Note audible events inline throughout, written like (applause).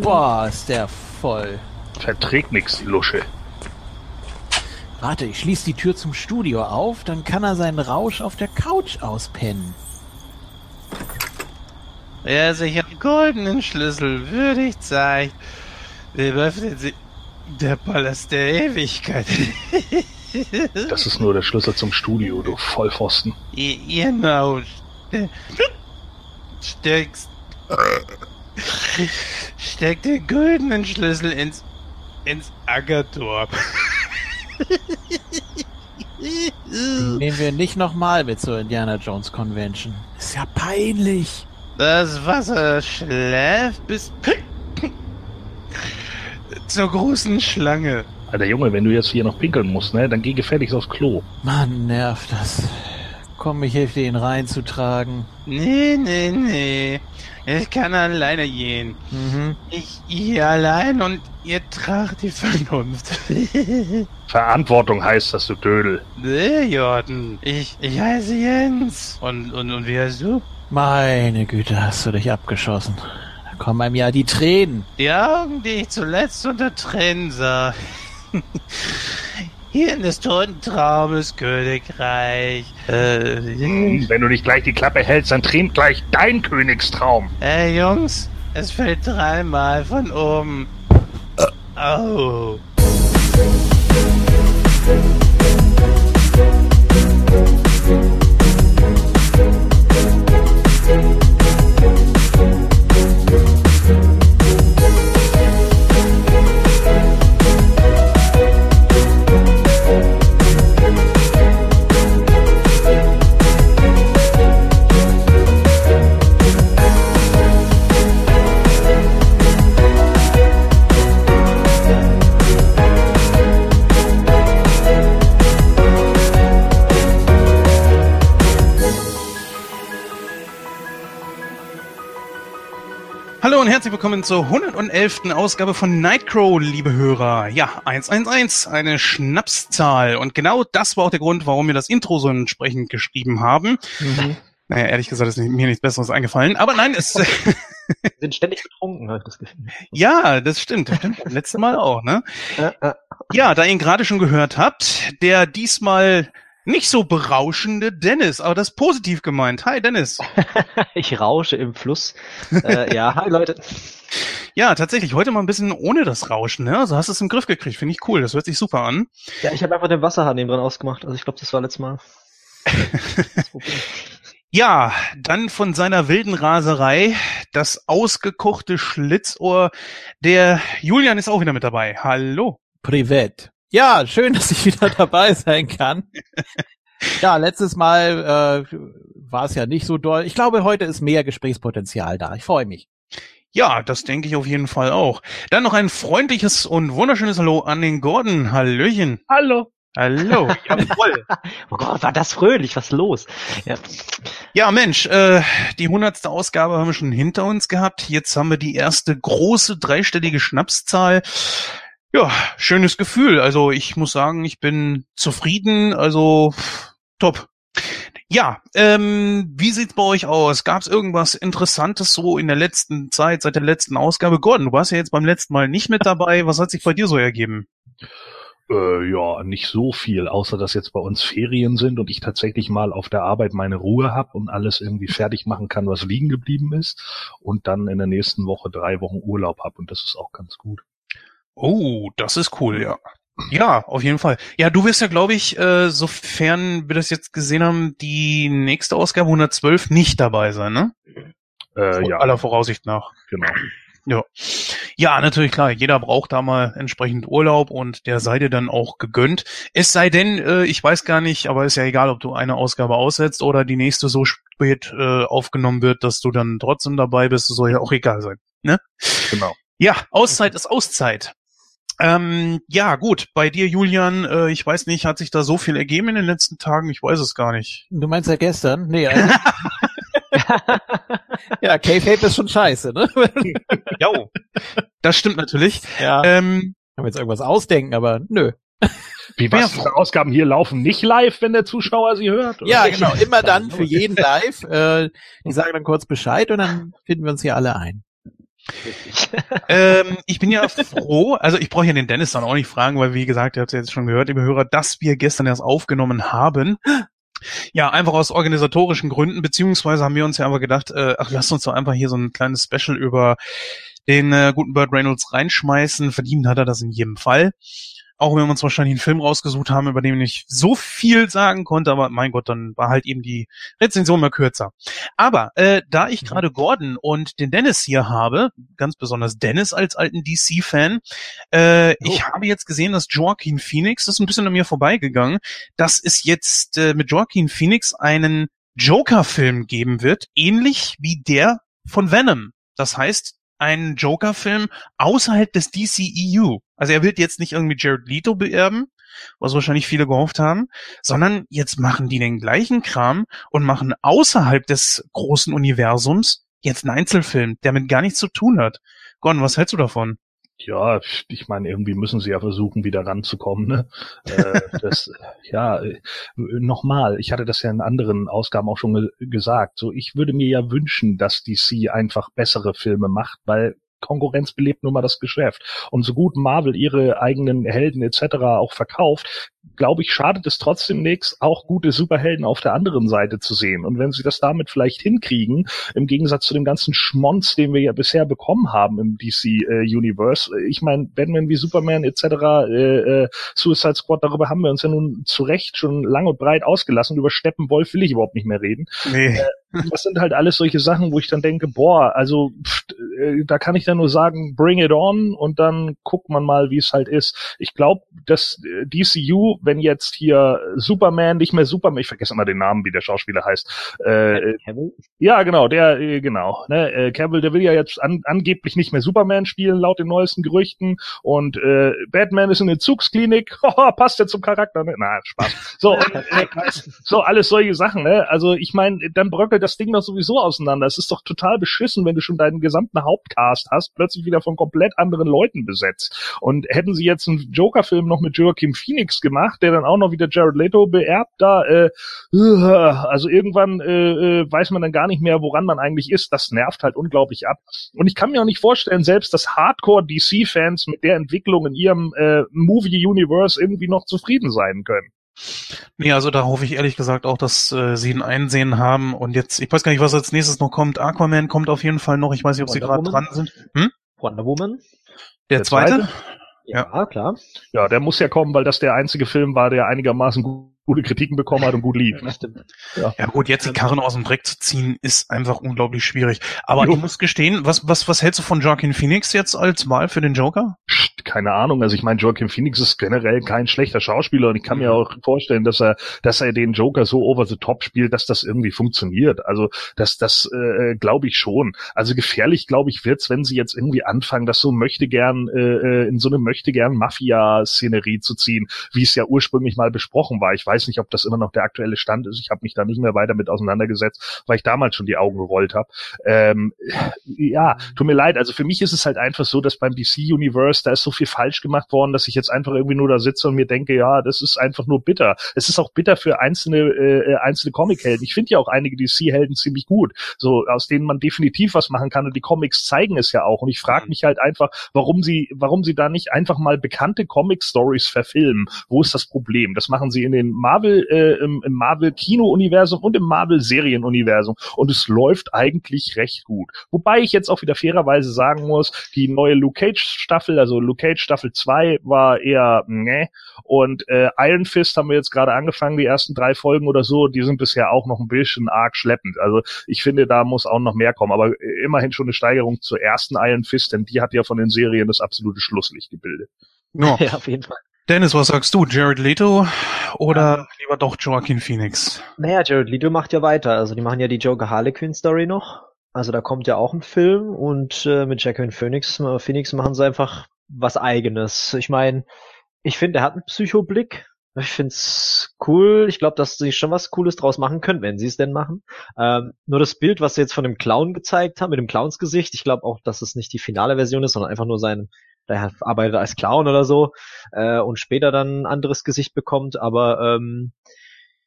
Boah, ist der voll. Verträgt nix, die Lusche. Warte, ich schließe die Tür zum Studio auf, dann kann er seinen Rausch auf der Couch auspennen. Wer sich einen goldenen Schlüssel würdig zeigt, dem öffnet sich der Palast der Ewigkeit. (laughs) Das ist nur der Schlüssel zum Studio, du Vollpfosten. Genau. Ste- Steckst. Steck den goldenen Schlüssel ins. ins Ackertorp. Nehmen wir nicht nochmal mit zur Indiana Jones Convention. Ist ja peinlich. Das Wasser schläft bis. zur großen Schlange. Alter Junge, wenn du jetzt hier noch pinkeln musst, ne, dann geh gefälligst aufs Klo. Mann, nervt das. Komm, ich helfe dir, ihn reinzutragen. Nee, nee, nee. Ich kann alleine gehen. Mhm. Ich ihr allein und ihr tragt die Vernunft. (laughs) Verantwortung heißt das, du Dödel. nee, Jordan. Ich, ich heiße Jens. Und, und, und wie heißt du? Meine Güte, hast du dich abgeschossen. Da kommen einem ja die Tränen. Die Augen, die ich zuletzt unter Tränen sah. Hier in des toten Traumes Königreich. Äh, Wenn du nicht gleich die Klappe hältst, dann tränt gleich dein Königstraum. Ey, Jungs, es fällt dreimal von oben. Oh. Hallo herzlich willkommen zur 111. Ausgabe von Nightcrow, liebe Hörer. Ja, 111, eine Schnapszahl. Und genau das war auch der Grund, warum wir das Intro so entsprechend geschrieben haben. Naja, ehrlich gesagt ist mir nichts Besseres eingefallen. Aber nein, es, (laughs) Wir sind ständig betrunken, habe ich das Gefühl. ja, das stimmt. Das stimmt. Letztes Mal auch, ne? Ja, da ihr ihn gerade schon gehört habt, der diesmal nicht so berauschende Dennis, aber das positiv gemeint. Hi, Dennis. (laughs) ich rausche im Fluss. Äh, ja, hi Leute. Ja, tatsächlich, heute mal ein bisschen ohne das Rauschen, ne? Also hast du es im Griff gekriegt, finde ich cool. Das hört sich super an. Ja, ich habe einfach den Wasserhahn neben dran ausgemacht. Also ich glaube, das war letztes Mal. (laughs) Ja, dann von seiner wilden Raserei das ausgekochte Schlitzohr. Der Julian ist auch wieder mit dabei. Hallo. Privat. Ja, schön, (laughs) dass ich wieder dabei sein kann. Ja, letztes Mal äh, war es ja nicht so doll. Ich glaube, heute ist mehr Gesprächspotenzial da. Ich freue mich. Ja, das denke ich auf jeden Fall auch. Dann noch ein freundliches und wunderschönes Hallo an den Gordon. Hallöchen. Hallo. Hallo. (laughs) Jawohl. Oh Gott, war das fröhlich, was ist los? Ja. Ja, Mensch, äh, die hundertste Ausgabe haben wir schon hinter uns gehabt. Jetzt haben wir die erste große dreistellige Schnapszahl. Ja, schönes Gefühl. Also ich muss sagen, ich bin zufrieden. Also top. Ja, ähm, wie sieht's bei euch aus? Gab's irgendwas Interessantes so in der letzten Zeit, seit der letzten Ausgabe? Gordon, du warst ja jetzt beim letzten Mal nicht mit dabei. Was hat sich bei dir so ergeben? Äh, ja, nicht so viel, außer dass jetzt bei uns Ferien sind und ich tatsächlich mal auf der Arbeit meine Ruhe habe und alles irgendwie fertig machen kann, was liegen geblieben ist und dann in der nächsten Woche drei Wochen Urlaub habe und das ist auch ganz gut. Oh, das ist cool, ja. Ja, auf jeden Fall. Ja, du wirst ja, glaube ich, äh, sofern wir das jetzt gesehen haben, die nächste Ausgabe 112 nicht dabei sein, ne? Äh, ja, Aller Voraussicht nach. genau. Ja. Ja, natürlich klar. Jeder braucht da mal entsprechend Urlaub und der sei dir dann auch gegönnt. Es sei denn, äh, ich weiß gar nicht, aber ist ja egal, ob du eine Ausgabe aussetzt oder die nächste so spät äh, aufgenommen wird, dass du dann trotzdem dabei bist. Das soll ja auch egal sein. Ne? Genau. Ja, Auszeit ist Auszeit. Ähm, ja, gut, bei dir, Julian, äh, ich weiß nicht, hat sich da so viel ergeben in den letzten Tagen? Ich weiß es gar nicht. Du meinst ja gestern? Nee. Also (laughs) ja, K-Fape ist schon scheiße, ne? (laughs) Jo, das stimmt natürlich. ja. Ähm, Kann mir jetzt irgendwas ausdenken, aber nö. Wie was? Ja, Ausgaben hier laufen nicht live, wenn der Zuschauer sie hört? Oder? Ja, genau. Immer (laughs) dann für jeden live. Äh, die sagen dann kurz Bescheid und dann finden wir uns hier alle ein. (laughs) ähm, ich bin ja froh, also ich brauche ja den Dennis dann auch nicht fragen, weil wie gesagt, ihr habt es jetzt schon gehört, liebe Hörer, dass wir gestern erst aufgenommen haben. Ja, einfach aus organisatorischen Gründen, beziehungsweise haben wir uns ja einfach gedacht, äh, ach, lasst uns doch einfach hier so ein kleines Special über den äh, guten Bird Reynolds reinschmeißen. Verdient hat er das in jedem Fall. Auch wenn wir uns wahrscheinlich einen Film rausgesucht haben, über den ich so viel sagen konnte, aber mein Gott, dann war halt eben die Rezension mal kürzer. Aber äh, da ich mhm. gerade Gordon und den Dennis hier habe, ganz besonders Dennis als alten DC-Fan, äh, oh. ich habe jetzt gesehen, dass Joaquin Phoenix, das ist ein bisschen an mir vorbeigegangen, dass es jetzt äh, mit Joaquin Phoenix einen Joker-Film geben wird, ähnlich wie der von Venom. Das heißt, einen Joker-Film außerhalb des DCEU. Also er wird jetzt nicht irgendwie Jared Leto beerben, was wahrscheinlich viele gehofft haben, sondern jetzt machen die den gleichen Kram und machen außerhalb des großen Universums jetzt einen Einzelfilm, der mit gar nichts zu tun hat. Gordon, was hältst du davon? Ja, ich meine, irgendwie müssen sie ja versuchen, wieder ranzukommen. Ne? äh, (laughs) das, ja, äh, nochmal, ich hatte das ja in anderen Ausgaben auch schon ge gesagt. So, ich würde mir ja wünschen, dass DC einfach bessere Filme macht, weil Konkurrenz belebt nun mal das Geschäft. Und so gut Marvel ihre eigenen Helden etc. auch verkauft, glaube ich, schadet es trotzdem nichts, auch gute Superhelden auf der anderen Seite zu sehen. Und wenn sie das damit vielleicht hinkriegen, im Gegensatz zu dem ganzen Schmonz, den wir ja bisher bekommen haben im DC äh, Universe, äh, ich meine, Batman wie Superman etc., äh, äh, Suicide Squad, darüber haben wir uns ja nun zu Recht schon lang und breit ausgelassen. Über Steppenwolf will ich überhaupt nicht mehr reden. Nee. Äh, das sind halt alles solche Sachen, wo ich dann denke, boah, also pff, äh, da kann ich dann nur sagen, bring it on und dann guckt man mal, wie es halt ist. Ich glaube, dass äh, DCU, wenn jetzt hier Superman nicht mehr Superman, ich vergesse immer den Namen, wie der Schauspieler heißt. Äh, Cavill? Ja, genau, der, äh, genau. Ne, äh, Cavill, der will ja jetzt an, angeblich nicht mehr Superman spielen, laut den neuesten Gerüchten. Und äh, Batman ist in der Zugsklinik. (laughs) passt ja zum Charakter, ne? Na, Spaß. So, und, (laughs) äh, so alles solche Sachen, ne? Also ich meine, dann bröckelt das Ding doch sowieso auseinander. Es ist doch total beschissen, wenn du schon deinen gesamten Hauptcast hast, plötzlich wieder von komplett anderen Leuten besetzt. Und hätten sie jetzt einen Joker-Film noch mit Joaquin Phoenix gemacht, der dann auch noch wieder Jared Leto beerbt, da, äh, also irgendwann äh, äh, weiß man dann gar nicht mehr, woran man eigentlich ist. Das nervt halt unglaublich ab. Und ich kann mir auch nicht vorstellen, selbst dass Hardcore-DC-Fans mit der Entwicklung in ihrem äh, Movie-Universe irgendwie noch zufrieden sein können. Nee, also da hoffe ich ehrlich gesagt auch, dass äh, sie ein Einsehen haben. Und jetzt, ich weiß gar nicht, was als nächstes noch kommt. Aquaman kommt auf jeden Fall noch. Ich weiß nicht, ob Wonder sie gerade dran sind. Hm? Wonder Woman. Der, der zweite? zweite? Ja, ja, klar. Ja, der muss ja kommen, weil das der einzige Film war, der einigermaßen gut gute Kritiken bekommen hat und gut lief. Ja. ja gut, jetzt die Karren aus dem Dreck zu ziehen, ist einfach unglaublich schwierig. Aber jo. ich muss gestehen, was, was, was hältst du von Joaquin Phoenix jetzt als Wahl für den Joker? Keine Ahnung. Also ich meine, Joaquin Phoenix ist generell kein schlechter Schauspieler und ich kann mhm. mir auch vorstellen, dass er, dass er den Joker so over the top spielt, dass das irgendwie funktioniert. Also das, das äh, glaube ich schon. Also gefährlich, glaube ich, wird's, wenn sie jetzt irgendwie anfangen, das so möchte gern äh, äh, in so eine möchte gern Mafia-Szenerie zu ziehen, wie es ja ursprünglich mal besprochen war. Ich weiß weiß nicht, ob das immer noch der aktuelle Stand ist. Ich habe mich da nicht mehr weiter mit auseinandergesetzt, weil ich damals schon die Augen gerollt habe. Ähm, ja, tut mir leid. Also für mich ist es halt einfach so, dass beim DC Universe da ist so viel falsch gemacht worden, dass ich jetzt einfach irgendwie nur da sitze und mir denke, ja, das ist einfach nur bitter. Es ist auch bitter für einzelne äh, einzelne Comic-Helden. Ich finde ja auch einige DC-Helden ziemlich gut, so aus denen man definitiv was machen kann und die Comics zeigen es ja auch. Und ich frage mhm. mich halt einfach, warum sie warum sie da nicht einfach mal bekannte Comic-Stories verfilmen. Wo ist das Problem? Das machen sie in den Marvel, äh, im, im Marvel-Kino-Universum und im Marvel-Serien-Universum. Und es läuft eigentlich recht gut. Wobei ich jetzt auch wieder fairerweise sagen muss, die neue Luke Cage-Staffel, also Luke Cage Staffel 2 war eher ne. Und äh, Iron Fist haben wir jetzt gerade angefangen, die ersten drei Folgen oder so, die sind bisher auch noch ein bisschen arg schleppend. Also ich finde, da muss auch noch mehr kommen. Aber immerhin schon eine Steigerung zur ersten Iron Fist, denn die hat ja von den Serien das absolute Schlusslicht gebildet. Ja, (laughs) ja auf jeden Fall. Dennis, was sagst du? Jared Leto oder ja. lieber doch Joaquin Phoenix? Naja, Jared Leto macht ja weiter. Also die machen ja die Joker Harlequin Story noch. Also da kommt ja auch ein Film und äh, mit Joaquin Phoenix, äh, Phoenix machen sie einfach was eigenes. Ich meine, ich finde, er hat einen Psychoblick. Ich find's cool. Ich glaube, dass sie schon was Cooles draus machen können, wenn sie es denn machen. Ähm, nur das Bild, was sie jetzt von dem Clown gezeigt haben, mit dem Clownsgesicht, ich glaube auch, dass es nicht die finale Version ist, sondern einfach nur sein der arbeitet als Clown oder so äh, und später dann ein anderes Gesicht bekommt. Aber ähm,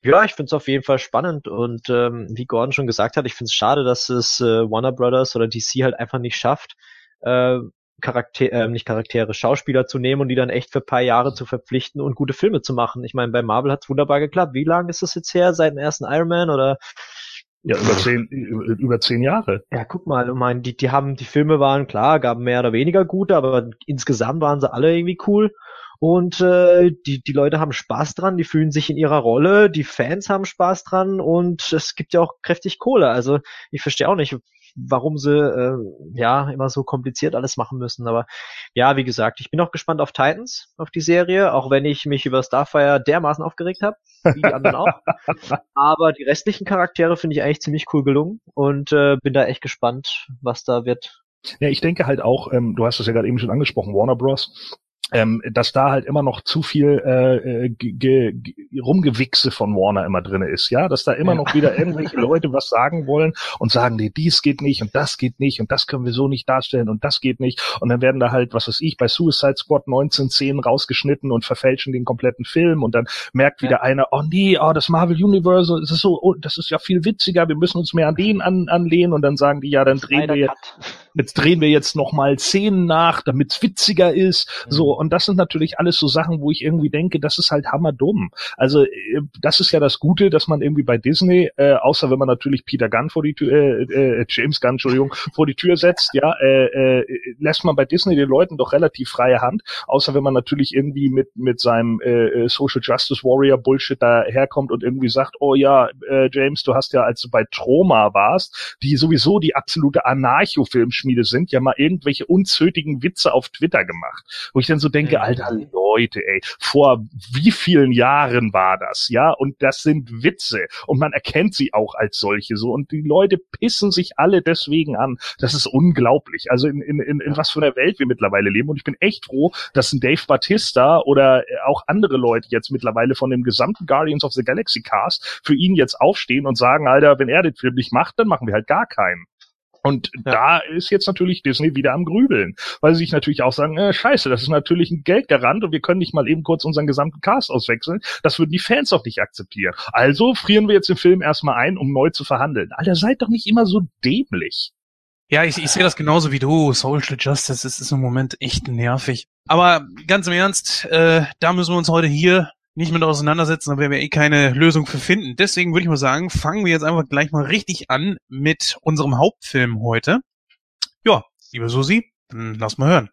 ja, ich finde es auf jeden Fall spannend und ähm, wie Gordon schon gesagt hat, ich finde es schade, dass es äh, Warner Brothers oder DC halt einfach nicht schafft, äh, Charakter, äh, nicht Charaktere, Schauspieler zu nehmen und die dann echt für paar Jahre zu verpflichten und gute Filme zu machen. Ich meine, bei Marvel hat's wunderbar geklappt. Wie lange ist das jetzt her? Seit dem ersten Iron Man oder ja, über zehn, über zehn Jahre. Ja, guck mal, ich meine, die, die haben, die Filme waren klar, gaben mehr oder weniger gute, aber insgesamt waren sie alle irgendwie cool. Und äh, die, die Leute haben Spaß dran, die fühlen sich in ihrer Rolle, die Fans haben Spaß dran und es gibt ja auch kräftig Kohle. Also ich verstehe auch nicht, warum sie äh, ja immer so kompliziert alles machen müssen. Aber ja, wie gesagt, ich bin auch gespannt auf Titans, auf die Serie, auch wenn ich mich über Starfire dermaßen aufgeregt habe, wie die anderen auch. (laughs) Aber die restlichen Charaktere finde ich eigentlich ziemlich cool gelungen und äh, bin da echt gespannt, was da wird. Ja, ich denke halt auch, ähm, du hast es ja gerade eben schon angesprochen, Warner Bros ähm, dass da halt immer noch zu viel äh, äh Rumgewichse von Warner immer drinne ist, ja, dass da immer ja. noch wieder (laughs) irgendwelche Leute was sagen wollen und sagen, nee, dies geht nicht und das geht nicht und das können wir so nicht darstellen und das geht nicht und dann werden da halt, was weiß ich, bei Suicide Squad 19 Szenen rausgeschnitten und verfälschen den kompletten Film und dann merkt wieder ja. einer, oh nee, oh, das Marvel Universe, das ist so, oh, das ist ja viel witziger, wir müssen uns mehr an den an, anlehnen und dann sagen die, ja, dann drehen wir jetzt, jetzt drehen wir jetzt noch mal Szenen nach, damit's witziger ist, mhm. so und das sind natürlich alles so Sachen, wo ich irgendwie denke, das ist halt hammerdumm. Also äh, das ist ja das Gute, dass man irgendwie bei Disney, äh, außer wenn man natürlich Peter Gunn vor die Tür, äh, äh, James Gunn, Entschuldigung, vor die Tür setzt, ja, äh, äh, lässt man bei Disney den Leuten doch relativ freie Hand, außer wenn man natürlich irgendwie mit mit seinem äh, äh Social Justice Warrior Bullshit daherkommt und irgendwie sagt, oh ja, äh, James, du hast ja, als du bei Troma warst, die sowieso die absolute Anarcho-Filmschmiede sind, ja mal irgendwelche unzötigen Witze auf Twitter gemacht, wo ich dann so denke, mhm. alter Leute, ey, vor wie vielen Jahren war das, ja? Und das sind Witze und man erkennt sie auch als solche so und die Leute pissen sich alle deswegen an. Das ist unglaublich. Also in, in, in, in was für einer Welt wir mittlerweile leben und ich bin echt froh, dass ein Dave Batista oder auch andere Leute jetzt mittlerweile von dem gesamten Guardians of the Galaxy Cast für ihn jetzt aufstehen und sagen, Alter, wenn er den Film nicht macht, dann machen wir halt gar keinen. Und ja. da ist jetzt natürlich Disney wieder am Grübeln, weil sie sich natürlich auch sagen, äh, scheiße, das ist natürlich ein Geldgarant und wir können nicht mal eben kurz unseren gesamten Cast auswechseln. Das würden die Fans auch nicht akzeptieren. Also frieren wir jetzt den Film erstmal ein, um neu zu verhandeln. Alter, seid doch nicht immer so dämlich. Ja, ich, ich sehe das genauso wie du. Social Justice, das ist im Moment echt nervig. Aber ganz im Ernst, äh, da müssen wir uns heute hier nicht mit auseinandersetzen, da werden wir eh keine Lösung für finden. Deswegen würde ich mal sagen, fangen wir jetzt einfach gleich mal richtig an mit unserem Hauptfilm heute. Ja, liebe Susi, dann lass mal hören.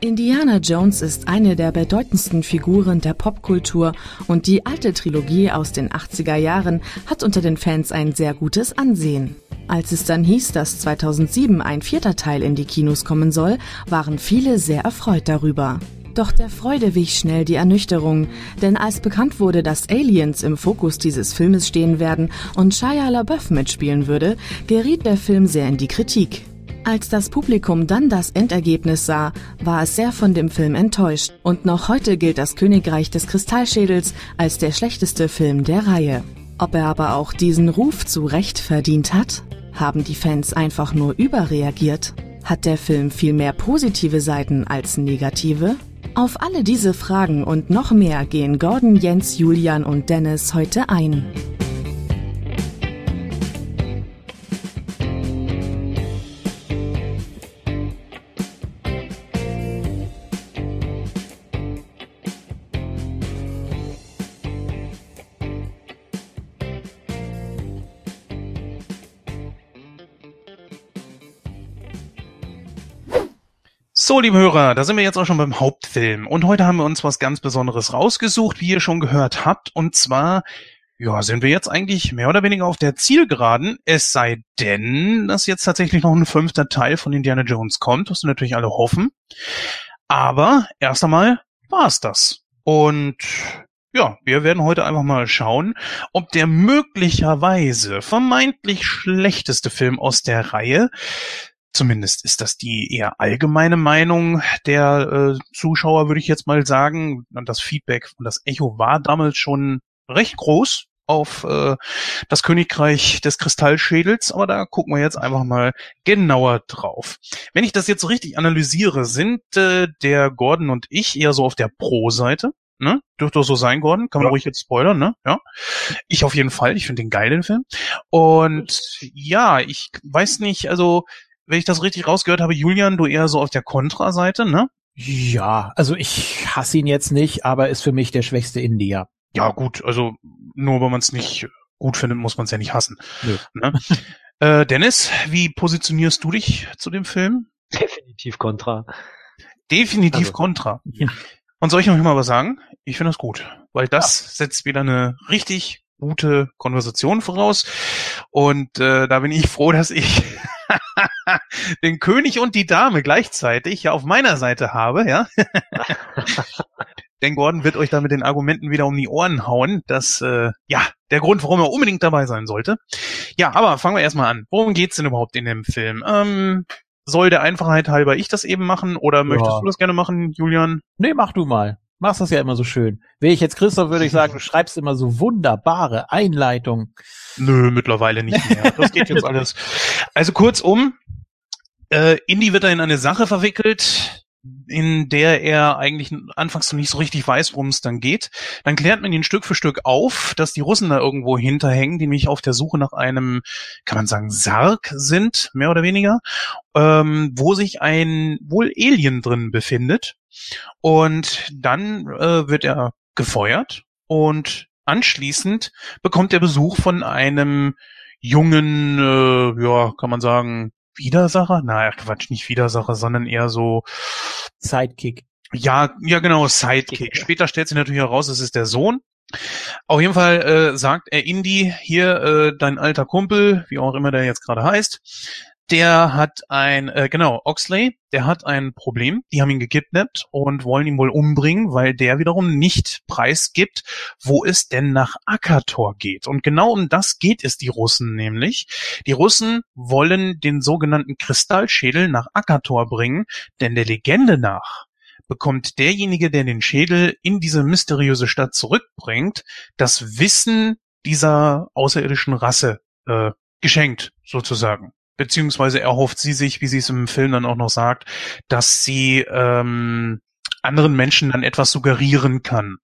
Indiana Jones ist eine der bedeutendsten Figuren der Popkultur und die alte Trilogie aus den 80er Jahren hat unter den Fans ein sehr gutes Ansehen. Als es dann hieß, dass 2007 ein vierter Teil in die Kinos kommen soll, waren viele sehr erfreut darüber. Doch der Freude wich schnell die Ernüchterung, denn als bekannt wurde, dass Aliens im Fokus dieses Filmes stehen werden und Shia LaBeouf mitspielen würde, geriet der Film sehr in die Kritik. Als das Publikum dann das Endergebnis sah, war es sehr von dem Film enttäuscht und noch heute gilt das Königreich des Kristallschädels als der schlechteste Film der Reihe. Ob er aber auch diesen Ruf zu Recht verdient hat? Haben die Fans einfach nur überreagiert? Hat der Film viel mehr positive Seiten als negative? Auf alle diese Fragen und noch mehr gehen Gordon, Jens, Julian und Dennis heute ein. So, liebe Hörer, da sind wir jetzt auch schon beim Hauptfilm. Und heute haben wir uns was ganz Besonderes rausgesucht, wie ihr schon gehört habt. Und zwar, ja, sind wir jetzt eigentlich mehr oder weniger auf der Zielgeraden. Es sei denn, dass jetzt tatsächlich noch ein fünfter Teil von Indiana Jones kommt, was wir natürlich alle hoffen. Aber erst einmal war es das. Und ja, wir werden heute einfach mal schauen, ob der möglicherweise vermeintlich schlechteste Film aus der Reihe Zumindest ist das die eher allgemeine Meinung der äh, Zuschauer, würde ich jetzt mal sagen. Und das Feedback und das Echo war damals schon recht groß auf äh, das Königreich des Kristallschädels, aber da gucken wir jetzt einfach mal genauer drauf. Wenn ich das jetzt so richtig analysiere, sind äh, der Gordon und ich eher so auf der Pro-Seite. Ne? Dürfte doch so sein, Gordon. Kann man Ja. ruhig jetzt spoilern, ne? Ja. Ich auf jeden Fall. Ich finde den geil, den Film. Und ja, ich weiß nicht, also, wenn ich das richtig rausgehört habe, Julian, du eher so auf der Kontra-Seite, ne? Ja, also ich hasse ihn jetzt nicht, aber ist für mich der schwächste Indier. Ja, gut, also nur weil man es nicht gut findet, muss man es ja nicht hassen. Nö. Ne? (laughs) äh, Dennis, wie positionierst du dich zu dem Film? Definitiv kontra. Definitiv Also, kontra. ja. Und soll ich noch mal was sagen? Ich finde das gut, weil das setzt wieder eine richtig gute Konversation voraus. Und äh, da bin ich froh, dass ich den König und die Dame gleichzeitig ja auf meiner Seite habe, ja. (laughs) Denn Gordon wird euch da mit den Argumenten wieder um die Ohren hauen. Das, äh, ja, der Grund, warum er unbedingt dabei sein sollte. Ja, aber fangen wir erstmal an. Worum geht's denn überhaupt in dem Film? Ähm, soll der Einfachheit halber ich das eben machen oder möchtest du das gerne machen, Julian? Nee, mach du mal. Machst das ja immer so schön. Wäre ich jetzt Christoph, würde ich sagen, (laughs) du schreibst immer so wunderbare Einleitungen. Nö, mittlerweile nicht mehr. Das geht jetzt (laughs) alles. Also kurzum, äh, Indy wird da in eine Sache verwickelt, in der er eigentlich anfangs noch nicht so richtig weiß, worum es dann geht. Dann klärt man ihn Stück für Stück auf, dass die Russen da irgendwo hinterhängen, die nämlich auf der Suche nach einem, kann man sagen, Sarg sind, mehr oder weniger, ähm, wo sich ein wohl Alien drin befindet. Und dann äh, wird er gefeuert und anschließend bekommt er Besuch von einem jungen, äh, ja, kann man sagen, Widersacher? Na, Quatsch, nicht Widersacher, sondern eher so, Sidekick. ja, ja genau, Sidekick. Später stellt sich natürlich heraus, es ist der Sohn. Auf jeden Fall äh, sagt er Indy, hier, äh, dein alter Kumpel, wie auch immer der jetzt gerade heißt, der hat ein, äh, genau, Oxley, der hat ein Problem. Die haben ihn gekidnappt und wollen ihn wohl umbringen, weil der wiederum nicht preisgibt, wo es denn nach Akator geht. Und genau um das geht es die Russen nämlich. Die Russen wollen den sogenannten Kristallschädel nach Akator bringen, denn der Legende nach bekommt derjenige, der den Schädel in diese mysteriöse Stadt zurückbringt, das Wissen dieser außerirdischen Rasse äh, geschenkt, sozusagen. Beziehungsweise erhofft sie sich, wie sie es im Film dann auch noch sagt, dass sie ähm, anderen Menschen dann etwas suggerieren kann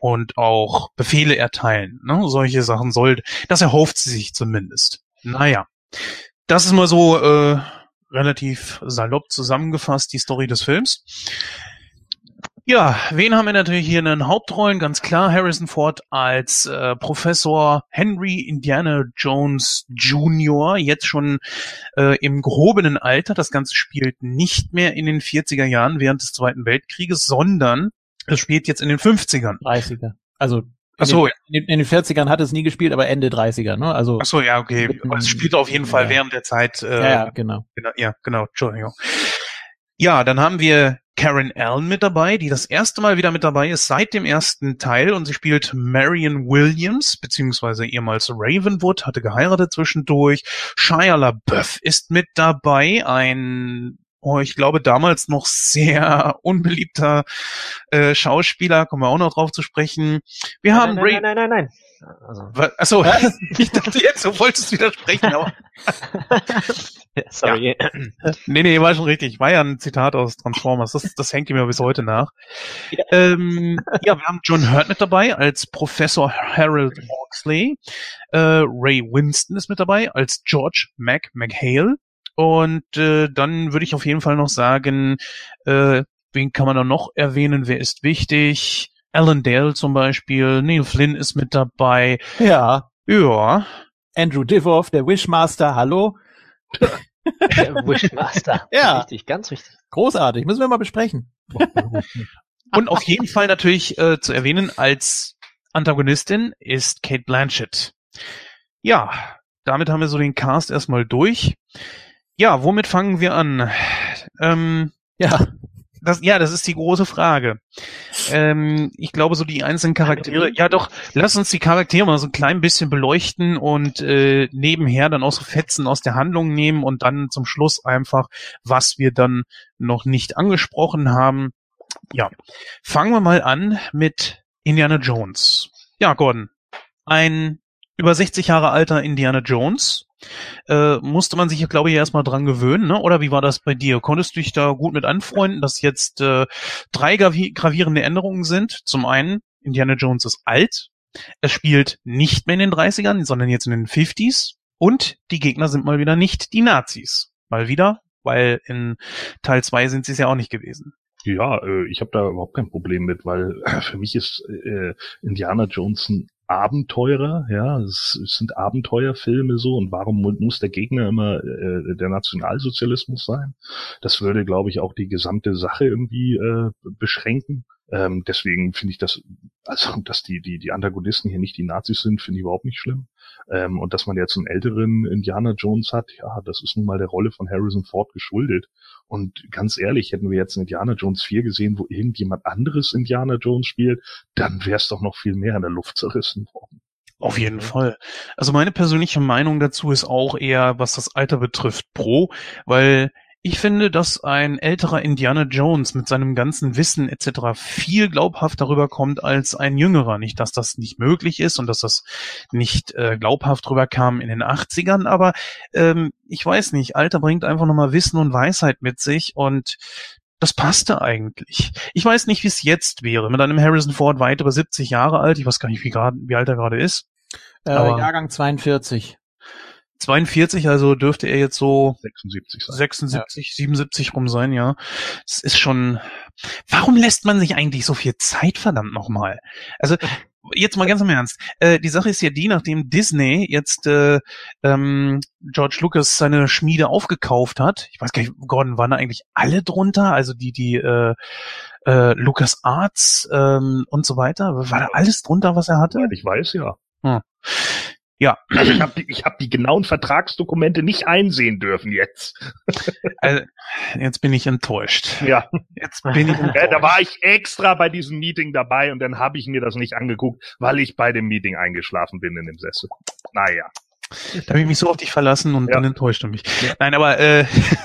und auch Befehle erteilen. Ne? Solche Sachen soll, das erhofft sie sich zumindest. Naja, das ist mal so äh, relativ salopp zusammengefasst, die Story des Films. Ja, wen haben wir natürlich hier in den Hauptrollen? Ganz klar Harrison Ford als äh, Professor Henry Indiana Jones Jr., jetzt schon äh, im gehobenen Alter. Das Ganze spielt nicht mehr in den 40er Jahren während des Zweiten Weltkrieges, sondern es spielt jetzt in den 50ern. 30er. Also in, Ach so, den, in, in den 40ern hat es nie gespielt, aber Ende 30er, ne? Also Ach so, ja, okay. Mitten- Aber es spielt auf jeden Fall Ja. während der Zeit. Äh, ja, ja, genau. Genau, ja, genau, Entschuldigung. Ja, dann haben wir Karen Allen mit dabei, die das erste Mal wieder mit dabei ist seit dem ersten Teil und sie spielt Marion Williams, beziehungsweise ehemals Ravenwood, hatte geheiratet zwischendurch. Shia LaBeouf ist mit dabei, ein, oh, ich glaube damals noch sehr (laughs) unbeliebter äh, Schauspieler, kommen wir auch noch drauf zu sprechen. Wir haben nein, Ray... nein, nein, nein, nein. Also, Achso, (laughs) ich dachte jetzt, du wolltest widersprechen, aber (laughs) sorry. Nee, nee, war schon richtig. War ja ein Zitat aus Transformers. Das, das hängt mir bis heute nach. Ja. Ähm, ja, wir haben John Hurt mit dabei als Professor Harold Oxley. Äh, Ray Winston ist mit dabei als George Mac McHale. Und äh, dann würde ich auf jeden Fall noch sagen, äh, wen kann man da noch erwähnen? Wer ist wichtig? Alan Dale zum Beispiel. Neil Flynn ist mit dabei. Ja. Ja, Andrew Divoff, der Wishmaster, hallo. Wishmaster. (laughs) Ja. Richtig, ganz richtig. Großartig, müssen wir mal besprechen. (laughs) Und auf jeden Fall natürlich äh, zu erwähnen als Antagonistin ist Kate Blanchett. Ja, damit haben wir so den Cast erstmal durch. Ja, womit fangen wir an? Ähm, Ja, das, ja, das ist die große Frage. Ähm, ich glaube, so die einzelnen Charaktere, ja doch, lass uns die Charaktere mal so ein klein bisschen beleuchten und äh, nebenher dann auch so Fetzen aus der Handlung nehmen und dann zum Schluss einfach, was wir dann noch nicht angesprochen haben. Ja, fangen wir mal an mit Indiana Jones. Ja, Gordon, ein über 60 Jahre alter Indiana Jones. Äh, musste man sich glaube ich, erstmal dran gewöhnen, ne? Oder wie war das bei dir? Konntest du dich da gut mit anfreunden, dass jetzt äh, drei gravierende Änderungen sind? Zum einen, Indiana Jones ist alt, es spielt nicht mehr in den 30ern, sondern jetzt in den 50s und die Gegner sind mal wieder nicht die Nazis. Mal wieder, weil in Teil 2 sind sie es ja auch nicht gewesen. Ja, äh, ich habe da überhaupt kein Problem mit, weil äh, für mich ist äh, Indiana Jones ein Abenteurer, ja, es, es sind Abenteuerfilme so und warum muss der Gegner immer äh, der Nationalsozialismus sein? Das würde, glaube ich, auch die gesamte Sache irgendwie äh, beschränken. Ähm, deswegen finde ich das, also dass die, die, die Antagonisten hier nicht die Nazis sind, finde ich überhaupt nicht schlimm. Ähm, und dass man jetzt einen älteren Indiana Jones hat, ja, das ist nun mal der Rolle von Harrison Ford geschuldet. Und ganz ehrlich, hätten wir jetzt einen Indiana Jones 4 gesehen, wo irgendjemand anderes Indiana Jones spielt, dann wäre es doch noch viel mehr in der Luft zerrissen worden. Auf jeden Fall. Also meine persönliche Meinung dazu ist auch eher, was das Alter betrifft, pro, weil ich finde, dass ein älterer Indiana Jones mit seinem ganzen Wissen etc. viel glaubhaft darüber kommt als ein jüngerer. Nicht, dass das nicht möglich ist und dass das nicht äh, glaubhaft rüberkam in den 80ern, aber ähm, ich weiß nicht, Alter bringt einfach nochmal Wissen und Weisheit mit sich und das passte eigentlich. Ich weiß nicht, wie es jetzt wäre. Mit einem Harrison Ford weit über 70 Jahre alt. Ich weiß gar nicht, wie, grad, wie alt er gerade ist. Äh, Jahrgang 42. 42, also dürfte er jetzt so 76 sein. 76, ja. 77 rum sein, ja. Es ist schon. Warum lässt man sich eigentlich so viel Zeit, verdammt nochmal? Also (laughs) jetzt mal ganz im Ernst. Äh, die Sache ist ja die, nachdem Disney jetzt äh, ähm, George Lucas seine Schmiede aufgekauft hat. Ich weiß gar nicht, Gordon, waren da eigentlich alle drunter? Also die, die äh, äh, Lucas Arts ähm, und so weiter. War da alles drunter, was er hatte? Ich weiß ja. Hm. Ja. Also ich habe die, ich hab die genauen Vertragsdokumente nicht einsehen dürfen jetzt. Also, jetzt bin ich enttäuscht. Ja. Jetzt bin ich (laughs) enttäuscht. da war ich extra bei diesem Meeting dabei und dann habe ich mir das nicht angeguckt, weil ich bei dem Meeting eingeschlafen bin in dem Sessel. Naja. Da habe ich mich so auf dich verlassen und ja. dann enttäuscht du mich. Ja. Nein, aber äh,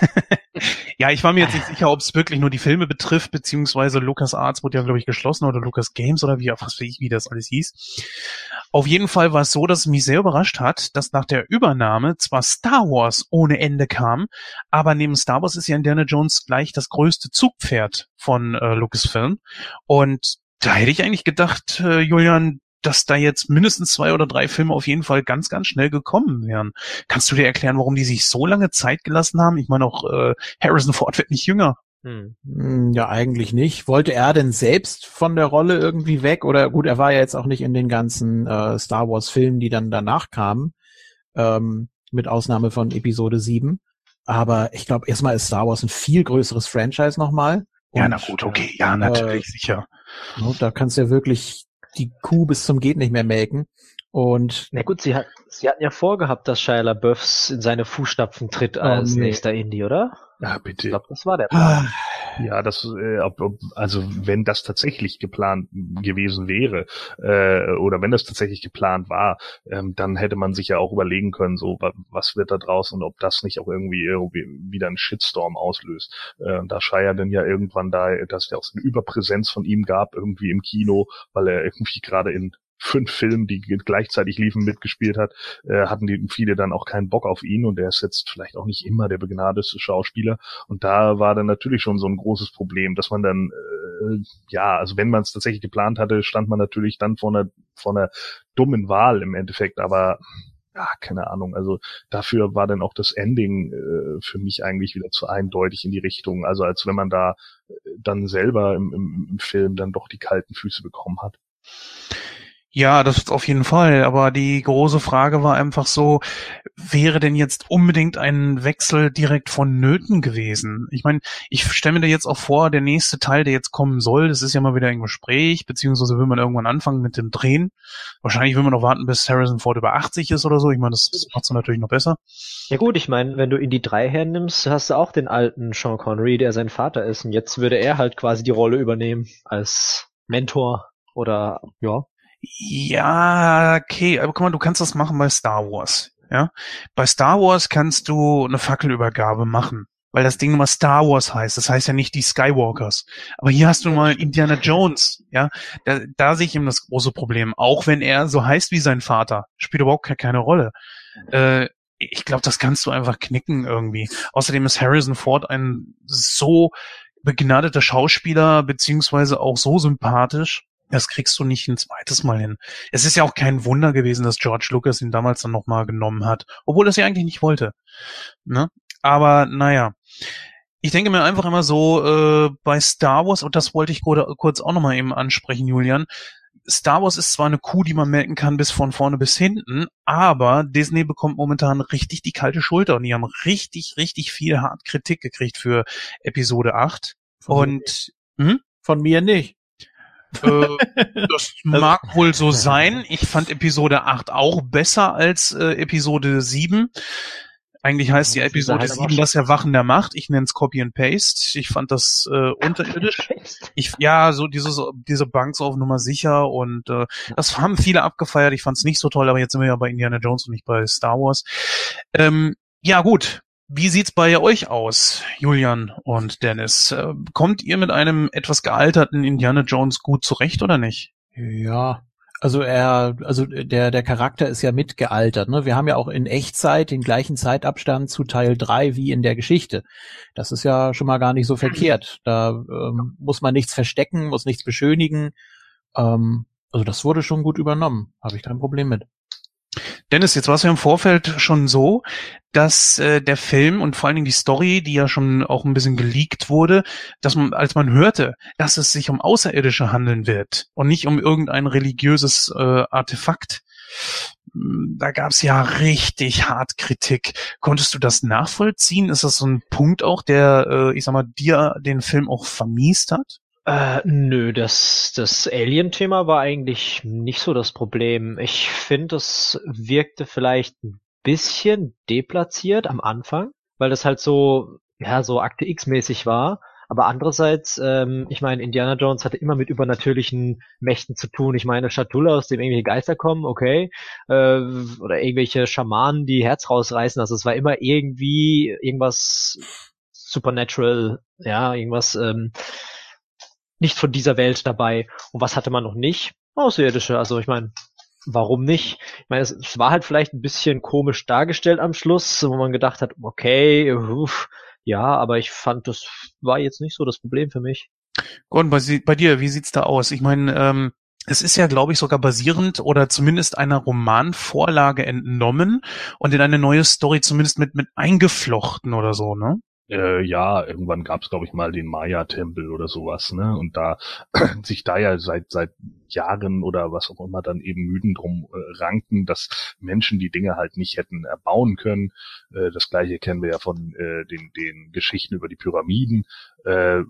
(laughs) ja, ich war mir jetzt nicht sicher, ob es wirklich nur die Filme betrifft, beziehungsweise Lucas Arts wurde ja, glaube ich, geschlossen oder Lucas Games oder wie, was weiß ich, wie das alles hieß. Auf jeden Fall war es so, dass es mich sehr überrascht hat, dass nach der Übernahme zwar Star Wars ohne Ende kam, aber neben Star Wars ist ja Indiana Jones gleich das größte Zugpferd von äh, Lucasfilm. Und da hätte ich eigentlich gedacht, äh, Julian, dass da jetzt mindestens zwei oder drei Filme auf jeden Fall ganz, ganz schnell gekommen wären. Kannst du dir erklären, warum die sich so lange Zeit gelassen haben? Ich meine auch äh, Harrison Ford wird nicht jünger. Hm. hm. Ja, eigentlich nicht. Wollte er denn selbst von der Rolle irgendwie weg? Oder gut, er war ja jetzt auch nicht in den ganzen äh, Star Wars-Filmen, die dann danach kamen, ähm, mit Ausnahme von Episode 7. Aber ich glaube, erstmal ist Star Wars ein viel größeres Franchise nochmal. ja, na gut, okay, ja, natürlich, äh, sicher. Da kannst du ja wirklich die Kuh bis zum geht nicht mehr melken. Und na gut, sie hat, sie hatten ja vorgehabt, dass Shia LaBeouf in seine Fußstapfen tritt oh, als nee. nächster Indie, oder? Ja, bitte. Ich glaube, das war der Plan. Ja, das, äh, ob, ob, also wenn das tatsächlich geplant gewesen wäre, äh, oder wenn das tatsächlich geplant war, ähm, dann hätte man sich ja auch überlegen können, so was wird da draus und ob das nicht auch irgendwie, irgendwie wieder einen Shitstorm auslöst. Äh, da Shia dann ja irgendwann da, dass ja auch so eine Überpräsenz von ihm gab, irgendwie im Kino, weil er irgendwie gerade in fünf Filmen, die gleichzeitig liefen, mitgespielt hat, äh, hatten die viele dann auch keinen Bock auf ihn und er ist jetzt vielleicht auch nicht immer der begnadeste Schauspieler. Und da war dann natürlich schon so ein großes Problem, dass man dann, äh, ja, also wenn man es tatsächlich geplant hatte, stand man natürlich dann vor einer, vor einer dummen Wahl im Endeffekt, aber ja, keine Ahnung. Also dafür war dann auch das Ending äh, für mich eigentlich wieder zu eindeutig in die Richtung. Also als wenn man da äh, dann selber im, im, im Film dann doch die kalten Füße bekommen hat. Ja, das auf jeden Fall. Aber die große Frage war einfach so, wäre denn jetzt unbedingt ein Wechsel direkt vonnöten gewesen? Ich meine, ich stelle mir da jetzt auch vor, der nächste Teil, der jetzt kommen soll, das ist ja mal wieder ein Gespräch, beziehungsweise will man irgendwann anfangen mit dem Drehen. Wahrscheinlich will man noch warten, bis Harrison Ford über 80 ist oder so. Ich meine, das, das macht es natürlich noch besser. Ja gut, ich meine, wenn du in die drei hernimmst, hast du auch den alten Sean Connery, der sein Vater ist. Und jetzt würde er halt quasi die Rolle übernehmen als Mentor oder ja, ja, okay, aber guck mal, du kannst das machen bei Star Wars. Ja, bei Star Wars kannst du eine Fackelübergabe machen. weil das Ding immer Star Wars heißt. Das heißt ja nicht die Skywalkers. Aber hier hast du mal Indiana Jones, ja. Da, da sehe ich ihm das große Problem. Auch wenn er so heißt wie sein Vater, spielt überhaupt keine Rolle. Äh, ich glaube, das kannst du einfach knicken irgendwie. Außerdem ist Harrison Ford ein so begnadeter Schauspieler, beziehungsweise auch so sympathisch. Das kriegst du nicht ein zweites Mal hin. Es ist ja auch kein Wunder gewesen, dass George Lucas ihn damals dann nochmal genommen hat, obwohl er es ja eigentlich nicht wollte. Ne? Aber naja. Ich denke mir einfach immer so, äh, bei Star Wars, und das wollte ich kurz auch nochmal eben ansprechen, Julian, Star Wars ist zwar eine Kuh, die man melken kann bis von vorne bis hinten, aber Disney bekommt momentan richtig die kalte Schulter und die haben richtig, richtig viel hart Kritik gekriegt für Episode 8. Von und mir hm? von mir nicht. Äh, das (laughs) mag wohl so (laughs) sein. Ich fand Episode 8 auch besser als äh, Episode 7. Eigentlich heißt die Episode 7 das Erwachen der Macht. Ich nenne es Copy and Paste. Ich fand das äh, unterirdisch. Ich, ja, so dieses, diese Banks auf Nummer sicher und äh, das haben viele abgefeiert. Ich fand es nicht so toll, aber jetzt sind wir ja bei Indiana Jones und nicht bei Star Wars. Ähm, ja, gut. Wie sieht's bei euch aus, Julian und Dennis? Äh, kommt ihr mit einem etwas gealterten Indiana Jones gut zurecht oder nicht? Ja, also er, also der, der Charakter ist ja mitgealtert. Ne? Wir haben ja auch in Echtzeit den gleichen Zeitabstand zu Teil 3 wie in der Geschichte. Das ist ja schon mal gar nicht so verkehrt. Da ähm, muss man nichts verstecken, muss nichts beschönigen. Ähm, also das wurde schon gut übernommen. Habe ich kein Problem mit. Dennis, jetzt war es ja im Vorfeld schon so, dass äh, der Film und vor allen Dingen die Story, die ja schon auch ein bisschen geleakt wurde, dass man, als man hörte, dass es sich um Außerirdische handeln wird und nicht um irgendein religiöses äh, Artefakt, hm, da gab's ja richtig hart Kritik. Konntest du das nachvollziehen? Ist das so ein Punkt auch, der, äh, ich sag mal, dir den Film auch vermiest hat? Äh, nö, das, das Alien-Thema war eigentlich nicht so das Problem. Ich finde, es wirkte vielleicht ein bisschen deplatziert am Anfang, weil das halt so, ja, so Akte X-mäßig war. Aber andererseits, ähm, ich meine, Indiana Jones hatte immer mit übernatürlichen Mächten zu tun. Ich meine, Schatulle, aus dem irgendwelche Geister kommen, okay. Äh, oder irgendwelche Schamanen, die Herz rausreißen. Also es war immer irgendwie irgendwas supernatural, ja, irgendwas ähm, nicht von dieser Welt dabei. Und was hatte man noch nicht? Außerirdische. Also ich meine, warum nicht? Ich meine, es, es, war halt vielleicht ein bisschen komisch dargestellt am Schluss, wo man gedacht hat, okay, uff, ja, aber ich fand, das war jetzt nicht so das Problem für mich. Gordon, bei, bei dir, wie sieht's da aus? Ich meine, ähm, es ist ja, glaube ich, sogar basierend oder zumindest einer Romanvorlage entnommen und in eine neue Story zumindest mit, mit eingeflochten oder so, ne? Äh, ja, irgendwann gab es, glaube ich, mal den Maya-Tempel oder sowas, ne? Und da (clears throat) sich da ja seit seit Jahren oder was auch immer dann eben müden drum äh, ranken, dass Menschen die Dinge halt nicht hätten erbauen können. Äh, das gleiche kennen wir ja von äh, den, den Geschichten über die Pyramiden. Äh,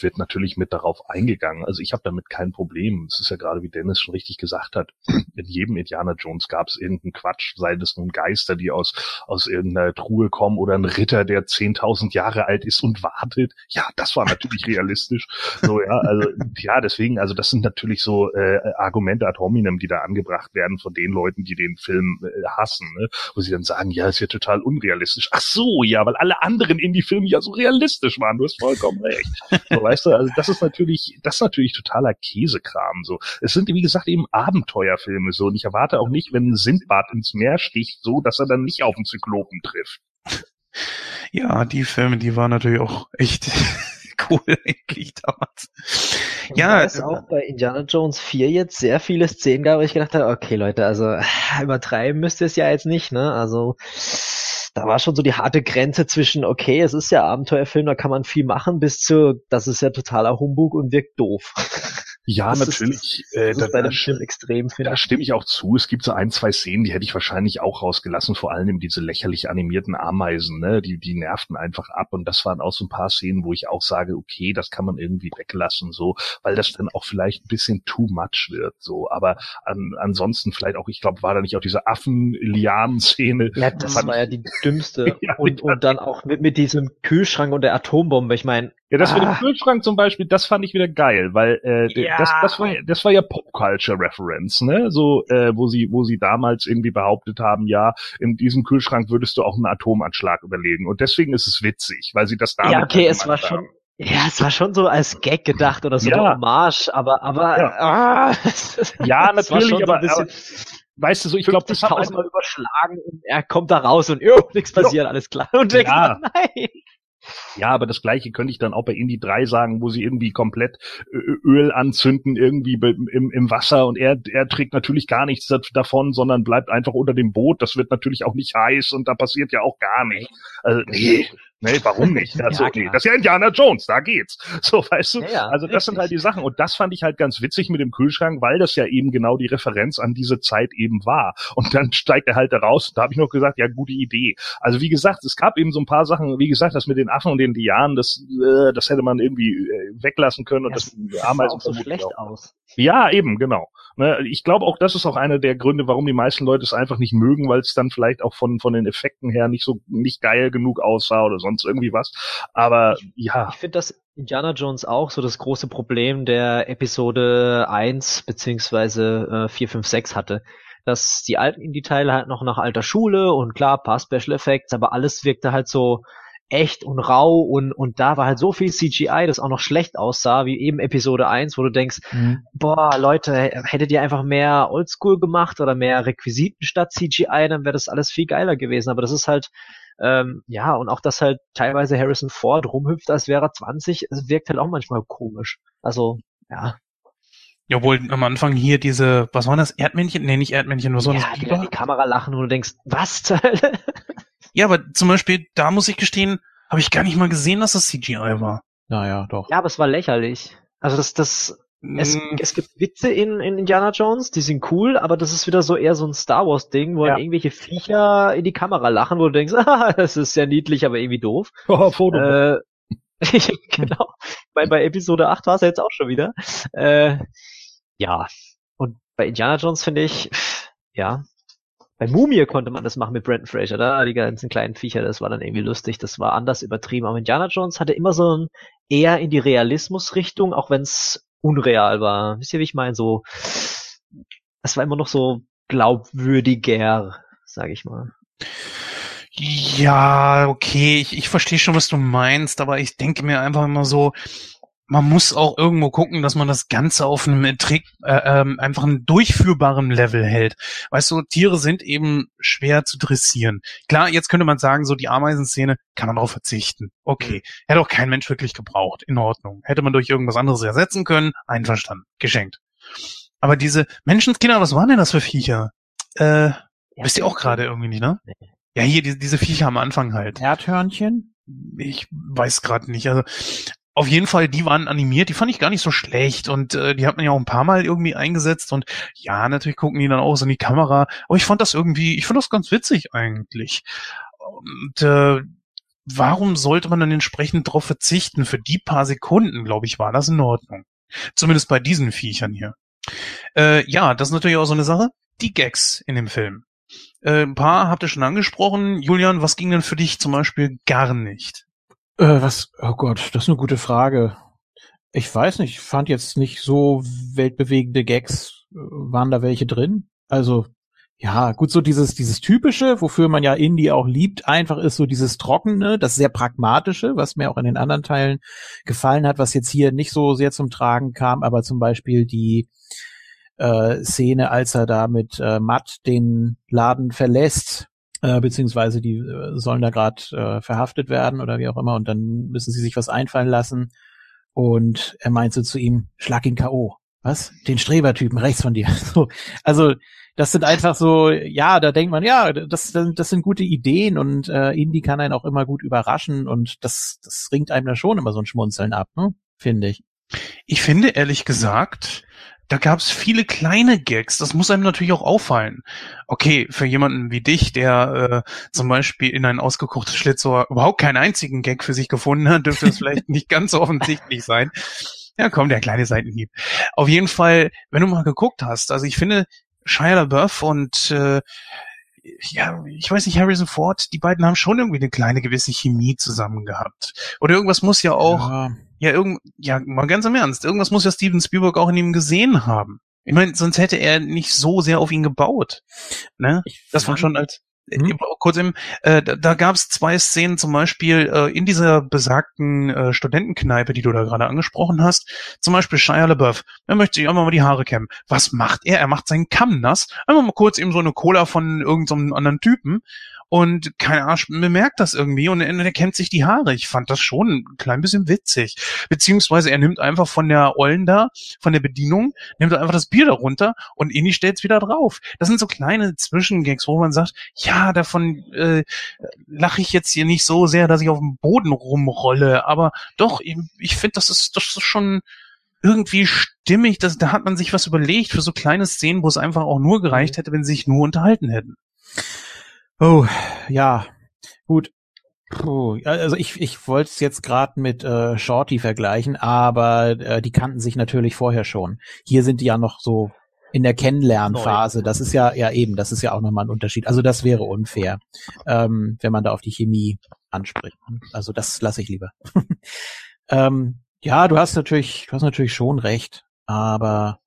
wird natürlich mit darauf eingegangen. Also ich habe damit kein Problem. Es ist ja gerade, wie Dennis schon richtig gesagt hat, (clears throat) in jedem Indiana Jones gab es irgendeinen Quatsch, sei es nun Geister, die aus, aus irgendeiner Truhe kommen oder ein Ritter, der 10.000 Jahre alt ist und wartet. Ja, das war natürlich realistisch. So, ja, also, ja, deswegen, also das sind natürlich so äh, Argumente ad hominem, die da angebracht werden von den Leuten, die den Film äh, hassen, ne? wo sie dann sagen, ja, ist ja total unrealistisch. Ach so, ja, weil alle anderen Indie-Filme ja so realistisch waren. Du hast vollkommen recht. So, weißt du, also das ist natürlich, das ist natürlich totaler Käsekram. So, es sind wie gesagt eben Abenteuerfilme so und ich erwarte auch nicht, wenn Sindbad ins Meer sticht, so, dass er dann nicht auf den Zyklopen trifft. Ja, die Filme, die waren natürlich auch echt (laughs) cool eigentlich damals. Ja, es auch bei Indiana Jones 4 jetzt sehr viele Szenen gab, wo ich gedacht habe, okay Leute, also (laughs) übertreiben müsst ihr es ja jetzt nicht, ne? Also da war schon so die harte Grenze zwischen, okay, es ist ja Abenteuerfilm, da kann man viel machen, bis zu, das ist ja totaler Humbug und wirkt doof. (laughs) Ja, das natürlich. Ist, das, äh, da, ist Film extrem, Da stimme ich auch zu. Es gibt so ein, zwei Szenen, die hätte ich wahrscheinlich auch rausgelassen, vor allem diese lächerlich animierten Ameisen, ne? Die, die nervten einfach ab. Und das waren auch so ein paar Szenen, wo ich auch sage, okay, das kann man irgendwie weglassen, so, weil das dann auch vielleicht ein bisschen too much wird, so. Aber an, ansonsten vielleicht auch, ich glaube, war da nicht auch diese Affen-Lianen-Szene. Ja, das war ja die dümmste. (laughs) ja, und, und dann auch mit, mit diesem Kühlschrank und der Atombombe. Ich meine, Ja, das ah. mit dem Kühlschrank zum Beispiel, das fand ich wieder geil, weil äh, ja. das, das war das war ja Pop Culture Reference, ne? So, äh, wo sie wo sie damals irgendwie behauptet haben, ja, in diesem Kühlschrank würdest du auch einen Atomanschlag überlegen. Und deswegen ist es witzig, weil sie das damals. Ja, okay, es war haben. schon. Ja, es war schon so als Gag gedacht oder so ja. eine Hommage, aber aber ja, ah, (laughs) ja natürlich, aber, so aber weißt du so, ich glaube, das hat mal überschlagen und er kommt da raus und oh, nichts passiert, alles klar. Und denkt, ja. (laughs) nein. Ja, aber das gleiche könnte ich dann auch bei Indie 3 sagen, wo sie irgendwie komplett Öl anzünden, irgendwie im, im Wasser und er, er trägt natürlich gar nichts davon, sondern bleibt einfach unter dem Boot. Das wird natürlich auch nicht heiß und da passiert ja auch gar nichts. Also, nee, Nee, warum nicht? Also, (laughs) ja, nee, das ist ja Indiana Jones, da geht's. (laughs) So, weißt du? Ja, also das richtig. sind halt die Sachen. Und das fand ich halt ganz witzig mit dem Kühlschrank, weil das ja eben genau die Referenz an diese Zeit eben war. Und dann (laughs) steigt er halt da raus. Und da habe ich noch gesagt, ja, gute Idee. Also wie gesagt, es gab eben so ein paar Sachen, wie gesagt, das mit den Affen und den Lianen, das, äh, das hätte man irgendwie äh, weglassen können. Und ja, das, das Ameisen sah auch so schlecht auch. aus. Ja, eben, genau. Ne, ich glaube auch, das ist auch einer der Gründe, warum die meisten Leute es einfach nicht mögen, weil es dann vielleicht auch von von den Effekten her nicht so nicht geil genug aussah oder sonst irgendwie was. Aber ja. Ich finde das Indiana Jones auch so das große Problem der Episode 1 beziehungsweise äh, 4, 5, 6 hatte. Dass die alten Indie-Teile halt noch nach alter Schule und klar, paar Special Effects, aber alles wirkte halt so echt und rau und, und da war halt so viel CGI, das auch noch schlecht aussah, wie eben Episode 1, wo du denkst, mhm. boah, Leute, hättet ihr einfach mehr Oldschool gemacht oder mehr Requisiten statt CGI, dann wäre das alles viel geiler gewesen. Aber das ist halt, ähm, ja, und auch, dass halt teilweise Harrison Ford rumhüpft, als wäre er 20, es wirkt halt auch manchmal komisch. Also, ja. Ja, wohl am Anfang hier diese, was war das, Erdmännchen? Nee, nicht Erdmännchen, nur so ja, die, die Kamera lachen und du denkst, was? Ja, aber zum Beispiel, da muss ich gestehen, habe ich gar nicht mal gesehen, dass das CGI war. Naja, doch. Ja, aber es war lächerlich. Also das, das, es, mm. es gibt Witze in, in Indiana Jones, die sind cool, aber das ist wieder so eher so ein Star Wars Ding, wo ja. irgendwelche Viecher in die Kamera lachen, wo du denkst, (laughs) ah, das ist ja niedlich, aber irgendwie doof. (laughs) Oh, Foto. Äh, (laughs) genau. bei, bei Episode 8 war es ja jetzt auch schon wieder. Äh, ja. Und bei Indiana Jones finde ich, ja, bei Mumie konnte man das machen mit Brandon Fraser, da die ganzen kleinen Viecher, das war dann irgendwie lustig, das war anders übertrieben. Aber Indiana Jones hatte immer so ein eher in die Realismusrichtung, auch wenn es unreal war. Wisst ihr, wie ich meine? So, das war immer noch so glaubwürdiger, sag ich mal. Ja, okay, ich, ich verstehe schon, was du meinst, aber ich denke mir einfach immer so, man muss auch irgendwo gucken, dass man das Ganze auf einem Trick, äh, ähm, einfach einen durchführbaren Level hält. Weißt du, Tiere sind eben schwer zu dressieren. Klar, jetzt könnte man sagen, so die Ameisenszene kann man darauf verzichten. Okay, mhm. hätte auch kein Mensch wirklich gebraucht. In Ordnung. Hätte man durch irgendwas anderes ersetzen können. Einverstanden. Geschenkt. Aber diese Menschenskinder, was waren denn das für Viecher? Äh, wisst ihr auch gerade irgendwie nicht, ne? Ja, hier, die, diese Viecher am Anfang halt. Erdhörnchen? Ich weiß gerade nicht. Also auf jeden Fall, die waren animiert, die fand ich gar nicht so schlecht und äh, die hat man ja auch ein paar Mal irgendwie eingesetzt und ja, natürlich gucken die dann auch so in die Kamera, aber ich fand das irgendwie, ich fand das ganz witzig eigentlich. Und äh, warum sollte man dann entsprechend darauf verzichten? Für die paar Sekunden, glaube ich, war das in Ordnung. Zumindest bei diesen Viechern hier. Äh, ja, das ist natürlich auch so eine Sache. Die Gags in dem Film. Äh, ein paar habt ihr schon angesprochen. Julian, was ging denn für dich zum Beispiel gar nicht? Äh, was, oh Gott, das ist eine gute Frage. Ich weiß nicht, ich fand jetzt nicht so weltbewegende Gags. Äh, waren da welche drin? Also, ja, gut, so dieses, dieses typische, wofür man ja Indie auch liebt, einfach ist so dieses trockene, das sehr pragmatische, was mir auch in den anderen Teilen gefallen hat, was jetzt hier nicht so sehr zum Tragen kam, aber zum Beispiel die äh, Szene, als er da mit äh, Matt den Laden verlässt äh, beziehungsweise die äh, sollen da gerade äh, verhaftet werden oder wie auch immer und dann müssen sie sich was einfallen lassen und er meinte zu ihm, schlag ihn K.O. Was? Den Strebertypen rechts von dir. (laughs) So, also das sind einfach so, ja, da denkt man, ja, das, das sind gute Ideen und äh, Indie kann einen auch immer gut überraschen und das, das ringt einem da schon immer so ein Schmunzeln ab, ne? finde ich. Ich finde ehrlich gesagt, da gab es viele kleine Gags. Das muss einem natürlich auch auffallen. Okay, für jemanden wie dich, der äh, zum Beispiel in ein ausgekochtes Schlitzohr überhaupt keinen einzigen Gag für sich gefunden hat, dürfte es vielleicht nicht ganz so offensichtlich sein. Ja, komm, der kleine Seitenhieb. Auf jeden Fall, wenn du mal geguckt hast, also ich finde, Shia LaBeouf und äh, ja, ich weiß nicht, Harrison Ford, die beiden haben schon irgendwie eine kleine gewisse Chemie zusammen gehabt. Oder irgendwas muss ja auch, ja, ja irgend, ja, mal ganz im Ernst, irgendwas muss ja Steven Spielberg auch in ihm gesehen haben. Ich meine, sonst hätte er nicht so sehr auf ihn gebaut. Ne? Das war schon als Mhm. Kurz im, äh, da, da gab es zwei Szenen, zum Beispiel äh, in dieser besagten äh, Studentenkneipe, die du da gerade angesprochen hast. Zum Beispiel Shia LaBeouf, er möchte sich einfach mal die Haare kämmen. Was macht er? Er macht seinen Kamm nass. Einfach mal kurz eben so eine Cola von irgendeinem so anderen Typen und kein Arsch bemerkt das irgendwie und er, er kennt sich die Haare. Ich fand das schon ein klein bisschen witzig. Beziehungsweise er nimmt einfach von der Ollen da, von der Bedienung, nimmt einfach das Bier darunter und Inni stellt's wieder drauf. Das sind so kleine Zwischengags, wo man sagt, ja, davon äh, lache ich jetzt hier nicht so sehr, dass ich auf dem Boden rumrolle, aber doch, ich, ich finde, das ist, das ist schon irgendwie stimmig, das, da hat man sich was überlegt für so kleine Szenen, wo es einfach auch nur gereicht hätte, wenn sie sich nur unterhalten hätten. Oh, ja, gut. Puh, also ich, ich wollte es jetzt gerade mit äh, Shorty vergleichen, aber äh, die kannten sich natürlich vorher schon. Hier sind die ja noch so in der Kennenlernphase. Das ist ja, ja eben, das ist ja auch nochmal ein Unterschied. Also das wäre unfair, ähm, wenn man da auf die Chemie anspricht. Also das lasse ich lieber. (laughs) ähm, ja, du hast natürlich, du hast natürlich schon recht, aber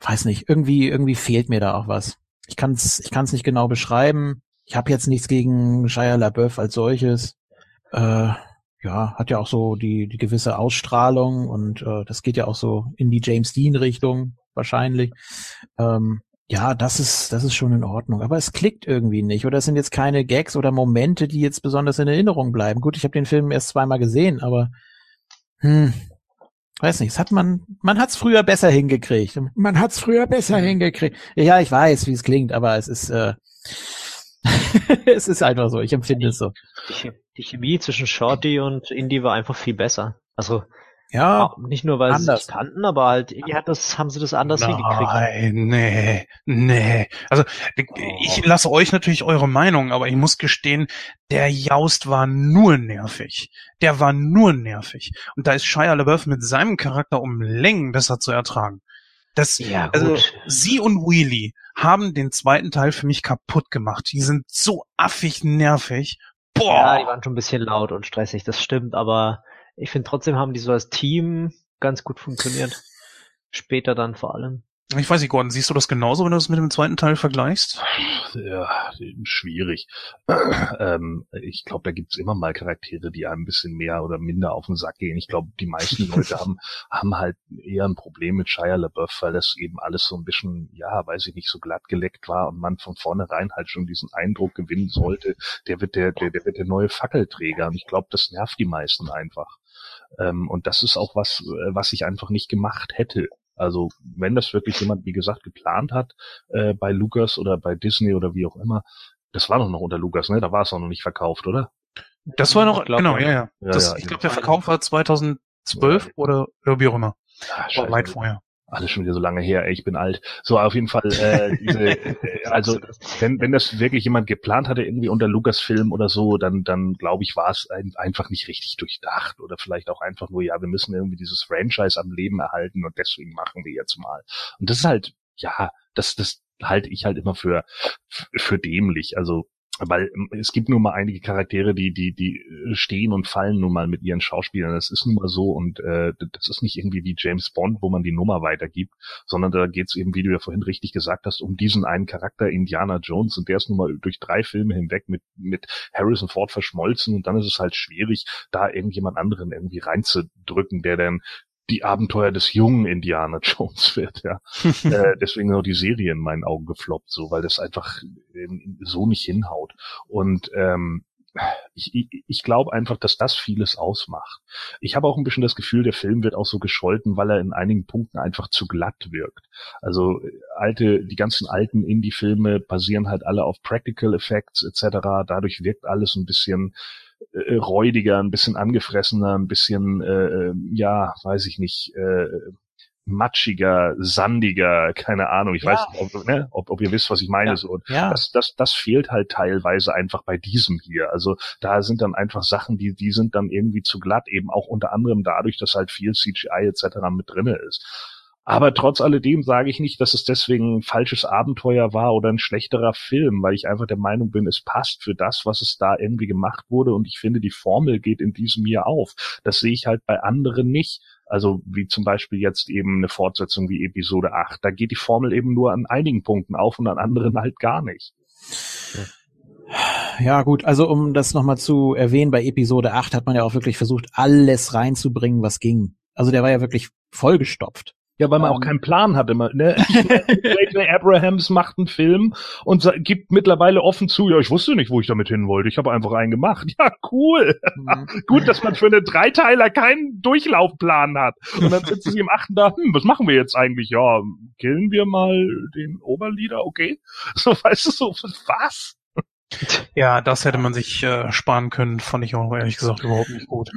weiß nicht, irgendwie, irgendwie fehlt mir da auch was. Ich kann es ich kann's nicht genau beschreiben. Ich habe jetzt nichts gegen Shia LaBeouf als solches. Äh, ja, hat ja auch so die, die gewisse Ausstrahlung und äh, das geht ja auch so in die James Dean Richtung wahrscheinlich. Ähm, ja, das ist, das ist schon in Ordnung. Aber es klickt irgendwie nicht. Oder es sind jetzt keine Gags oder Momente, die jetzt besonders in Erinnerung bleiben. Gut, ich habe den Film erst zweimal gesehen, aber hm, weiß nicht, es hat man, man hat's früher besser hingekriegt. Man hat's früher besser hingekriegt. Ja, ich weiß, wie es klingt, aber es ist, äh, (laughs) es ist einfach so, ich empfinde es so. Die, die Chemie zwischen Shorty und Indy war einfach viel besser. Also ja, nicht nur weil anders. sie sich kannten, aber halt irgendwie hat das, haben sie das anders Nein, hingekriegt. Nein, nee, nee. Also ich lasse euch natürlich eure Meinung, aber ich muss gestehen, der Jaust war nur nervig. Der war nur nervig. Und da ist Shia LaBeouf mit seinem Charakter um Längen besser zu ertragen. Das, ja, also sie und Wheelie haben den zweiten Teil für mich kaputt gemacht. Die sind so affig nervig. Boah. Ja, die waren schon ein bisschen laut und stressig, das stimmt, aber ich finde trotzdem haben die so als Team ganz gut funktioniert. Später dann vor allem. Ich weiß nicht, Gordon, siehst du das genauso, wenn du es mit dem zweiten Teil vergleichst? Ja, schwierig. (clears throat) ähm, ich glaube, da gibt's immer mal Charaktere, die einem ein bisschen mehr oder minder auf den Sack gehen. Ich glaube, die meisten Leute haben, (laughs) haben halt eher ein Problem mit Shia LaBeouf, weil das eben alles so ein bisschen, ja, weiß ich nicht, so glatt geleckt war und man von vornherein halt schon diesen Eindruck gewinnen sollte, der wird der, der, der wird der neue Fackelträger. Und ich glaube, das nervt die meisten einfach. Ähm, und das ist auch was, äh, was ich einfach nicht gemacht hätte. Also wenn das wirklich jemand, wie gesagt, geplant hat äh, bei Lucas oder bei Disney oder wie auch immer, das war doch noch unter Lucas, ne? Da war es auch noch nicht verkauft, oder? Das war noch, glaub, genau, ja, ja. ja, das, ja ich glaube, der Verkauf war 2012 ja. oder, oder wie auch immer. Ja, weit vorher alles schon wieder so lange her, ey, ich bin alt. So, auf jeden Fall, äh, diese, (laughs) äh, also wenn, wenn das wirklich jemand geplant hatte, irgendwie unter Lucasfilm oder so, dann, dann glaube ich, war es ein, einfach nicht richtig durchdacht. Oder vielleicht auch einfach nur, ja, wir müssen irgendwie dieses Franchise am Leben erhalten und deswegen machen wir jetzt mal. Und das ist halt, ja, das, das halte ich halt immer für, für dämlich. Also weil ähm, es gibt nur mal einige Charaktere, die die die äh, stehen und fallen nun mal mit ihren Schauspielern. Das ist nun mal so und äh, das ist nicht irgendwie wie James Bond, wo man die Nummer weitergibt, sondern da geht es eben, wie du ja vorhin richtig gesagt hast, um diesen einen Charakter Indiana Jones und der ist nun mal durch drei Filme hinweg mit mit Harrison Ford verschmolzen und dann ist es halt schwierig, da irgendjemand anderen irgendwie reinzudrücken, der dann die Abenteuer des jungen Indiana Jones (laughs) wird, ja. (laughs) äh, deswegen auch die Serie in meinen Augen gefloppt, so, weil das einfach so nicht hinhaut. Und ähm, ich, ich, ich glaube einfach, dass das vieles ausmacht. Ich habe auch ein bisschen das Gefühl, der Film wird auch so gescholten, weil er in einigen Punkten einfach zu glatt wirkt. Also alte, die ganzen alten Indie-Filme basieren halt alle auf Practical Effects etc. Dadurch wirkt alles ein bisschen äh, räudiger, ein bisschen angefressener, ein bisschen, äh, äh, ja, weiß ich nicht, äh, matschiger, sandiger, keine Ahnung, ich ja. weiß nicht, ob, ne, ob, ob ihr wisst, was ich meine. Ja. So. Ja. Das, das, das fehlt halt teilweise einfach bei diesem hier. Also da sind dann einfach Sachen, die, die sind dann irgendwie zu glatt, eben auch unter anderem dadurch, dass halt viel CGI etc. mit drinne ist. Aber trotz alledem sage ich nicht, dass es deswegen ein falsches Abenteuer war oder ein schlechterer Film, weil ich einfach der Meinung bin, es passt für das, was es da irgendwie gemacht wurde. Und ich finde, die Formel geht in diesem Jahr auf. Das sehe ich halt bei anderen nicht. Also wie zum Beispiel jetzt eben eine Fortsetzung wie Episode 8. Da geht die Formel eben nur an einigen Punkten auf und an anderen halt gar nicht. Ja gut, also um das nochmal zu erwähnen, bei Episode 8 hat man ja auch wirklich versucht, alles reinzubringen, was ging. Also der war ja wirklich vollgestopft. Ja, weil man um, auch ähm. keinen Plan hatte. Ne? (laughs) J.J. Abrahams macht einen Film und gibt mittlerweile offen zu, ja, ich wusste nicht, wo ich damit hin wollte. Ich habe einfach einen gemacht. Ja, cool. Mhm. (laughs) Gut, dass man für eine Dreiteiler keinen Durchlaufplan hat. Und dann sitzen sie im achten da, hm, was machen wir jetzt eigentlich? Ja, killen wir mal den Oberlieder, okay? (laughs) So, weißt du, so, was? Ja, das hätte man sich äh, sparen können, fand ich auch ehrlich gesagt überhaupt nicht gut.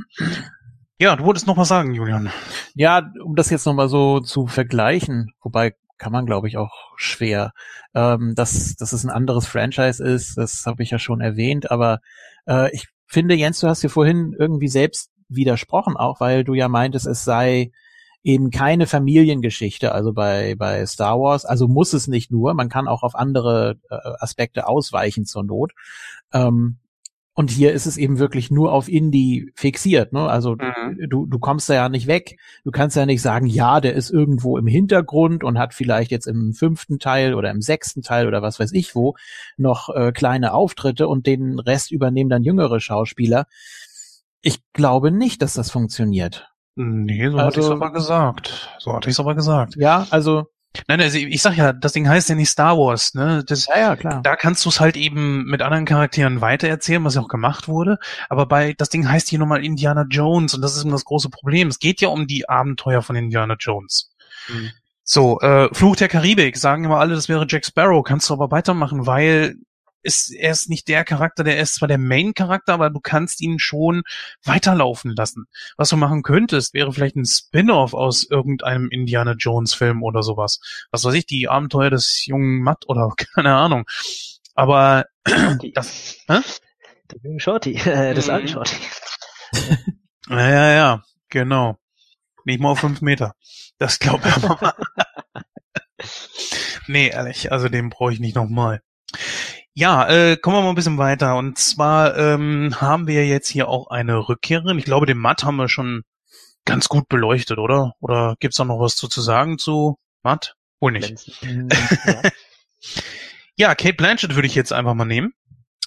Ja, du wolltest noch was sagen, Julian. Ja, um das jetzt nochmal so zu vergleichen, wobei kann man, glaube ich, auch schwer, ähm, dass, dass es ein anderes Franchise ist, das habe ich ja schon erwähnt, aber äh, ich finde, Jens, du hast dir vorhin irgendwie selbst widersprochen, auch weil du ja meintest, es sei eben keine Familiengeschichte, also bei, bei Star Wars, also muss es nicht nur, man kann auch auf andere äh, Aspekte ausweichen zur Not. Ähm, und hier ist es eben wirklich nur auf Indie fixiert. Ne? Also mhm. du, du kommst da ja nicht weg. Du kannst ja nicht sagen, ja, der ist irgendwo im Hintergrund und hat vielleicht jetzt im fünften Teil oder im sechsten Teil oder was weiß ich wo noch äh, kleine Auftritte und den Rest übernehmen dann jüngere Schauspieler. Ich glaube nicht, dass das funktioniert. Nee, so also, hatte ich es aber gesagt. So hatte ich es aber gesagt. Ja, also Nein, also ich sag ja, das Ding heißt ja nicht Star Wars, ne? Das, ja, ja, klar. Da kannst du es halt eben mit anderen Charakteren weitererzählen, was ja auch gemacht wurde. Aber bei das Ding heißt hier nochmal Indiana Jones und das ist immer das große Problem. Es geht ja um die Abenteuer von Indiana Jones. Mhm. So, äh, Fluch der Karibik, sagen immer alle, das wäre Jack Sparrow, kannst du aber weitermachen, weil ist, er ist nicht der Charakter, der ist zwar der Main-Charakter, aber du kannst ihn schon weiterlaufen lassen. Was du machen könntest, wäre vielleicht ein Spin-off aus irgendeinem Indiana Jones-Film oder sowas. Was weiß ich, die Abenteuer des jungen Matt oder (laughs) keine Ahnung. Aber das, hä? Der jungen Shorty, (laughs) äh, das mhm. alten Shorty. (laughs) ja, ja, ja, genau. Nicht mal auf fünf Meter. Das glaube ich mal. nee, ehrlich, also den brauche ich nicht nochmal. Ja, äh, kommen wir mal ein bisschen weiter. Und zwar ähm, haben wir jetzt hier auch eine Rückkehrerin. Ich glaube, den Matt haben wir schon ganz gut beleuchtet, oder? Oder gibt's da noch was zu, zu sagen zu Matt? Wohl nicht. (laughs) ja, Kate Blanchett würde ich jetzt einfach mal nehmen.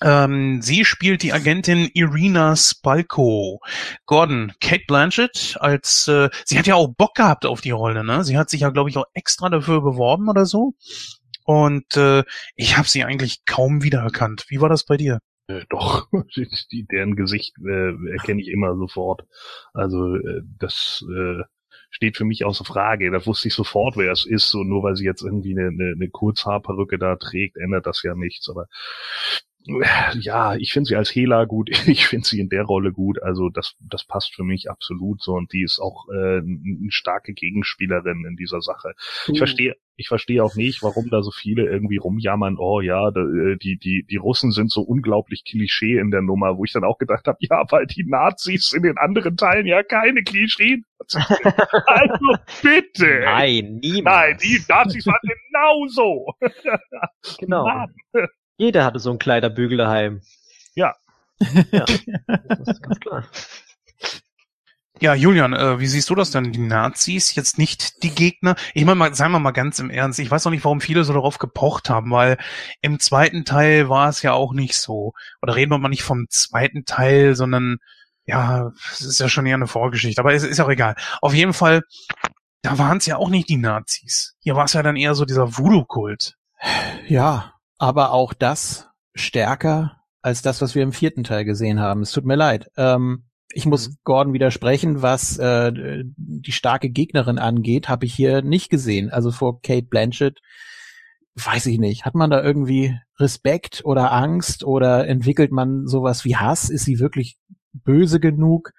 Ähm, sie spielt die Agentin Irina Spalko. Gordon, Kate Blanchett als äh, sie hat ja auch Bock gehabt auf die Rolle, ne? Sie hat sich ja, glaube ich, auch extra dafür beworben oder so. Und äh, ich habe sie eigentlich kaum wiedererkannt. Wie war das bei dir? Äh, doch, (laughs) die, deren Gesicht äh, erkenne ich immer sofort. Also äh, das äh, steht für mich außer Frage. Da wusste ich sofort, wer es ist. Und nur weil sie jetzt irgendwie eine, eine, eine Kurzhaarperücke da trägt, ändert das ja nichts. Aber ja, ich finde sie als Hela gut, (laughs) ich finde sie in der Rolle gut, also das, das passt für mich absolut so und die ist auch äh, eine starke Gegenspielerin in dieser Sache. Ich verstehe, ich verstehe auch nicht, warum da so viele irgendwie rumjammern, oh ja, äh, die, die, die Russen sind so unglaublich Klischee in der Nummer, wo ich dann auch gedacht habe, (laughs) ja, weil die Nazis in den anderen Teilen ja keine Klischee. (laughs) also bitte. Nein, niemals. Nein, die Nazis waren genauso. genau. Mann. Jeder hatte so einen Kleiderbügel daheim. Ja. ja, das ist ganz klar. Ja, Julian, äh, wie siehst du das denn? Die Nazis, jetzt nicht die Gegner? Ich meine, mal, sagen wir mal ganz im Ernst, ich weiß auch nicht, warum viele so darauf gepocht haben, weil im zweiten Teil war es ja auch nicht so. Oder reden wir mal nicht vom zweiten Teil, sondern ja, es ist ja schon eher eine Vorgeschichte, aber es ist auch egal. Auf jeden Fall, da waren es ja auch nicht die Nazis. Hier war es ja dann eher so dieser Voodoo-Kult. Ja, aber auch das stärker als das, was wir im vierten Teil gesehen haben. Es tut mir leid. Ähm, ich muss mhm. Gordon widersprechen, was äh, die starke Gegnerin angeht, habe ich hier nicht gesehen. Also vor Kate Blanchett weiß ich nicht. Hat man da irgendwie Respekt oder Angst oder entwickelt man sowas wie Hass? Ist sie wirklich böse genug?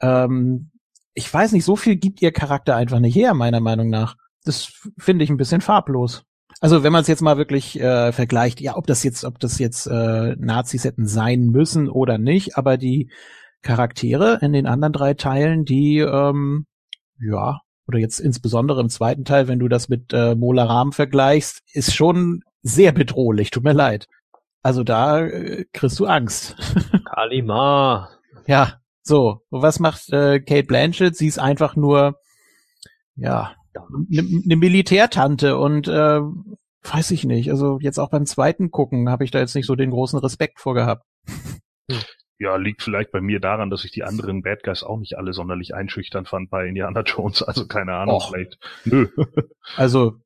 Ähm, ich weiß nicht, so viel gibt ihr Charakter einfach nicht her, meiner Meinung nach. Das finde ich ein bisschen farblos. Also wenn man es jetzt mal wirklich äh, vergleicht, ja, ob das jetzt, ob das jetzt äh, Nazis hätten sein müssen oder nicht, aber die Charaktere in den anderen drei Teilen, die ähm, ja oder jetzt insbesondere im zweiten Teil, wenn du das mit äh, Mola Ram vergleichst, ist schon sehr bedrohlich. Tut mir leid. Also da äh, kriegst du Angst. (laughs) Kalima. ja, so. Und was macht äh, Kate Blanchett? Sie ist einfach nur, ja, eine ne Militärtante und äh, weiß ich nicht. Also jetzt auch beim zweiten Gucken habe ich da jetzt nicht so den großen Respekt vor gehabt. (laughs) Ja, liegt vielleicht bei mir daran, dass ich die anderen Bad Guys auch nicht alle sonderlich einschüchtern fand bei Indiana Jones. Also keine Ahnung, Och. vielleicht. Nö. (laughs) Also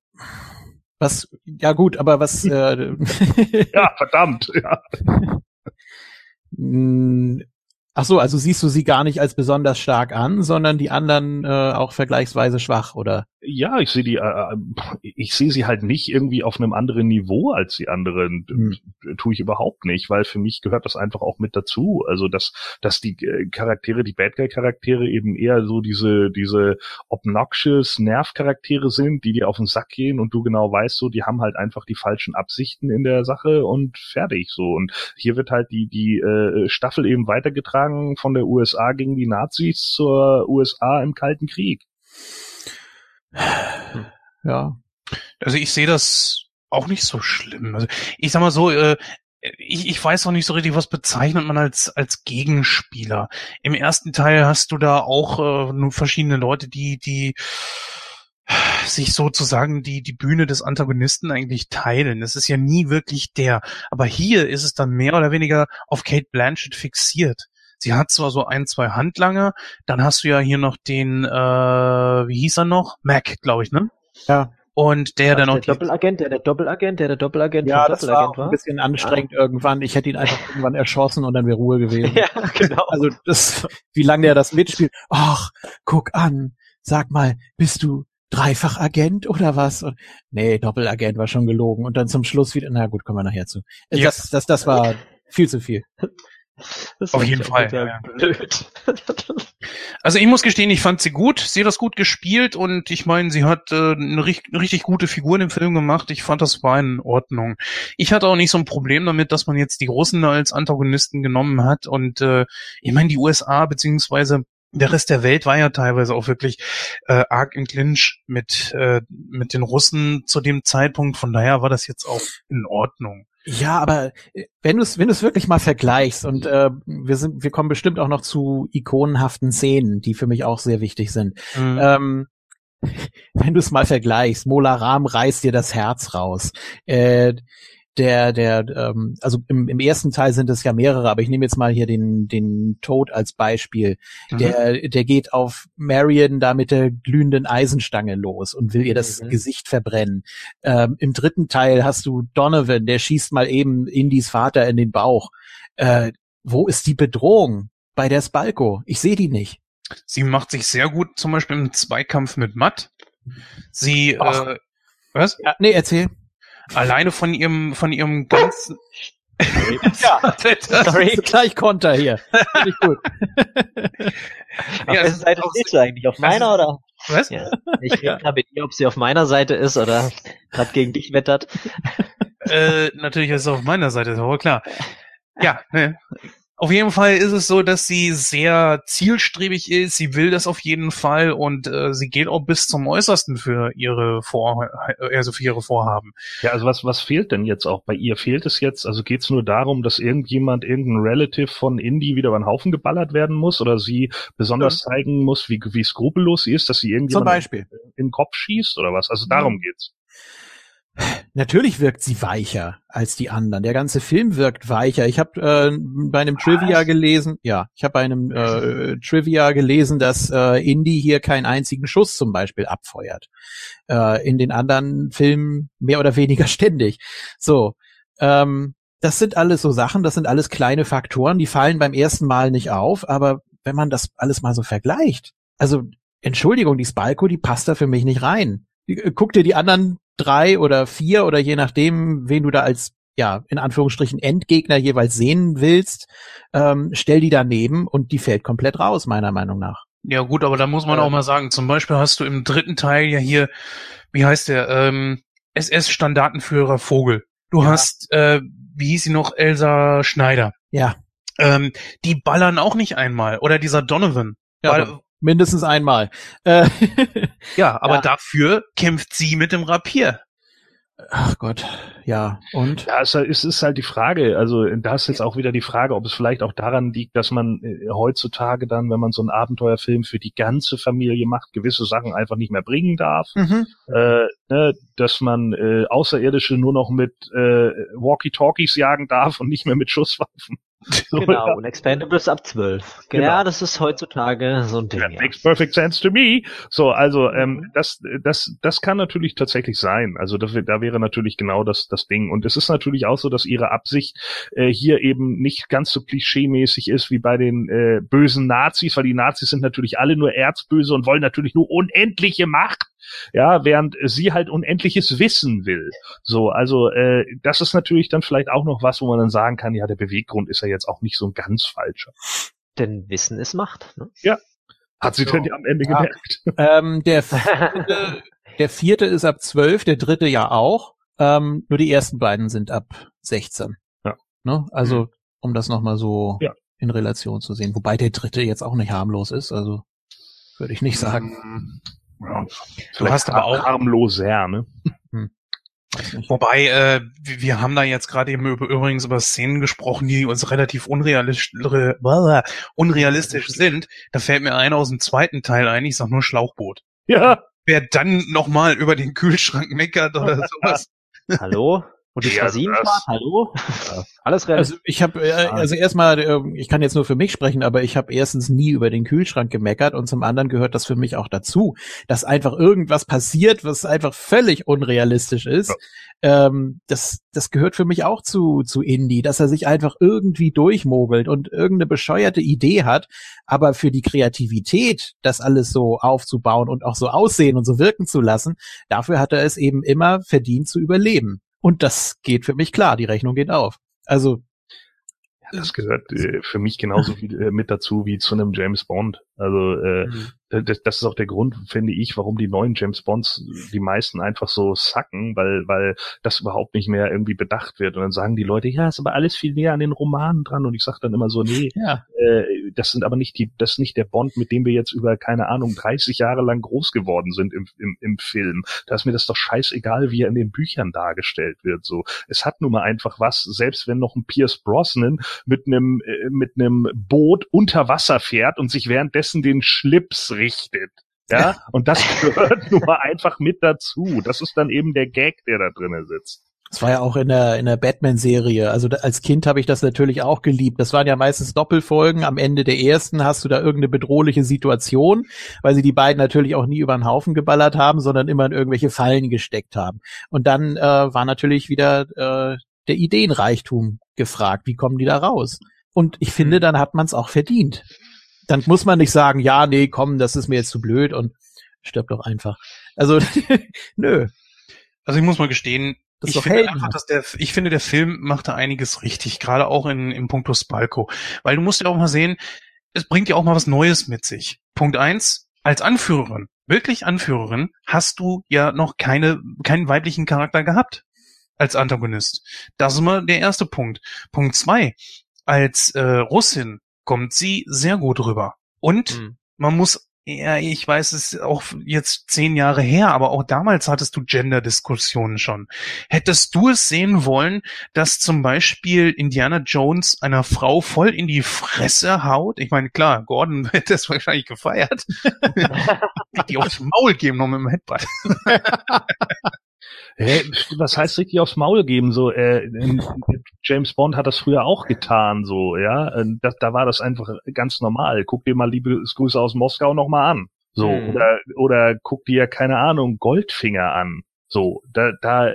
was, ja gut, aber was, äh, (laughs) ja, verdammt. Ja. mh, ach so, also siehst du sie gar nicht als besonders stark an, sondern die anderen äh, auch vergleichsweise schwach, oder? Ja, ich sehe die, äh, ich sehe sie halt nicht irgendwie auf einem anderen Niveau als die anderen. Hm. Tue ich überhaupt nicht, weil für mich gehört das einfach auch mit dazu. Also dass, dass die äh, Charaktere, die Bad Guy Charaktere eben eher so diese, diese obnoxious Nervcharaktere sind, die dir auf den Sack gehen und du genau weißt, so, die haben halt einfach die falschen Absichten in der Sache und fertig so. Und hier wird halt die, die äh, Staffel eben weitergetragen von der USA gegen die Nazis zur USA im Kalten Krieg. Ja. Also ich sehe das auch nicht so schlimm. Also ich sag mal so, äh, ich, ich weiß auch nicht so richtig, was bezeichnet man als, als Gegenspieler. Im ersten Teil hast du da auch äh, nur verschiedene Leute, die, die sich sozusagen die, die Bühne des Antagonisten eigentlich teilen. Es ist ja nie wirklich der. Aber hier ist es dann mehr oder weniger auf Kate Blanchett fixiert. Sie hat zwar so ein, zwei Handlanger, dann hast du ja hier noch den, äh, wie hieß er noch? Mac, glaube ich, ne? Ja. Und der dann der noch die, Doppelagent, der der Doppelagent, der der Doppelagent Ja, das war Doppelagent auch ein bisschen anstrengend irgendwann. Ich hätte ihn einfach irgendwann erschossen und dann wäre Ruhe gewesen. (laughs) Ja, genau. Also das, wie lange der das mitspielt. Ach, guck an. Sag mal, bist du Dreifachagent oder was? Und, nee, Doppelagent war schon gelogen. Und dann zum Schluss wieder, na gut, kommen wir nachher zu. Äh, Ja. Das, das, das war viel zu viel. (laughs) Das Auf jeden Fall, ja, ja. Blöd. (laughs) Also ich muss gestehen, ich fand sie gut, sie hat das gut gespielt und ich meine, sie hat äh, eine, richt- eine richtig gute Figur in dem Film gemacht. Ich fand, das war in Ordnung. Ich hatte auch nicht so ein Problem damit, dass man jetzt die Russen als Antagonisten genommen hat und äh, ich meine, die USA beziehungsweise der Rest der Welt war ja teilweise auch wirklich äh, arg in Clinch mit äh, mit den Russen zu dem Zeitpunkt. Von daher war das jetzt auch in Ordnung. Ja, aber äh, wenn du es wenn du es wirklich mal vergleichst und äh, wir sind wir kommen bestimmt auch noch zu ikonenhaften Szenen, die für mich auch sehr wichtig sind. Mhm. Ähm, (laughs) wenn du es mal vergleichst, Mola Ram reißt dir das Herz raus. Äh, der, der, ähm, also im, im ersten Teil sind es ja mehrere, aber ich nehme jetzt mal hier den, den Tod als Beispiel. Mhm. Der, der geht auf Marion da mit der glühenden Eisenstange los und will ihr das Mhm. Gesicht verbrennen. Ähm, Im dritten Teil hast du Donovan, der schießt mal eben Indys Vater in den Bauch. Äh, wo ist die Bedrohung? Bei der Spalko. Ich sehe die nicht. Sie macht sich sehr gut zum Beispiel im Zweikampf mit Matt. Sie, Ach. äh, was? Ja, nee, erzähl. Alleine von ihrem, von ihrem ganzen. Ja. (laughs) Sorry. Gleich Konter hier. Finde ich gut. (laughs) Auf Ja, ist Seite steht sie eigentlich? Auf meiner oder? Was? Ja. Ich rede gerade mit ihr, ob sie auf meiner Seite ist oder gerade gegen dich wettert. Äh, natürlich ist es auf meiner Seite, ist aber klar. Ja, ne. Auf jeden Fall ist es so, dass sie sehr zielstrebig ist. Sie will das auf jeden Fall und äh, sie geht auch bis zum Äußersten für ihre Vor also für ihre Vorhaben. Ja, also was, was fehlt denn jetzt auch? Bei ihr fehlt es jetzt, also geht es nur darum, dass irgendjemand, irgendein Relative von Indy wieder über den Haufen geballert werden muss oder sie besonders zeigen muss, wie, wie skrupellos sie ist, dass sie Zum irgendjemand Beispiel. in den Kopf schießt oder was? Also darum geht's. Natürlich wirkt sie weicher als die anderen. Der ganze Film wirkt weicher. Ich habe äh, bei einem Trivia gelesen, ja, ich habe bei einem äh, Trivia gelesen, dass äh, Indy hier keinen einzigen Schuss zum Beispiel abfeuert. Äh, in den anderen Filmen mehr oder weniger (laughs) ständig. So, ähm, das sind alles so Sachen, das sind alles kleine Faktoren, die fallen beim ersten Mal nicht auf, aber wenn man das alles mal so vergleicht, also Entschuldigung, die Spalko, die passt da für mich nicht rein. Guck dir die anderen drei oder vier oder je nachdem, wen du da als ja in Anführungsstrichen Endgegner jeweils sehen willst, ähm, stell die daneben und die fällt komplett raus meiner Meinung nach. Ja gut, aber da muss man Äh. auch mal sagen, zum Beispiel hast du im dritten Teil ja hier, wie heißt der, ähm, SS-Standartenführer Vogel. Du Ja. hast, äh, wie hieß sie noch, Elsa Schneider. Ja, Ähm, die ballern auch nicht einmal. Oder dieser Donovan. Ja, Ball, mindestens einmal. Äh, (laughs) Ja, aber Ja. dafür kämpft sie mit dem Rapier. ach Gott, ja. Und? Ja, es ist halt die Frage, also da ist jetzt auch wieder die Frage, ob es vielleicht auch daran liegt, dass man äh, heutzutage dann, wenn man so einen Abenteuerfilm für die ganze Familie macht, gewisse Sachen einfach nicht mehr bringen darf. Mhm. Äh, ne, dass man äh, Außerirdische nur noch mit äh, Walkie-Talkies jagen darf und nicht mehr mit Schusswaffen. (laughs) Genau, und Expendables ab 12. Genau. Ja, das ist heutzutage so ein Ding. That makes perfect sense to me. So, also ähm, das, das, das kann natürlich tatsächlich sein. Also da, wär- da wäre natürlich genau das, das Ding. Und es ist natürlich auch so, dass ihre Absicht äh, hier eben nicht ganz so klischeemäßig ist wie bei den äh, bösen Nazis, weil die Nazis sind natürlich alle nur erzböse und wollen natürlich nur unendliche Macht. Ja, während sie halt unendliches Wissen will. So, also äh, das ist natürlich dann vielleicht auch noch was, wo man dann sagen kann, ja, der Beweggrund ist ja jetzt auch nicht so ein ganz falscher. Denn Wissen ist Macht. Ne? Hat sie So. denn ja am Ende Ja. gemerkt? (laughs) Ähm, der, vierte, (laughs) der vierte ist ab 12, der dritte ja auch. Ähm, nur die ersten beiden sind ab 16. Ja. Ne? Also, um das nochmal so Ja. in Relation zu sehen. Wobei der dritte jetzt auch nicht harmlos ist, also würde ich nicht sagen. Ja, Du hast aber auch- harmloser, ne? Nicht. Wobei, äh, wir haben da jetzt gerade eben über, übrigens über Szenen gesprochen, die uns relativ unrealistisch, unrealistisch sind. Da fällt mir einer aus dem zweiten Teil ein, ich sag nur Schlauchboot. Ja. Wer dann nochmal über den Kühlschrank meckert oder (laughs) sowas. Hallo? Und die Ja, Phrasinenfahrt? das- Hallo? (laughs) Alles relativ. Also ich habe, äh, also erstmal, äh, ich kann jetzt nur für mich sprechen, aber ich habe erstens nie über den Kühlschrank gemeckert und zum anderen gehört das für mich auch dazu, dass einfach irgendwas passiert, was einfach völlig unrealistisch ist. Ähm, das, das gehört für mich auch zu zu Indie, dass er sich einfach irgendwie durchmogelt und irgendeine bescheuerte Idee hat, aber für die Kreativität, das alles so aufzubauen und auch so aussehen und so wirken zu lassen, dafür hat er es eben immer verdient zu überleben. Und das geht für mich klar, die Rechnung geht auf. Also Das gehört äh, für mich genauso (laughs) viel äh, mit dazu wie zu einem James Bond. Also äh, das, das ist auch der Grund, finde ich, warum die neuen James Bonds die meisten einfach so sacken, weil weil das überhaupt nicht mehr irgendwie bedacht wird. Und dann sagen die Leute, ja, ist aber alles viel näher an den Romanen dran. Und ich sage dann immer so, nee, ja, äh, das sind aber nicht die, das ist nicht der Bond, mit dem wir jetzt über, keine Ahnung, 30 Jahre lang groß geworden sind im, im, im Film. Da ist mir das doch scheißegal, wie er in den Büchern dargestellt wird, so. Es hat nun mal einfach was, selbst wenn noch ein Pierce Brosnan mit einem, äh, mit einem Boot unter Wasser fährt und sich währenddessen den Schlips richtet. Ja, und das gehört (laughs) mal einfach mit dazu. Das ist dann eben der Gag, der da drinnen sitzt. Das war ja auch in der, in der Batman-Serie. Also da, als Kind habe ich das natürlich auch geliebt. Das waren ja meistens Doppelfolgen. Am Ende der ersten hast du da irgendeine bedrohliche Situation, weil sie die beiden natürlich auch nie über den Haufen geballert haben, sondern immer in irgendwelche Fallen gesteckt haben. Und dann äh, war natürlich wieder äh, der Ideenreichtum gefragt. Wie kommen die da raus? Und ich finde, dann hat man es auch verdient. Dann muss man nicht sagen, ja, nee, komm, das ist mir jetzt zu blöd und stirb doch einfach. Also, (laughs) nö. Also ich muss mal gestehen, Das ist ich finde einfach, dass der, ich finde, der Film macht da einiges richtig, gerade auch in, im Punkto Spalko. Weil du musst ja auch mal sehen, es bringt ja auch mal was Neues mit sich. Punkt eins, als Anführerin, wirklich Anführerin, hast du ja noch keine, keinen weiblichen Charakter gehabt als Antagonist. Das ist mal der erste Punkt. Punkt zwei, als äh, Russin kommt sie sehr gut rüber. Und Hm. man muss, ja, ich weiß, es ist auch jetzt zehn Jahre her, aber auch damals hattest du Gender-Diskussionen schon. Hättest du es sehen wollen, dass zum Beispiel Indiana Jones einer Frau voll in die Fresse haut? Ich meine, klar, Gordon (laughs) hätte es wahrscheinlich gefeiert. (laughs) die aufs Maul geben noch mit dem Headbutt. (laughs) Hä, was heißt richtig aufs Maul geben? So, äh, James Bond hat das früher auch getan, so, ja. Äh, Da, da war das einfach ganz normal. Guck dir mal liebe Grüße aus Moskau nochmal an. So, Mhm. oder, oder guck dir, keine Ahnung, Goldfinger an. So, da, da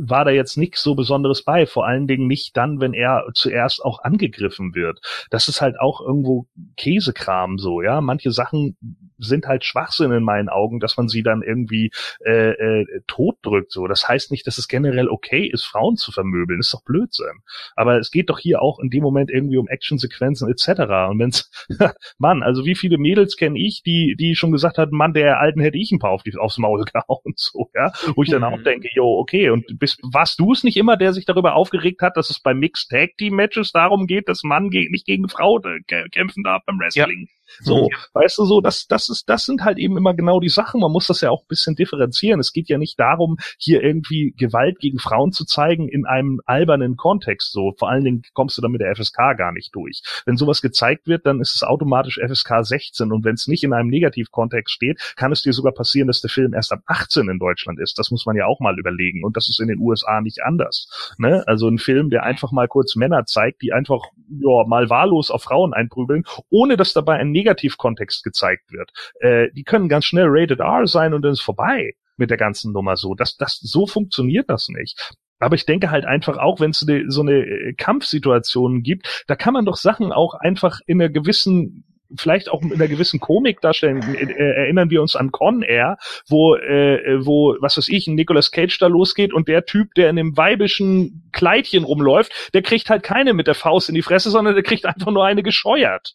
war da jetzt nichts so Besonderes bei. Vor allen Dingen nicht dann, wenn er zuerst auch angegriffen wird. Das ist halt auch irgendwo Käsekram so, ja. Manche Sachen sind halt Schwachsinn in meinen Augen, dass man sie dann irgendwie äh, äh, totdrückt. So, das heißt nicht, dass es generell okay ist, Frauen zu vermöbeln. ist doch Blödsinn. Aber es geht doch hier auch in dem Moment irgendwie um Actionsequenzen etc. Und wenn's, (laughs) Mann, also wie viele Mädels kenne ich, die die schon gesagt hatten, Mann, der Alten hätte ich ein paar auf die, aufs Maul (laughs) gehauen, so, ja, wo ich dann auch (laughs) denke, jo, okay, und bist, warst du es nicht immer, der sich darüber aufgeregt hat, dass es bei Mixed Tag Team Matches darum geht, dass Mann ge nicht gegen Frau äh, kä- kämpfen darf beim Wrestling? So, mhm. weißt du so, das, das ist, das sind halt eben immer genau die Sachen. Man muss das ja auch ein bisschen differenzieren. Es geht ja nicht darum, hier irgendwie Gewalt gegen Frauen zu zeigen in einem albernen Kontext. So, vor allen Dingen kommst du dann mit der FSK gar nicht durch. Wenn sowas gezeigt wird, dann ist es automatisch FSK 16 und wenn es nicht in einem Negativkontext steht, kann es dir sogar passieren, dass der Film erst ab 18 in Deutschland ist. Das muss man ja auch mal überlegen und das ist in den USA nicht anders. Ne? Also ein Film, der einfach mal kurz Männer zeigt, die einfach ja mal wahllos auf Frauen einprügeln, ohne dass dabei ein Negativkontext gezeigt wird. Äh, die können ganz schnell Rated R sein und dann ist vorbei mit der ganzen Nummer so. Das, das, so funktioniert das nicht. Aber ich denke halt einfach auch, wenn es so eine äh, Kampfsituation gibt, da kann man doch Sachen auch einfach in einer gewissen vielleicht auch mit einer gewissen Komik darstellen. Äh, erinnern wir uns an Con Air, wo, äh, wo, was weiß ich, ein Nicolas Cage da losgeht und der Typ, der in dem weibischen Kleidchen rumläuft, der kriegt halt keine mit der Faust in die Fresse, sondern der kriegt einfach nur eine gescheuert.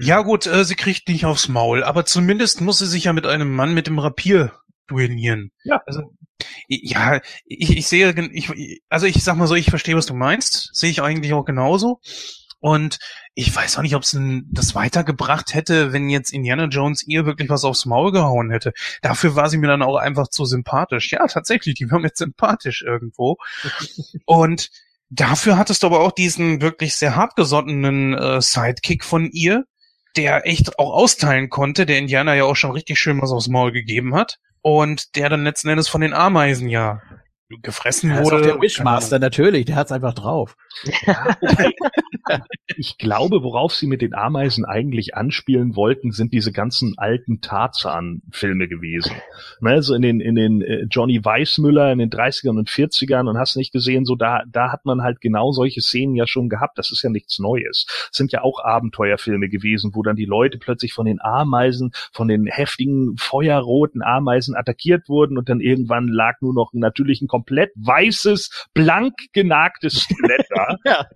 Ja gut, äh, sie kriegt nicht aufs Maul, aber zumindest muss sie sich ja mit einem Mann mit dem Rapier duellieren. Ja. Also, ja, ich, ich sehe, ich, also ich sag mal so, ich verstehe, was du meinst, sehe ich eigentlich auch genauso. Und ich weiß auch nicht, ob es das weitergebracht hätte, wenn jetzt Indiana Jones ihr wirklich was aufs Maul gehauen hätte. Dafür war sie mir dann auch einfach zu sympathisch. Ja, tatsächlich, die war mir (laughs) sympathisch irgendwo. (laughs) Und dafür hattest du aber auch diesen wirklich sehr hartgesottenen äh, Sidekick von ihr, der echt auch austeilen konnte, der Indiana ja auch schon richtig schön was aufs Maul gegeben hat. Und der dann letzten Endes von den Ameisen ja gefressen ja, wurde. Ist der Wishmaster, natürlich, der hat's einfach drauf. Ja, (laughs) ich glaube, worauf sie mit den Ameisen eigentlich anspielen wollten, sind diese ganzen alten Tarzan-Filme gewesen. Also in den, in den äh, Johnny Weissmüller in den 30ern und 40ern und hast nicht gesehen, so da, da hat man halt genau solche Szenen ja schon gehabt. Das ist ja nichts Neues. Das sind ja auch Abenteuerfilme gewesen, wo dann die Leute plötzlich von den Ameisen, von den heftigen feuerroten Ameisen attackiert wurden und dann irgendwann lag nur noch einen natürlichen komplett weißes, blank genagtes Skelett da. (laughs) ja.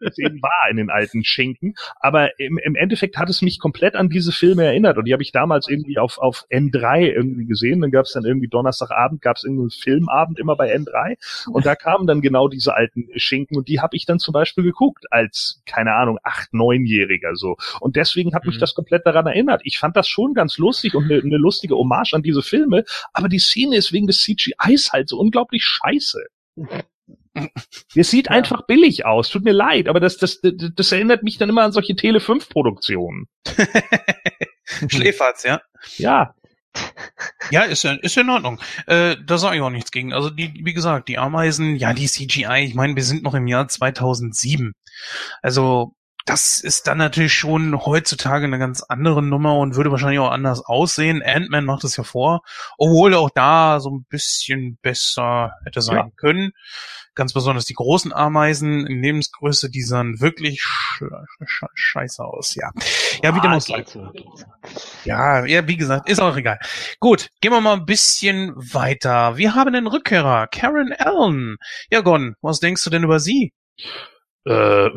Das eben war in den alten Schinken. Aber im, im Endeffekt hat es mich komplett an diese Filme erinnert. Und die habe ich damals irgendwie auf, auf N3 irgendwie gesehen. Dann gab es dann irgendwie Donnerstagabend, gab es irgendwie einen Filmabend immer bei N3. Und da kamen dann genau diese alten Schinken. Und die habe ich dann zum Beispiel geguckt als, keine Ahnung, acht, neunjähriger so. Und deswegen hat mich mhm. das komplett daran erinnert. Ich fand das schon ganz lustig und eine, eine lustige Hommage an diese Filme. Aber die Szene ist wegen des CGIs halt so unglaublich scheiße. (laughs) Es sieht ja. einfach billig aus. Tut mir leid, aber das, das, das, das erinnert mich dann immer an solche Tele 5 Produktionen. (laughs) Schläferz, ja? Ja. Ja, ist ja, ist ja in Ordnung. Äh, da sage ich auch nichts gegen. Also die, wie gesagt, die Ameisen, ja, die CGI, ich meine, wir sind noch im Jahr 2007. Also das ist dann natürlich schon heutzutage eine ganz andere Nummer und würde wahrscheinlich auch anders aussehen. Ant-Man macht es ja vor, obwohl auch da so ein bisschen besser hätte sein ja. können. Ganz besonders die großen Ameisen in Lebensgröße, die sahen wirklich sch sch scheiße aus. Ja, ja, wie dem auch Ja, ja, wie gesagt, ist auch egal. Gut, gehen wir mal ein bisschen weiter. Wir haben den Rückkehrer, Karen Allen. Ja, Gon, was denkst du denn über sie? Äh,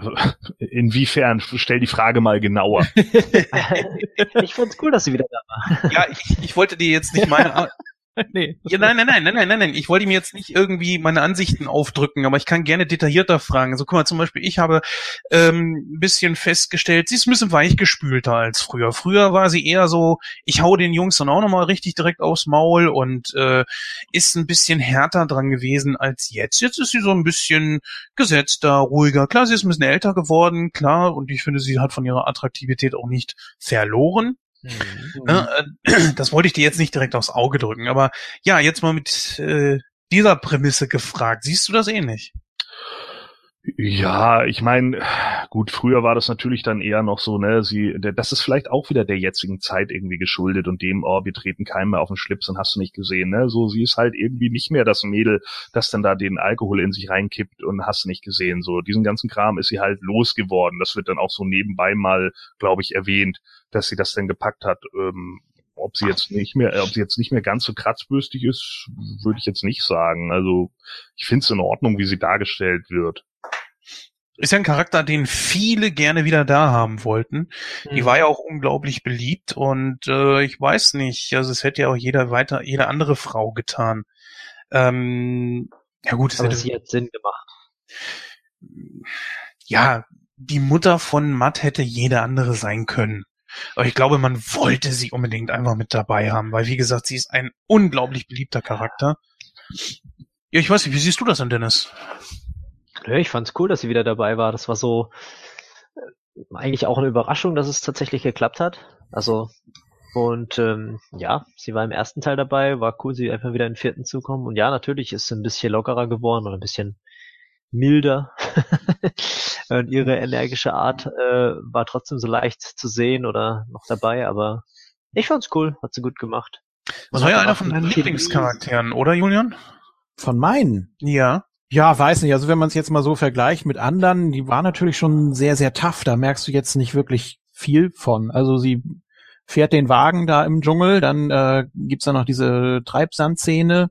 (laughs) inwiefern? Stell die Frage mal genauer. (laughs) ich fand's cool, dass sie wieder da war. Ja, ich, ich wollte dir jetzt nicht meine, (laughs) (laughs) nee. Ja, nein, nein, nein, nein, nein, nein, nein. Ich wollte mir jetzt nicht irgendwie meine Ansichten aufdrücken, aber ich kann gerne detaillierter fragen. Also guck mal, zum Beispiel, ich habe ähm, ein bisschen festgestellt, sie ist ein bisschen weichgespülter als früher. Früher war sie eher so, ich hau den Jungs dann auch nochmal richtig direkt aufs Maul und äh, ist ein bisschen härter dran gewesen als jetzt. Jetzt ist sie so ein bisschen gesetzter, ruhiger. Klar, sie ist ein bisschen älter geworden, klar, und ich finde, sie hat von ihrer Attraktivität auch nicht verloren. Mhm. Ne, äh, (clears throat) das wollte ich dir jetzt nicht direkt aufs Auge drücken, aber ja, jetzt mal mit äh, dieser Prämisse gefragt. Siehst du das ähnlich? Ja, ich meine, gut, früher war das natürlich dann eher noch so, ne, sie, das ist vielleicht auch wieder der jetzigen Zeit irgendwie geschuldet und dem, oh, wir treten keinem mehr auf den Schlips und hast du nicht gesehen, ne, so, sie ist halt irgendwie nicht mehr das Mädel, das dann da den Alkohol in sich reinkippt und hast du nicht gesehen, so, diesen ganzen Kram ist sie halt losgeworden, das wird dann auch so nebenbei mal, glaube ich, erwähnt, dass sie das denn gepackt hat, ähm, ob sie jetzt nicht. mehr, ob sie jetzt nicht mehr ganz so kratzbürstig ist, würde ich jetzt nicht sagen. Also ich finde es in Ordnung, wie sie dargestellt wird ist ja ein Charakter, den viele gerne wieder da haben wollten. Mhm. Die war ja auch unglaublich beliebt und äh, ich weiß nicht, also es hätte ja auch jeder weiter, jede andere Frau getan. Ähm, ja gut, es Aber hätte sie hat Sinn gemacht. Ja, die Mutter von Matt hätte jede andere sein können. Aber ich glaube, man wollte sie unbedingt einfach mit dabei haben, weil wie gesagt, sie ist ein unglaublich beliebter Charakter. Ja, ich weiß nicht, wie siehst du das denn, Dennis? Ja, ich fand's cool, dass sie wieder dabei war. Das war so äh, eigentlich auch eine Überraschung, dass es tatsächlich geklappt hat. Also und ähm, ja, sie war im ersten Teil dabei, war cool, sie einfach wieder in den vierten zu kommen. Und ja, natürlich ist sie ein bisschen lockerer geworden oder ein bisschen milder. (laughs) und ihre energische Art äh, war trotzdem so leicht zu sehen oder noch dabei, aber ich fand's cool, hat sie gut gemacht. Das war ja einer von deinen Lieblingscharakteren, oder Julian? Von meinen? Ja. Ja, weiß nicht. Also wenn man es jetzt mal so vergleicht mit anderen, die war natürlich schon sehr, sehr tough. Da merkst du jetzt nicht wirklich viel von. Also sie fährt den Wagen da im Dschungel, dann äh, gibt's da noch diese Treibsandszene.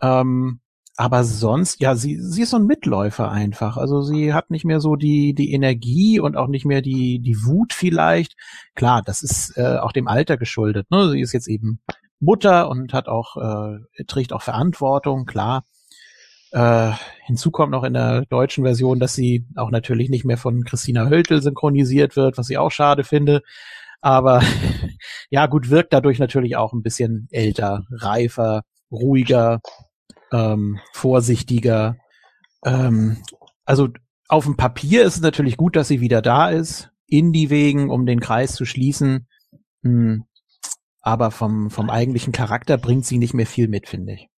Ähm, aber sonst, ja, sie, sie ist so ein Mitläufer einfach. Also sie hat nicht mehr so die, die Energie und auch nicht mehr die, die Wut vielleicht. Klar, das ist äh, auch dem Alter geschuldet. Ne? Sie ist jetzt eben Mutter und hat auch, äh, trägt auch Verantwortung, klar. Äh, hinzu kommt noch in der deutschen Version, dass sie auch natürlich nicht mehr von Christina Höltel synchronisiert wird, was ich auch schade finde. Aber (laughs) ja, gut, wirkt dadurch natürlich auch ein bisschen älter, reifer, ruhiger, ähm, vorsichtiger. Ähm, also auf dem Papier ist es natürlich gut, dass sie wieder da ist, in die Wegen, um den Kreis zu schließen. Hm. Aber vom, vom eigentlichen Charakter bringt sie nicht mehr viel mit, finde ich.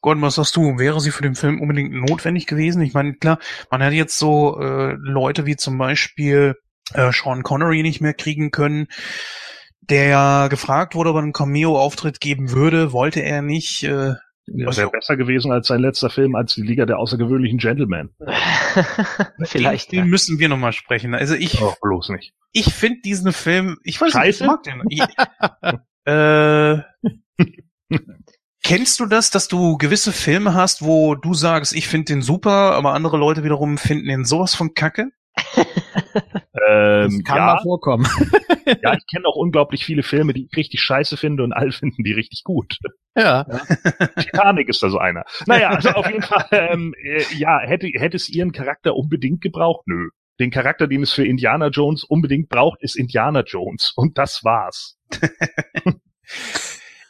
Gordon, was sagst du? Wäre sie für den Film unbedingt notwendig gewesen? Ich meine, klar, man hat jetzt so äh, Leute wie zum Beispiel äh, Sean Connery nicht mehr kriegen können, der gefragt wurde, ob er einen Cameo-Auftritt geben würde, wollte er nicht. Äh, ja, wäre besser gewesen als sein letzter Film als die Liga der außergewöhnlichen Gentlemen. (laughs) Vielleicht. Den, den müssen wir nochmal sprechen. Also ich. Oh, bloß nicht. Ich finde diesen Film. Ich weiß Scheiße? nicht, ich mag den. Ich, äh, (laughs) kennst du das, dass du gewisse Filme hast, wo du sagst, ich finde den super, aber andere Leute wiederum finden den sowas von Kacke? (laughs) Ähm, Das kann ja, mal vorkommen. (laughs) ja, ich kenne auch unglaublich viele Filme, die ich richtig scheiße finde und alle (laughs) finden die richtig gut. ja. Titanic ist da so einer. Naja, also auf jeden Fall, ähm, äh, ja, hätte, hätte es ihren Charakter unbedingt gebraucht? Nö. Den Charakter, den es für Indiana Jones unbedingt braucht, ist Indiana Jones. Und das war's.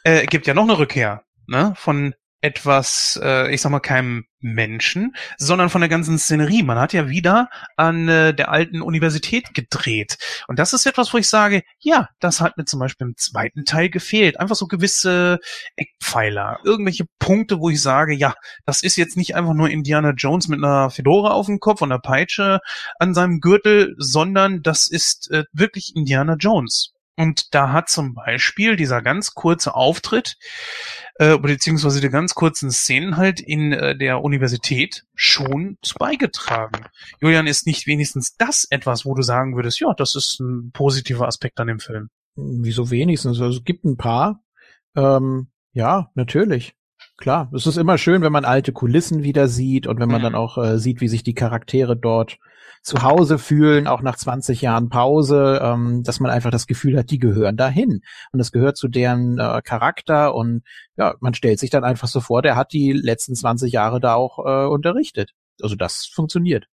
äh, gibt ja noch eine Rückkehr, ne? Von etwas, äh, ich sag mal, keinem Menschen, sondern von der ganzen Szenerie. Man hat ja wieder an äh, der alten Universität gedreht. Und das ist etwas, wo ich sage, ja, das hat mir zum Beispiel im zweiten Teil gefehlt. Einfach so gewisse Eckpfeiler, irgendwelche Punkte, wo ich sage, ja, das ist jetzt nicht einfach nur Indiana Jones mit einer Fedora auf dem Kopf und einer Peitsche an seinem Gürtel, sondern das ist äh, wirklich Indiana Jones. Und da hat zum Beispiel dieser ganz kurze Auftritt, äh, beziehungsweise die ganz kurzen Szenen halt in äh, der Universität schon beigetragen. Julian, ist nicht wenigstens das etwas, wo du sagen würdest, ja, das ist ein positiver Aspekt an dem Film? Wieso wenigstens? Also es gibt ein paar. Ähm, ja, natürlich. Klar. Es ist immer schön, wenn man alte Kulissen wieder sieht und wenn man Mhm. dann auch äh, sieht, wie sich die Charaktere dort zu Hause fühlen, auch nach 20 Jahren Pause, ähm, dass man einfach das Gefühl hat, die gehören dahin. Und das gehört zu deren äh, Charakter und ja, man stellt sich dann einfach so vor, der hat die letzten 20 Jahre da auch äh, unterrichtet. Also das funktioniert.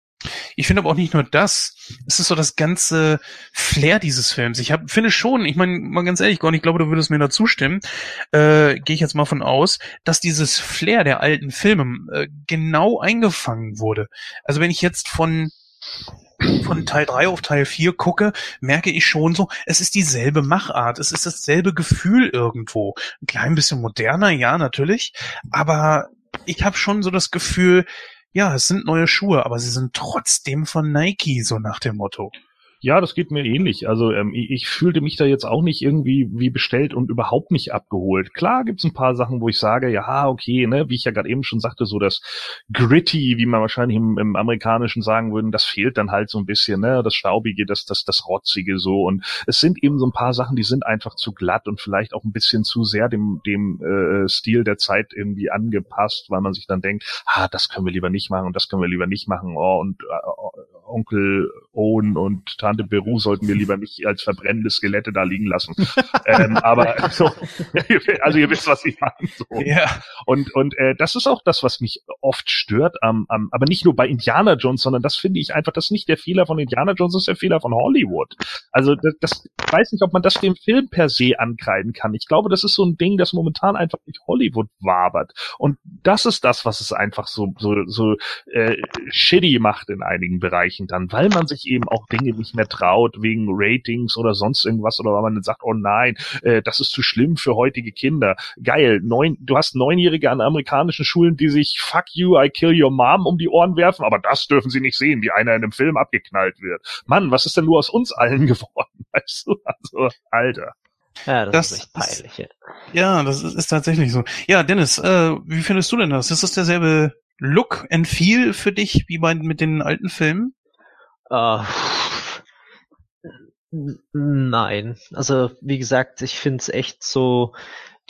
Ich finde aber auch nicht nur das. Es ist so das ganze Flair dieses Films. Ich hab, finde schon, ich meine, mal ganz ehrlich, Gordon, ich glaube, du würdest mir da zustimmen, äh, gehe ich jetzt mal von aus, dass dieses Flair der alten Filme äh, genau eingefangen wurde. Also wenn ich jetzt von von Teil 3 auf Teil 4 gucke, merke ich schon so, es ist dieselbe Machart, es ist dasselbe Gefühl irgendwo. Ein klein bisschen moderner, ja, natürlich, aber ich habe schon so das Gefühl, ja, es sind neue Schuhe, aber sie sind trotzdem von Nike, so nach dem Motto. Ja, das geht mir ähnlich. Also ähm, ich, fühlte mich da jetzt auch nicht irgendwie wie bestellt und überhaupt nicht abgeholt. Klar gibt's ein paar Sachen, wo ich sage, ja, okay, ne, wie ich ja gerade eben schon sagte, so das Gritty, wie man wahrscheinlich im, im Amerikanischen sagen würde, das fehlt dann halt so ein bisschen, ne, das Staubige, das, das, das Rotzige so. Und es sind eben so ein paar Sachen, die sind einfach zu glatt und vielleicht auch ein bisschen zu sehr dem, dem äh, Stil der Zeit irgendwie angepasst, weil man sich dann denkt, ah, das können wir lieber nicht machen und das können wir lieber nicht machen. Oh, und äh, Onkel Owen und Tante Beru sollten wir lieber nicht als verbrennende Skelette da liegen lassen. ähm, aber (laughs) so, (laughs) also ihr wisst, was ich meine. So. Ja. Und, und äh, das ist auch das, was mich oft stört, ähm, ähm, aber nicht nur bei Indiana Jones, sondern das finde ich einfach, das ist nicht der Fehler von Indiana Jones, das ist der Fehler von Hollywood. Also das, das ich weiß nicht, ob man das dem Film per se ankreiden kann. Ich glaube, das ist so ein Ding, das momentan einfach durch Hollywood wabert. Und das ist das, was es einfach so, so, so äh, shitty macht in einigen Bereichen dann, weil man sich eben auch Dinge nicht mehr traut, wegen Ratings oder sonst irgendwas, oder weil man dann sagt, oh nein, äh, das ist zu schlimm für heutige Kinder. Geil, neun, du hast Neunjährige an amerikanischen Schulen, die sich Fuck you, I kill your mom um die Ohren werfen, aber das dürfen sie nicht sehen, wie einer in einem Film abgeknallt wird. Mann, was ist denn nur aus uns allen (laughs) geworden? Weißt du? Also, Alter. Ja, das, Das ist echt peinlich. Ja. Ja, das ist, ist tatsächlich so. Ja, Dennis, äh, wie findest du denn das? Ist das derselbe Look and Feel für dich wie bei mit den alten Filmen? Äh, n- nein. Also, wie gesagt, ich finde es echt so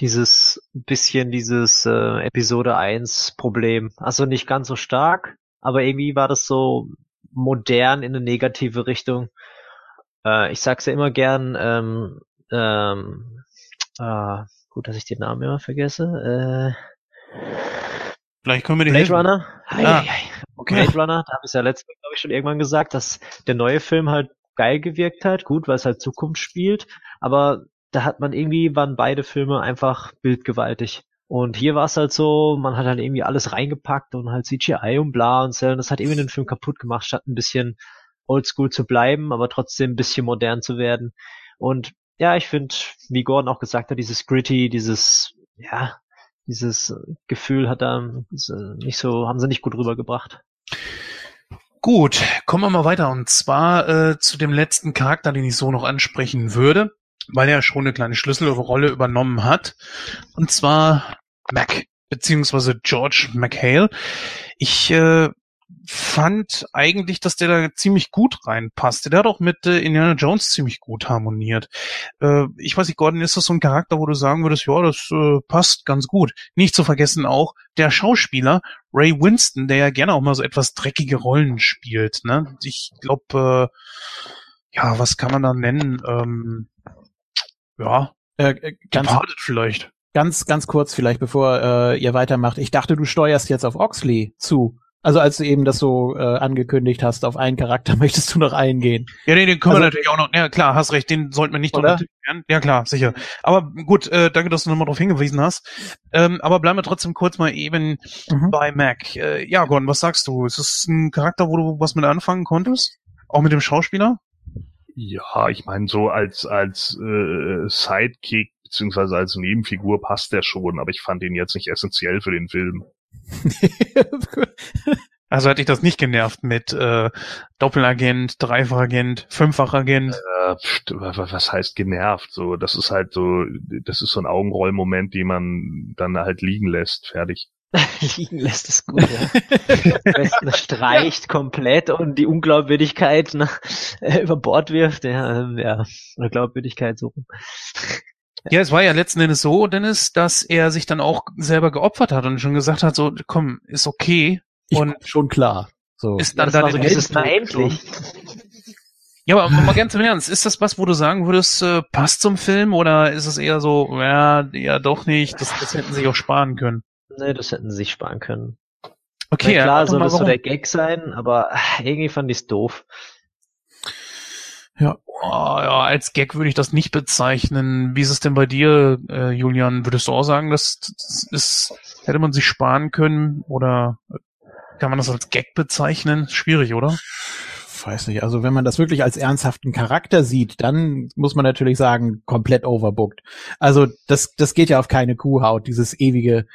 dieses bisschen dieses äh, Episode 1 Problem. Also nicht ganz so stark, aber irgendwie war das so modern in eine negative Richtung. Äh, ich sag's ja immer gern, ähm, ähm, äh, gut, dass ich den Namen immer vergesse. Äh, Vielleicht können wir den Blade helfen. Runner? Ah. ei. Blade Runner, da habe ich ja letztes Mal, glaube ich, schon irgendwann gesagt, dass der neue Film halt geil gewirkt hat, gut, weil es halt Zukunft spielt, aber da hat man irgendwie, waren beide Filme einfach bildgewaltig. Und hier war es halt so, man hat halt irgendwie alles reingepackt und halt CGI und bla und so, und das hat irgendwie den Film kaputt gemacht, statt ein bisschen oldschool zu bleiben, aber trotzdem ein bisschen modern zu werden. Und ja, ich finde, wie Gordon auch gesagt hat, dieses gritty, dieses, ja, dieses Gefühl hat da äh, nicht so, haben sie nicht gut rübergebracht. Gut, kommen wir mal weiter und zwar äh, zu dem letzten Charakter, den ich so noch ansprechen würde, weil er schon eine kleine Schlüsselrolle übernommen hat. Und zwar Mac, beziehungsweise George McHale. Ich äh, fand eigentlich, dass der da ziemlich gut reinpasste. Der hat auch mit äh, Indiana Jones ziemlich gut harmoniert. Äh, ich weiß nicht, Gordon, ist das so ein Charakter, wo du sagen würdest, ja, das äh, passt ganz gut. Nicht zu vergessen auch der Schauspieler Ray Winston, der ja gerne auch mal so etwas dreckige Rollen spielt. Ne? Ich glaube, äh, ja, was kann man da nennen? Ähm, ja, Äh, äh, ganz, vielleicht. ganz, ganz kurz vielleicht, bevor ihr weitermacht. Ich dachte, du steuerst jetzt auf Oxley zu. Also als du eben das so äh, angekündigt hast, auf einen Charakter (laughs) möchtest du noch eingehen. Ja, nee, den können wir Also- natürlich auch noch. Ja, klar, hast recht, den sollten wir nicht Oder? drunter werden. Ja, klar, sicher. Aber gut, äh, danke, dass du nochmal darauf hingewiesen hast. Ähm, aber bleiben wir trotzdem kurz mal eben Mhm. bei Mac. Äh, ja, Gordon, was sagst du? Ist es ein Charakter, wo du was mit anfangen konntest? Auch mit dem Schauspieler? Ja, ich meine, so als, als äh, Sidekick beziehungsweise als Nebenfigur passt der schon, aber ich fand ihn jetzt nicht essentiell für den Film. (laughs) Also hat dich das nicht genervt mit äh, Doppelagent, Dreifachagent, Fünffachagent? Äh, was heißt genervt? So, das ist halt so, das ist so ein Augenrollmoment, den man dann halt liegen lässt. Fertig. (laughs) Liegen lässt es gut, ja. Besten streicht komplett und die Unglaubwürdigkeit nach, (laughs) äh, über Bord wirft, ja, ähm, ja, oder Glaubwürdigkeit suchen. Ja, es war ja letzten Endes so, Dennis, dass er sich dann auch selber geopfert hat und schon gesagt hat, so, komm, ist okay. Ich, Und schon klar. So. ist Ja, dann das da war so dieses, na endlich. Ja, aber mal ganz im Ernst, ist das was, wo du sagen würdest, äh, passt zum Film oder ist es eher so, ja, ja doch nicht, das, das hätten sie sich auch sparen können. Nee, das hätten sie sich sparen können. Okay, Na klar, doch soll das so der Gag sein, aber irgendwie fand ich's doof. Oh, ja, als Gag würde ich das nicht bezeichnen. Wie ist es denn bei dir, äh, Julian? Würdest du auch sagen, das, das ist, hätte man sich sparen können oder kann man das als Gag bezeichnen? Schwierig, oder? weiß nicht, also wenn man das wirklich als ernsthaften Charakter sieht, dann muss man natürlich sagen, komplett overbooked. Also das, das geht ja auf keine Kuhhaut, dieses ewige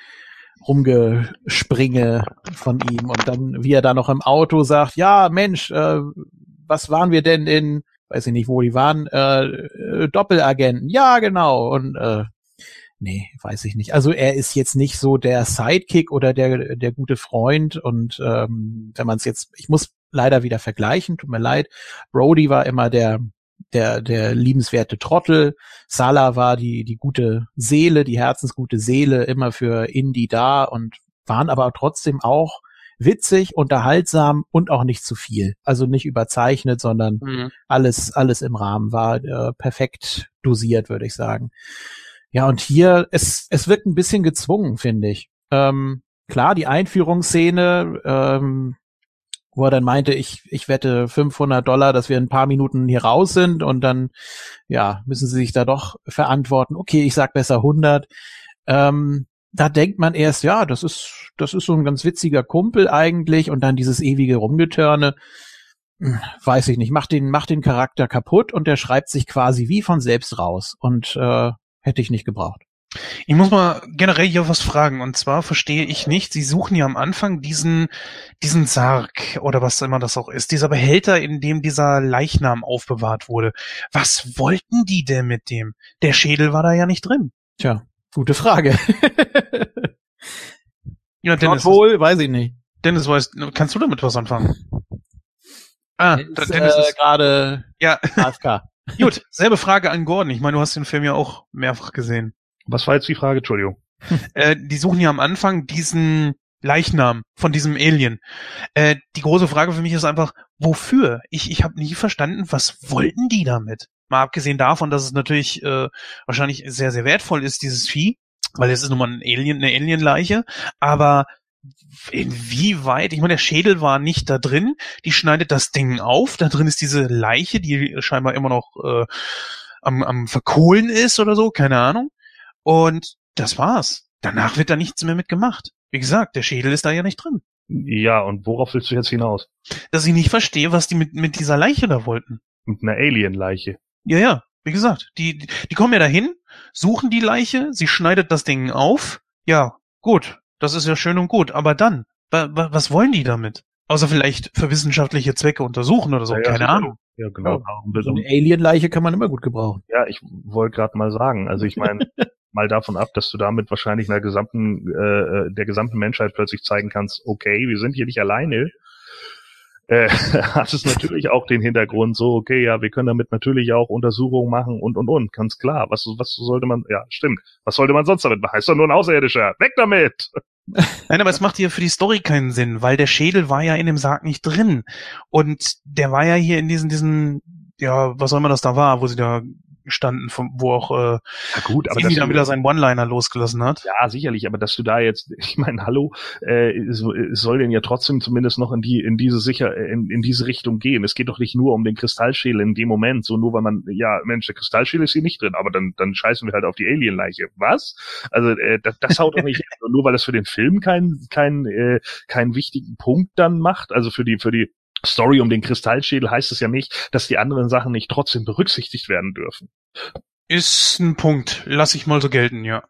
Rumgespringe von ihm und dann, wie er da noch im Auto sagt, ja Mensch, äh, was waren wir denn in, weiß ich nicht, wo die waren, äh, äh, Doppelagenten, ja genau und äh, Nee, weiß ich nicht. Also er ist jetzt nicht so der Sidekick oder der der gute Freund und ähm, wenn man es jetzt, ich muss leider wieder vergleichen, tut mir leid. Brody war immer der der der liebenswerte Trottel, Salah war die die gute Seele, die herzensgute Seele, immer für Indy da und waren aber trotzdem auch witzig, unterhaltsam und auch nicht zu viel. Also nicht überzeichnet, sondern mhm. alles, alles im Rahmen war äh, perfekt dosiert, würde ich sagen. Ja, und hier, es, es wirkt ein bisschen gezwungen, finde ich. Ähm, klar, die Einführungsszene, ähm, wo er dann meinte, ich, ich wette 500 Dollar, dass wir in ein paar Minuten hier raus sind und dann, ja, müssen sie sich da doch verantworten. Okay, ich sag besser 100. Ähm, da denkt man erst, ja, das ist, das ist so ein ganz witziger Kumpel eigentlich und dann dieses ewige Rumgetörne. Hm, weiß ich nicht, macht den, macht den Charakter kaputt und der schreibt sich quasi wie von selbst raus und äh, hätte ich nicht gebraucht. Ich muss mal generell hier was fragen. Und zwar verstehe ich nicht, Sie suchen ja am Anfang diesen, diesen Sarg oder was immer das auch ist, dieser Behälter, in dem dieser Leichnam aufbewahrt wurde. Was wollten die denn mit dem? Der Schädel war da ja nicht drin. Tja, gute Frage. (laughs) ja, Dennis. wohl, weiß ich nicht. Dennis, weißt, kannst du damit was anfangen? (laughs) Ah, ist, Dennis äh, ist gerade ja. AFK. (laughs) Gut, selbe Frage an Gordon. Ich meine, du hast den Film ja auch mehrfach gesehen. Was war jetzt die Frage? Entschuldigung. äh, die suchen ja am Anfang diesen Leichnam von diesem Alien. Äh, die große Frage für mich ist einfach, wofür? Ich, ich habe nie verstanden, was wollten die damit? Mal abgesehen davon, dass es natürlich äh, wahrscheinlich sehr, sehr wertvoll ist, dieses Vieh, weil es ist nun mal ein Alien, eine Alienleiche, aber inwieweit, ich meine, der Schädel war nicht da drin, die schneidet das Ding auf, da drin ist diese Leiche, die scheinbar immer noch äh, am, am Verkohlen ist oder so, keine Ahnung. Und das war's. Danach wird da nichts mehr mit gemacht. Wie gesagt, der Schädel ist da ja nicht drin. Ja, und worauf willst du jetzt hinaus? Dass ich nicht verstehe, was die mit, mit dieser Leiche da wollten. Mit einer Alien-Leiche. Ja, ja. Wie gesagt, die, die kommen ja dahin, suchen die Leiche, sie schneidet das Ding auf. Ja, gut. Das ist ja schön und gut. Aber dann, wa, wa, was wollen die damit? Außer vielleicht für wissenschaftliche Zwecke untersuchen oder so, ja, keine Ahnung. Ja, genau. Ja, so eine Alien-Leiche kann man immer gut gebrauchen. Ja, ich wollte gerade mal sagen, also ich meine, (laughs) mal davon ab, dass du damit wahrscheinlich einer gesamten, äh, äh, der gesamten Menschheit plötzlich zeigen kannst, okay, wir sind hier nicht alleine, äh, (laughs) hat es natürlich auch den Hintergrund so, okay, ja, wir können damit natürlich auch Untersuchungen machen und und und, ganz klar. Was, was sollte man, ja, stimmt. Was sollte man sonst damit machen? Ist doch nur ein Außerirdischer. Weg damit! (laughs) Nein, aber es macht hier für die Story keinen Sinn, weil der Schädel war ja in dem Sarg nicht drin. Und der war ja hier in diesen, diesen, ja, was auch immer das da war, wo sie da gestanden, von, wo auch äh, ja gut, aber dann wieder seinen One-Liner losgelassen hat. Ja, sicherlich, aber dass du da jetzt, (laughs) ich meine, hallo, äh, es, es soll denn ja trotzdem zumindest noch in die in diese sicher in, in diese Richtung gehen. Es geht doch nicht nur um den Kristallschädel in dem Moment, so nur weil man ja, Mensch, der Kristallschädel ist hier nicht drin, aber dann dann scheißen wir halt auf die Alienleiche. Was? Also äh, das, das haut doch nicht (laughs) nur weil es für den Film keinen keinen äh, keinen wichtigen Punkt dann macht, also für die für die Story um den Kristallschädel heißt es ja nicht, dass die anderen Sachen nicht trotzdem berücksichtigt werden dürfen. Ist ein Punkt. Lass ich mal so gelten, ja.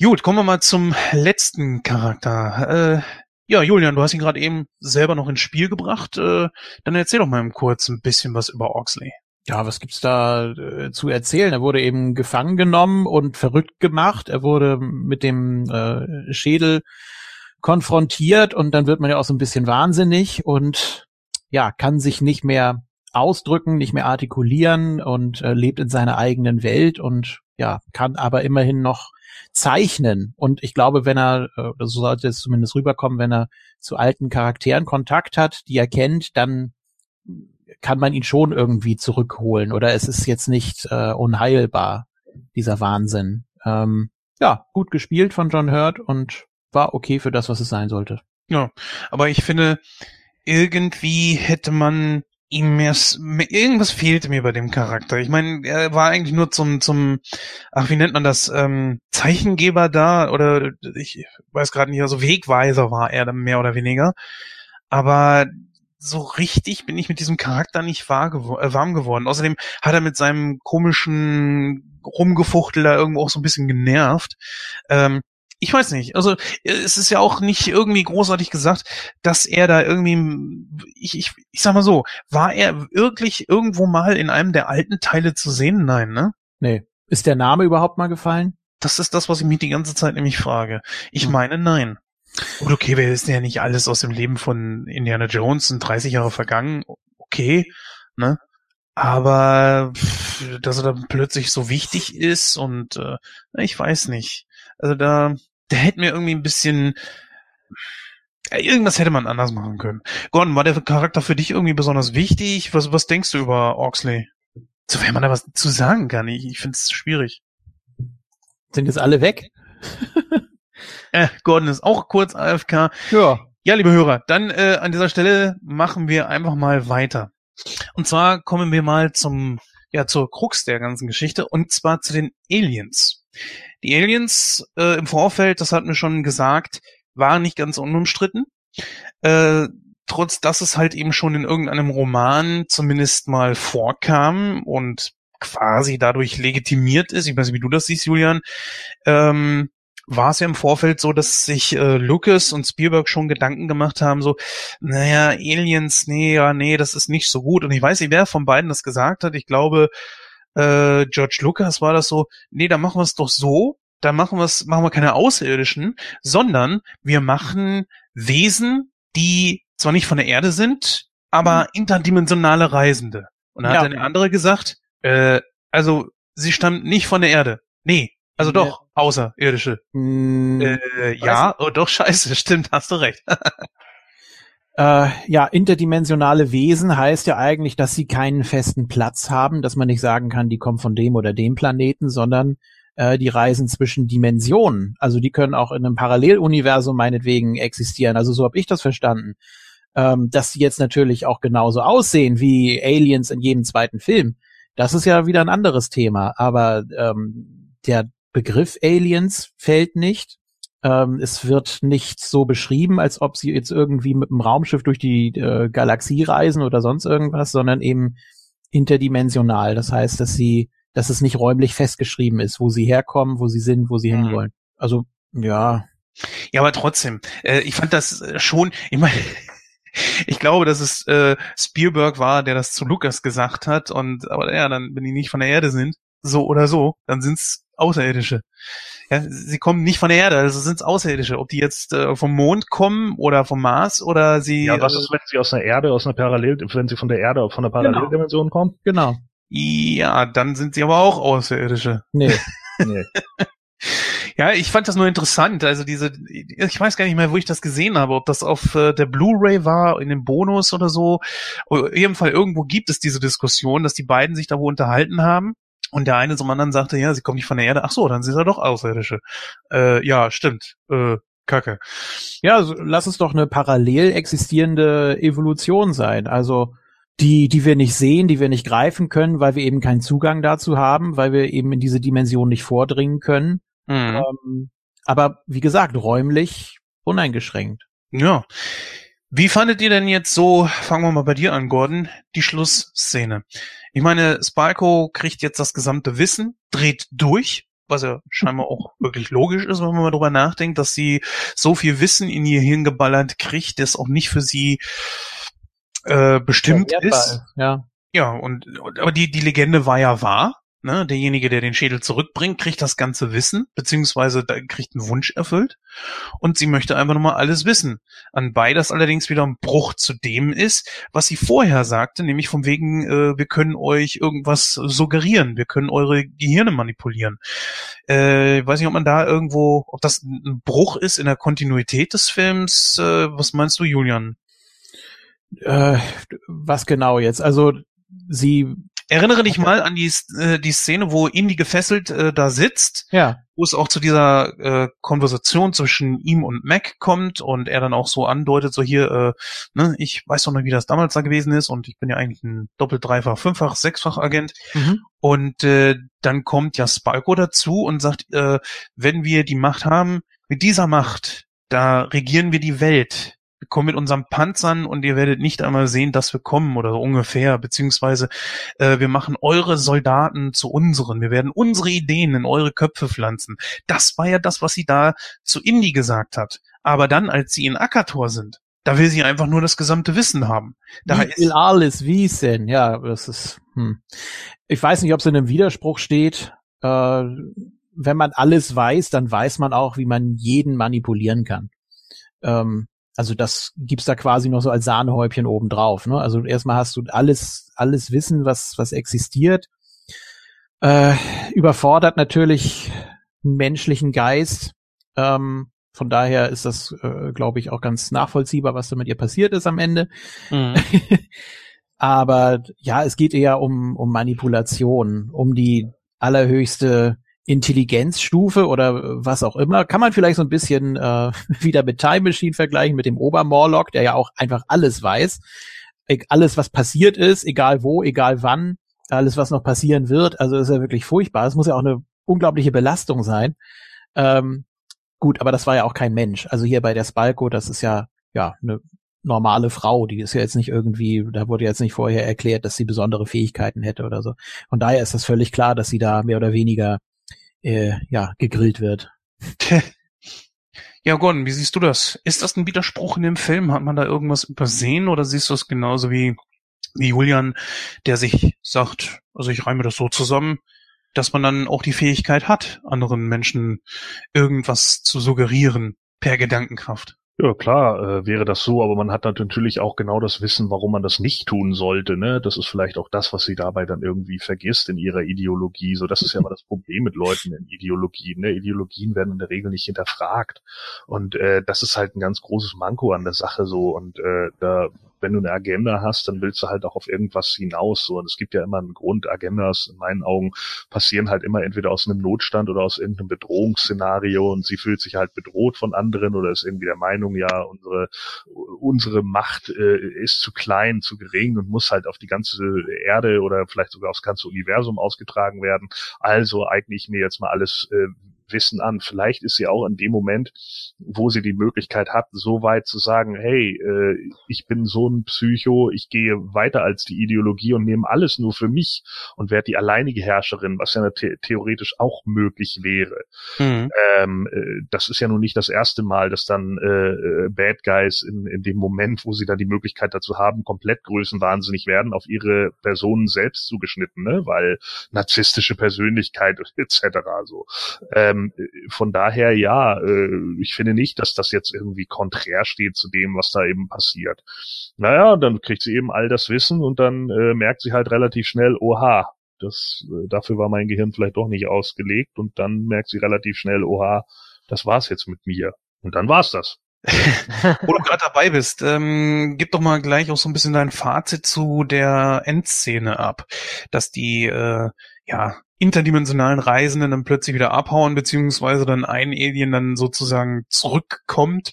Gut, kommen wir mal zum letzten Charakter. Äh, ja, Julian, du hast ihn gerade eben selber noch ins Spiel gebracht. Äh, dann erzähl doch mal kurz ein bisschen was über Oxley. Ja, was gibt's da äh, zu erzählen? Er wurde eben gefangen genommen und verrückt gemacht. Er wurde mit dem äh, Schädel konfrontiert und dann wird man ja auch so ein bisschen wahnsinnig und ja, kann sich nicht mehr ausdrücken, nicht mehr artikulieren und äh, lebt in seiner eigenen Welt und ja, kann aber immerhin noch zeichnen. Und ich glaube, wenn er, äh, so sollte es zumindest rüberkommen, wenn er zu alten Charakteren Kontakt hat, die er kennt, dann kann man ihn schon irgendwie zurückholen oder es ist jetzt nicht äh, unheilbar, dieser Wahnsinn. Ähm, ja, gut gespielt von John Hurt und war okay für das, was es sein sollte. Ja, aber ich finde, irgendwie hätte man ihm mehr, irgendwas fehlte mir bei dem Charakter. Ich meine, er war eigentlich nur zum, zum, ach, wie nennt man das, ähm, Zeichengeber da oder ich weiß gerade nicht, also Wegweiser war er dann mehr oder weniger. Aber so richtig bin ich mit diesem Charakter nicht gewo äh, warm geworden. Außerdem hat er mit seinem komischen Rumgefuchtel da irgendwo auch so ein bisschen genervt. Ähm, ich weiß nicht. Also es ist ja auch nicht irgendwie großartig gesagt, dass er da irgendwie, ich, ich, ich sag mal so, war er wirklich irgendwo mal in einem der alten Teile zu sehen? Nein, ne? Nee. Ist der Name überhaupt mal gefallen? Das ist das, was ich mich die ganze Zeit nämlich frage. Ich hm. meine, nein. Gut, okay, wir wissen ja nicht alles aus dem Leben von Indiana Jones, sind 30 Jahre vergangen, okay, ne? Aber dass er dann plötzlich so wichtig ist und äh, ich weiß nicht. Also da, der hätte mir irgendwie ein bisschen, Ja, irgendwas hätte man anders machen können. Gordon, war der Charakter für dich irgendwie besonders wichtig? Was, was denkst du über Oxley? Sofern man da was zu sagen kann. Ich, ich finde es schwierig. Sind jetzt alle weg? (laughs) äh, Gordon ist auch kurz AFK. Ja. Ja, liebe Hörer, dann äh, an dieser Stelle machen wir einfach mal weiter. Und zwar kommen wir mal zum, ja, zur Krux der ganzen Geschichte, und zwar zu den Aliens. Die Aliens äh, im Vorfeld, das hatten wir schon gesagt, waren nicht ganz unumstritten. Äh, trotz dass es halt eben schon in irgendeinem Roman zumindest mal vorkam und quasi dadurch legitimiert ist, ich weiß nicht, wie du das siehst, Julian, ähm, war es ja im Vorfeld so, dass sich äh, Lucas und Spielberg schon Gedanken gemacht haben, so, naja, Aliens, nee, ja, nee, das ist nicht so gut. Und ich weiß nicht, wer von beiden das gesagt hat. Ich glaube, äh, George Lucas war das so, nee, da machen wir es doch so, da machen wir es, machen wir keine Außerirdischen, sondern wir machen Wesen, die zwar nicht von der Erde sind, aber mhm. interdimensionale Reisende. Und da ja. hat eine andere gesagt, äh, also sie stammt nicht von der Erde. Nee, also doch, außerirdische. Mm, äh, ja, oh doch, (laughs) scheiße, stimmt, hast du recht. (laughs) äh, ja, interdimensionale Wesen heißt ja eigentlich, dass sie keinen festen Platz haben, dass man nicht sagen kann, die kommen von dem oder dem Planeten, sondern äh, die reisen zwischen Dimensionen. Also die können auch in einem Paralleluniversum meinetwegen existieren. Also so habe ich das verstanden. Ähm, dass sie jetzt natürlich auch genauso aussehen wie Aliens in jedem zweiten Film. Das ist ja wieder ein anderes Thema. Aber ähm, der Begriff Aliens fällt nicht. Ähm, es wird nicht so beschrieben, als ob sie jetzt irgendwie mit einem Raumschiff durch die äh, Galaxie reisen oder sonst irgendwas, sondern eben interdimensional. Das heißt, dass sie dass es nicht räumlich festgeschrieben ist, wo sie herkommen, wo sie sind, wo sie mhm. hinwollen. Also, ja. Ja, aber trotzdem, äh, ich fand das äh, schon, ich meine, (laughs) ich glaube, dass es äh, Spielberg war, der das zu Lukas gesagt hat und aber ja, dann, wenn die nicht von der Erde sind, so oder so, dann sind's Außerirdische. Ja, sie kommen nicht von der Erde, also sind's Außerirdische. Ob die jetzt äh, vom Mond kommen oder vom Mars oder sie. Ja, was ist, wenn sie aus der Erde, aus einer Parallel, wenn sie von der Erde, von der genau. Paralleldimension genau. kommen? Genau. Ja, dann sind sie aber auch Außerirdische. Nee. (laughs) nee. ja, ich fand das nur interessant. Also diese, ich weiß gar nicht mehr, wo ich das gesehen habe, ob das auf äh, der Blu-ray war, in dem Bonus oder so. In jedem Fall irgendwo gibt es diese Diskussion, dass die beiden sich da wohl unterhalten haben. Und der eine zum anderen sagte, ja, sie kommen nicht von der Erde. Ach so, dann sind sie doch Außerirdische. Äh, ja, stimmt. Äh, Kacke. Ja, also, lass es doch eine parallel existierende Evolution sein. Also die, die wir nicht sehen, die wir nicht greifen können, weil wir eben keinen Zugang dazu haben, weil wir eben in diese Dimension nicht vordringen können. Mhm. Ähm, aber wie gesagt, räumlich uneingeschränkt. Ja. Wie fandet ihr denn jetzt so, fangen wir mal bei dir an, Gordon, die Schlussszene? Ich meine, Spalko kriegt jetzt das gesamte Wissen, dreht durch, was ja scheinbar auch wirklich logisch ist, wenn man mal drüber nachdenkt, dass sie so viel Wissen in ihr Hirn geballert kriegt, das auch nicht für sie äh, bestimmt ja, ist. Ja. Ja, und, aber die, die Legende war ja wahr. Ne? Derjenige, der den Schädel zurückbringt, kriegt das ganze Wissen, beziehungsweise kriegt einen Wunsch erfüllt. Und sie möchte einfach nochmal alles wissen. Anbei das allerdings wieder ein Bruch zu dem ist, was sie vorher sagte, nämlich von wegen, äh, wir können euch irgendwas suggerieren, wir können eure Gehirne manipulieren. Äh, ich weiß nicht, ob man da irgendwo, ob das ein Bruch ist in der Kontinuität des Films. Äh, was meinst du, Julian? Äh, was genau jetzt? Also sie Erinnere dich mal an die, äh, die Szene, wo Indy gefesselt äh, da sitzt, ja. wo es auch zu dieser äh, Konversation zwischen ihm und Mac kommt und er dann auch so andeutet, so hier, äh, ne, ich weiß doch noch, wie das damals da gewesen ist und ich bin ja eigentlich ein doppelt, dreifach, fünffach, sechsfach Agent. Mhm. Und äh, dann kommt ja Spalko dazu und sagt, äh, wenn wir die Macht haben, mit dieser Macht, da regieren wir die Welt wir kommen mit unseren Panzern und ihr werdet nicht einmal sehen, dass wir kommen oder so ungefähr, beziehungsweise äh, wir machen eure Soldaten zu unseren, wir werden unsere Ideen in eure Köpfe pflanzen. Das war ja das, was sie da zu Indy gesagt hat. Aber dann, als sie in Akator sind, da will sie einfach nur das gesamte Wissen haben. Da ich will alles wissen, ja, das ist, hm. Ich weiß nicht, ob es in einem Widerspruch steht. Äh, wenn man alles weiß, dann weiß man auch, wie man jeden manipulieren kann. Ähm, also das gibt's da quasi noch so als Sahnehäubchen obendrauf. Ne? Also erstmal hast du alles, alles Wissen, was, was existiert. Äh, überfordert natürlich einen menschlichen Geist. Ähm, Von daher ist das, äh, glaube ich, auch ganz nachvollziehbar, was da mit ihr passiert ist am Ende. Mhm. (laughs) Aber ja, es geht eher um, um Manipulation, um die allerhöchste Intelligenzstufe oder was auch immer. Kann man vielleicht so ein bisschen äh, (laughs) wieder mit Time Machine vergleichen, mit dem Obermorlock, der ja auch einfach alles weiß. Alles, was passiert ist, egal wo, egal wann, alles, was noch passieren wird. Also ist ja wirklich furchtbar. Es muss ja auch eine unglaubliche Belastung sein. Ähm, gut, aber das war ja auch kein Mensch. Also hier bei der Spalko, das ist ja ja eine normale Frau, die ist ja jetzt nicht irgendwie, da wurde jetzt nicht vorher erklärt, dass sie besondere Fähigkeiten hätte oder so. Von daher ist das völlig klar, dass sie da mehr oder weniger äh, ja gegrillt wird. (laughs) Ja, Gordon, wie siehst du das? Ist das ein Widerspruch in dem Film? Hat man da irgendwas übersehen oder siehst du es genauso wie, wie Julian, der sich sagt, also ich reime das so zusammen, dass man dann auch die Fähigkeit hat, anderen Menschen irgendwas zu suggerieren per Gedankenkraft? Ja, klar, äh, wäre das so, aber man hat natürlich auch genau das Wissen, warum man das nicht tun sollte. Ne? Das ist vielleicht auch das, was sie dabei dann irgendwie vergisst in ihrer Ideologie. So, das ist ja immer das Problem mit Leuten in Ideologien. Ne? Ideologien werden in der Regel nicht hinterfragt. Und äh, das ist halt ein ganz großes Manko an der Sache so. Und äh, da wenn du eine Agenda hast, dann willst du halt auch auf irgendwas hinaus. So, und es gibt ja immer einen Grund. Agendas in meinen Augen passieren halt immer entweder aus einem Notstand oder aus irgendeinem Bedrohungsszenario und sie fühlt sich halt bedroht von anderen oder ist irgendwie der Meinung, ja, unsere, unsere Macht äh, ist zu klein, zu gering und muss halt auf die ganze Erde oder vielleicht sogar aufs ganze Universum ausgetragen werden. Also eigne ich mir jetzt mal alles äh, Wissen an. Vielleicht ist sie auch in dem Moment, wo sie die Möglichkeit hat, so weit zu sagen, hey, äh, ich bin so ein Psycho, ich gehe weiter als die Ideologie und nehme alles nur für mich und werde die alleinige Herrscherin, was ja the theoretisch auch möglich wäre. Mhm. Ähm, äh, das ist ja nun nicht das erste Mal, dass dann äh, äh, Bad Guys in, in dem Moment, wo sie dann die Möglichkeit dazu haben, komplett größenwahnsinnig werden, auf ihre Personen selbst zugeschnitten, ne? weil narzisstische Persönlichkeit (laughs) etc. so. Ähm, ähm, von daher ja, äh, ich finde nicht, dass das jetzt irgendwie konträr steht zu dem, was da eben passiert. Naja, dann kriegt sie eben all das Wissen und dann äh, merkt sie halt relativ schnell, oha, das, äh, dafür war mein Gehirn vielleicht doch nicht ausgelegt und dann merkt sie relativ schnell, oha, das war's jetzt mit mir. Und dann war's das. (laughs) Wo du gerade dabei bist, ähm, gib doch mal gleich auch so ein bisschen dein Fazit zu der Endszene ab, dass die äh, ja interdimensionalen Reisenden dann plötzlich wieder abhauen, beziehungsweise dann ein Alien dann sozusagen zurückkommt,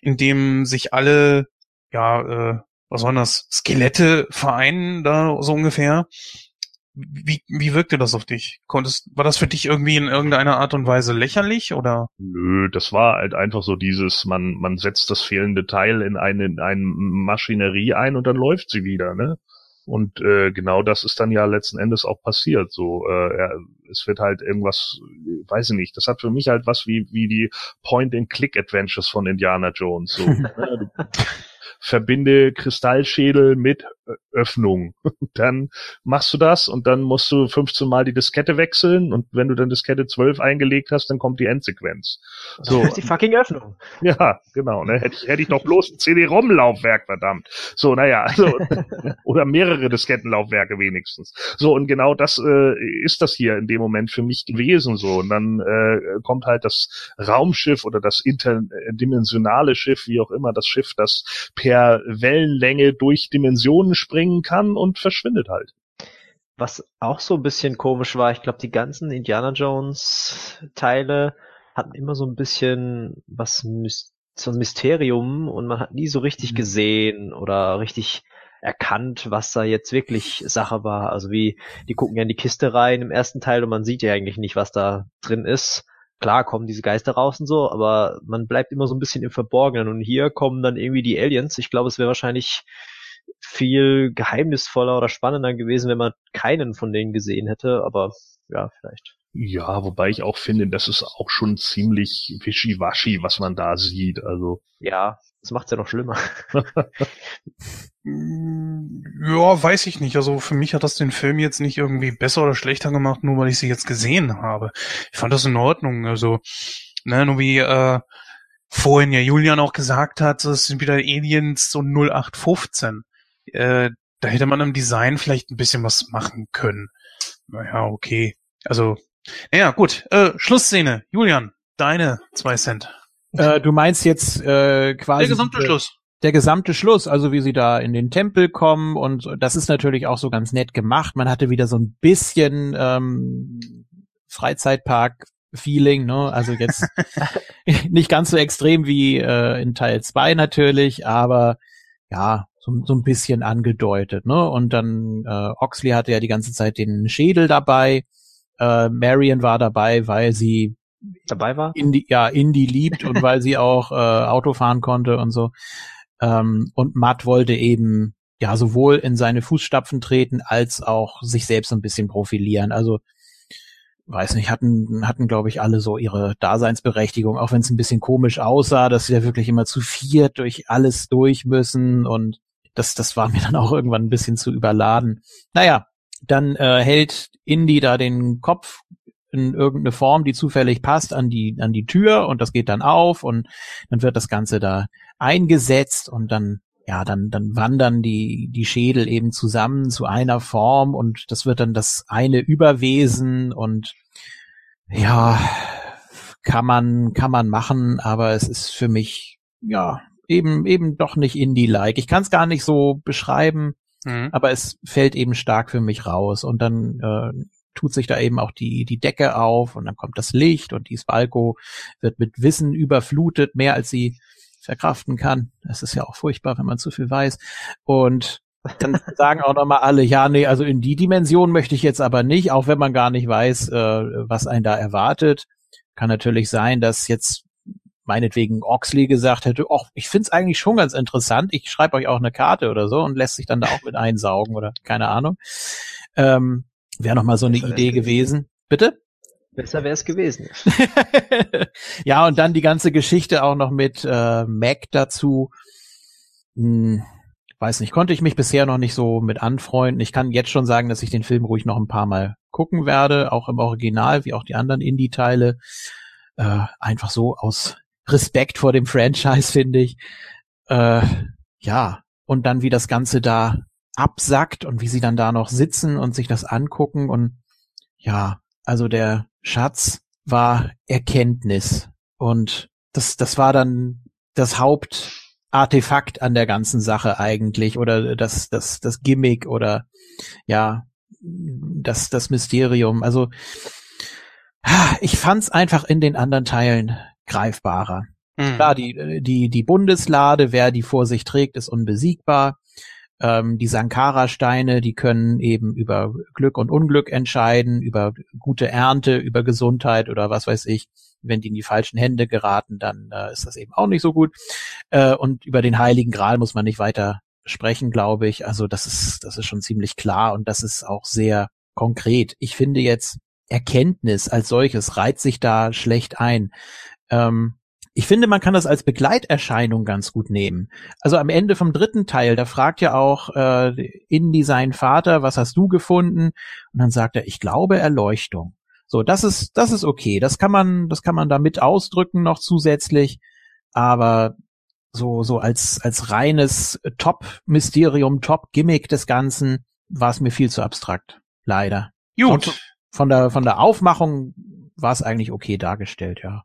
indem sich alle, ja, äh, was waren das, Skelette vereinen da so ungefähr. Wie, wie wirkte das auf dich? Konntest, war das für dich irgendwie in irgendeiner Art und Weise lächerlich oder? Nö, das war halt einfach so dieses, man, man setzt das fehlende Teil in eine, in eine Maschinerie ein und dann läuft sie wieder, ne? Und äh, genau das ist dann ja letzten Endes auch passiert. So, äh, ja, es wird halt irgendwas, weiß ich nicht. Das hat für mich halt was wie wie die Point-and-Click-Adventures von Indiana Jones. So, (laughs) ne? verbinde Kristallschädel mit Öffnung. (laughs) Dann machst du das und dann musst du 15 Mal die Diskette wechseln und wenn du dann Diskette 12 eingelegt hast, dann kommt die Endsequenz. So. Das ist die fucking Öffnung. Ja, genau. Ne? Hätte ich, hätte ich doch bloß ein CD-ROM-Laufwerk, verdammt. So, naja, also, (laughs) oder mehrere Diskettenlaufwerke wenigstens. So, und genau das äh, ist das hier in dem Moment für mich gewesen. So, und dann äh, kommt halt das Raumschiff oder das interdimensionale Schiff, wie auch immer, das Schiff, das per Wellenlänge durch Dimensionen springen kann und verschwindet halt. Was auch so ein bisschen komisch war, ich glaube, die ganzen Indiana Jones Teile hatten immer so ein bisschen was so ein Mysterium und man hat nie so richtig mhm. gesehen oder richtig erkannt, was da jetzt wirklich Sache war. Also wie, die gucken ja in die Kiste rein im ersten Teil und man sieht ja eigentlich nicht, was da drin ist. Klar kommen diese Geister raus und so, aber man bleibt immer so ein bisschen im Verborgenen und hier kommen dann irgendwie die Aliens. Ich glaube, es wäre wahrscheinlich viel geheimnisvoller oder spannender gewesen, wenn man keinen von denen gesehen hätte, aber ja, vielleicht. Ja, wobei ich auch finde, das ist auch schon ziemlich wischiwaschi, was man da sieht, also. Ja, das macht's ja noch schlimmer. (laughs) ja, weiß ich nicht. Also für mich hat das den Film jetzt nicht irgendwie besser oder schlechter gemacht, nur weil ich sie jetzt gesehen habe. Ich fand das in Ordnung. Also, ne, nur wie äh, vorhin ja Julian auch gesagt hat, es sind wieder Aliens so 0815 äh, da hätte man im Design vielleicht ein bisschen was machen können. Naja, okay. Also, naja, gut. Äh, Schlussszene. Julian, deine zwei Cent. Äh, du meinst jetzt äh, quasi Der gesamte Schluss. der gesamte Schluss, also wie sie da in den Tempel kommen und das ist natürlich auch so ganz nett gemacht. Man hatte wieder so ein bisschen ähm, Freizeitpark-Feeling, ne? Also jetzt (laughs) (laughs) nicht ganz so extrem wie äh, in Teil 2 natürlich, aber ja, so, so ein bisschen angedeutet, ne? Und dann äh, Oxley hatte ja die ganze Zeit den Schädel dabei. Äh, Marion war dabei, weil sie Dabei war? Indie, ja, Indie liebt und weil sie auch äh, Auto fahren konnte und so. Ähm, und Matt wollte eben ja sowohl in seine Fußstapfen treten als auch sich selbst ein bisschen profilieren. Also weiß nicht, hatten hatten glaube ich alle so ihre Daseinsberechtigung, auch wenn es ein bisschen komisch aussah, dass sie ja wirklich immer zu viert durch alles durch müssen und das das war mir (laughs) dann auch irgendwann ein bisschen zu überladen. Naja, dann äh, hält Indy da den Kopf in irgendeine Form, die zufällig passt, an die, an die Tür und das geht dann auf und dann wird das Ganze da eingesetzt und dann, ja, dann, dann wandern die, die Schädel eben zusammen zu einer Form und das wird dann das eine Überwesen und ja, kann man, kann man machen, aber es ist für mich, ja, eben, eben doch nicht Indie-like. Ich kann es gar nicht so beschreiben, Mhm. aber es fällt eben stark für mich raus und dann äh, tut sich da eben auch die die Decke auf und dann kommt das Licht und die Spalko wird mit Wissen überflutet, mehr als sie verkraften kann. Das ist ja auch furchtbar, wenn man zu viel weiß. Und dann (laughs) sagen auch nochmal alle, ja, nee, also in die Dimension möchte ich jetzt aber nicht, auch wenn man gar nicht weiß, äh, was einen da erwartet. Kann natürlich sein, dass jetzt meinetwegen Oxley gesagt hätte, ach, ich find's eigentlich schon ganz interessant, ich schreibe euch auch eine Karte oder so und lässt sich dann da auch mit einsaugen oder keine Ahnung. Ähm, Wäre noch mal so eine Besser Idee wär's gewesen. Bitte? Besser wäre es gewesen. (laughs) ja, und dann die ganze Geschichte auch noch mit äh, Mac dazu. Hm, weiß nicht, konnte ich mich bisher noch nicht so mit anfreunden. Ich kann jetzt schon sagen, dass ich den Film ruhig noch ein paar Mal gucken werde, auch im Original, wie auch die anderen Indie-Teile. Äh, einfach so aus Respekt vor dem Franchise, finde ich. Äh, ja, und dann wie das Ganze da absackt und wie sie dann da noch sitzen und sich das angucken und ja, also der Schatz war Erkenntnis und das, das war dann das Hauptartefakt an der ganzen Sache eigentlich oder das, das, das Gimmick oder ja, das, das Mysterium. Also ich fand's einfach in den anderen Teilen greifbarer. Mhm. Klar, die, die, die Bundeslade, wer die vor sich trägt, ist unbesiegbar. Ähm, die Sankara-Steine, die können eben über Glück und Unglück entscheiden, über gute Ernte, über Gesundheit oder was weiß ich. Wenn die in die falschen Hände geraten, dann äh, ist das eben auch nicht so gut. Äh, und über den Heiligen Gral muss man nicht weiter sprechen, glaube ich. Also das ist, das ist schon ziemlich klar und das ist auch sehr konkret. Ich finde jetzt Erkenntnis als solches reiht sich da schlecht ein. Ähm, ich finde, man kann das als Begleiterscheinung ganz gut nehmen. Also am Ende vom dritten Teil, da fragt ja auch äh, Indy seinen Vater, was hast du gefunden? Und dann sagt er, ich glaube Erleuchtung. So, das ist, das ist okay. Das kann man, das kann man da mit ausdrücken noch zusätzlich. Aber so, so als, als reines Top-Mysterium, Top-Gimmick des Ganzen war es mir viel zu abstrakt. Leider. Gut. Von der, von der Aufmachung war es eigentlich okay dargestellt, ja.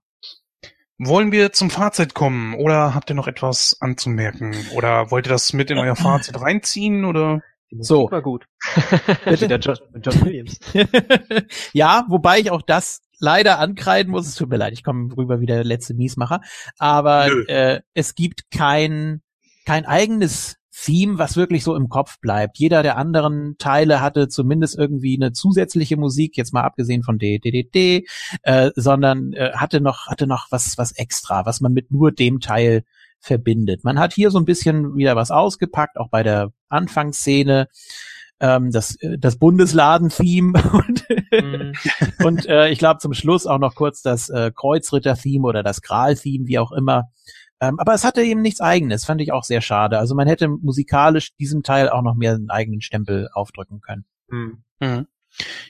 Wollen wir zum Fazit kommen oder habt ihr noch etwas anzumerken? Oder wollt ihr das mit in euer Fazit reinziehen oder? So. war gut. (laughs) Bitte? Der John, John Williams. (laughs) ja, wobei ich auch das leider ankreiden muss. Es tut mir leid, ich komme rüber wie der letzte Miesmacher. Aber Nö. äh, es gibt kein, kein eigenes Theme, was wirklich so im Kopf bleibt. Jeder der anderen Teile hatte zumindest irgendwie eine zusätzliche Musik, jetzt mal abgesehen von DDD, äh, sondern äh, hatte noch hatte noch was was extra, was man mit nur dem Teil verbindet. Man hat hier so ein bisschen wieder was ausgepackt, auch bei der Anfangsszene. Ähm, das, äh, das Bundesladen-Theme (laughs) und, Mhm. und äh, ich glaube zum Schluss auch noch kurz das äh, Kreuzritter-Theme oder das Gral-Theme, wie auch immer. Ähm, aber es hatte eben nichts eigenes, fand ich auch sehr schade. Also man hätte musikalisch diesem Teil auch noch mehr einen eigenen Stempel aufdrücken können. Mhm. Mhm.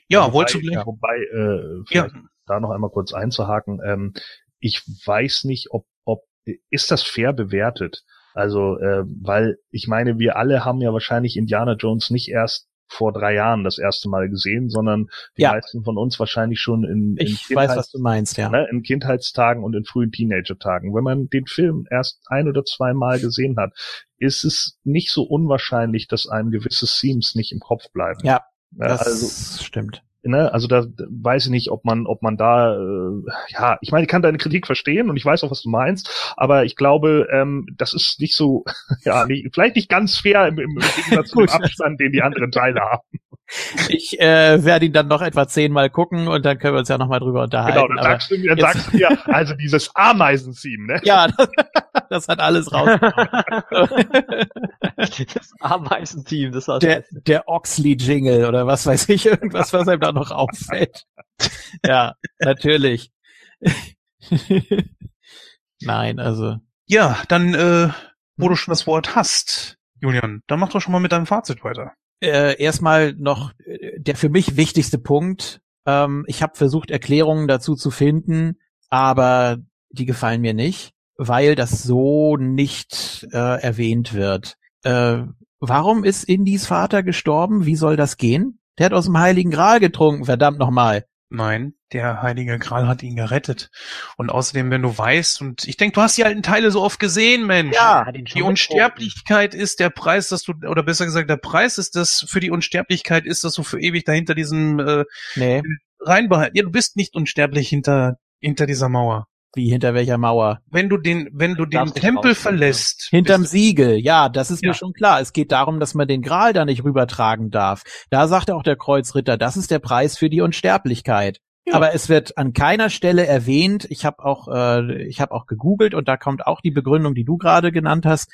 Ja, wobei, wolltest du gleich? Wobei, äh, Ja. vielleicht da noch einmal kurz einzuhaken. Ähm, ich weiß nicht, ob, ob ist das fair bewertet? Also, äh, weil ich meine, wir alle haben ja wahrscheinlich Indiana Jones nicht erst vor drei Jahren das erste Mal gesehen, sondern die Ja. meisten von uns wahrscheinlich schon in, in Ich weiß, was du meinst, ja. ne, in Kindheitstagen und in frühen Teenager-Tagen. Wenn man den Film erst ein oder zwei Mal gesehen hat, ist es nicht so unwahrscheinlich, dass einem gewisse Themes nicht im Kopf bleiben. Ja, Ne, Das also, stimmt. Ne, also da weiß ich nicht, ob man, ob man da, äh, ja, ich meine, ich kann deine Kritik verstehen und ich weiß auch, was du meinst, aber ich glaube, ähm, das ist nicht so, (laughs) ja, nicht, vielleicht nicht ganz fair im, im, Gegensatz zu dem. (laughs) Abstand, den die anderen Teile haben. Ich äh, werde ihn dann noch etwa zehnmal gucken und dann können wir uns ja nochmal drüber unterhalten. Genau, dann aber- sagst du mir, dann sagst du mir, (laughs) also dieses Ameisen-Theme, ne? ja, das, das hat alles rausgekommen. Das Ameisenteam, das war der, der Oxley-Jingle oder was weiß ich, irgendwas, was einem da noch auffällt. Ja, natürlich. Nein, also. Ja, dann, äh, wo du schon das Wort hast, Julian, dann mach doch schon mal mit deinem Fazit weiter. Äh, erstmal noch äh, der für mich wichtigste Punkt. Ähm, ich habe versucht, Erklärungen dazu zu finden, aber die gefallen mir nicht, weil das so nicht äh, erwähnt wird. Äh, warum ist Indys Vater gestorben? Wie soll das gehen? Der hat aus dem Heiligen Gral getrunken, verdammt nochmal. Nein, der Heilige Gral hat ihn gerettet. Und außerdem, wenn du weißt, und ich denke, du hast die alten Teile so oft gesehen, Mensch. Ja, hat ihn schon Die Unsterblichkeit ist der Preis, dass du, oder besser gesagt, der Preis ist das für die Unsterblichkeit ist, dass du für ewig dahinter diesem äh, Nee, reinbehalten. Ja, du bist nicht unsterblich hinter hinter dieser Mauer. Wie hinter welcher Mauer? Wenn du den, wenn du den Tempel verlässt, Hinterm Siegel, ja, das ist Ja. mir schon klar. Es geht darum, dass man den Gral da nicht rübertragen darf. Da sagt auch der Kreuzritter, das ist der Preis für die Unsterblichkeit. Ja. Aber es wird an keiner Stelle erwähnt. Ich habe auch, äh, ich habe auch gegoogelt und da kommt auch die Begründung, die du gerade genannt hast.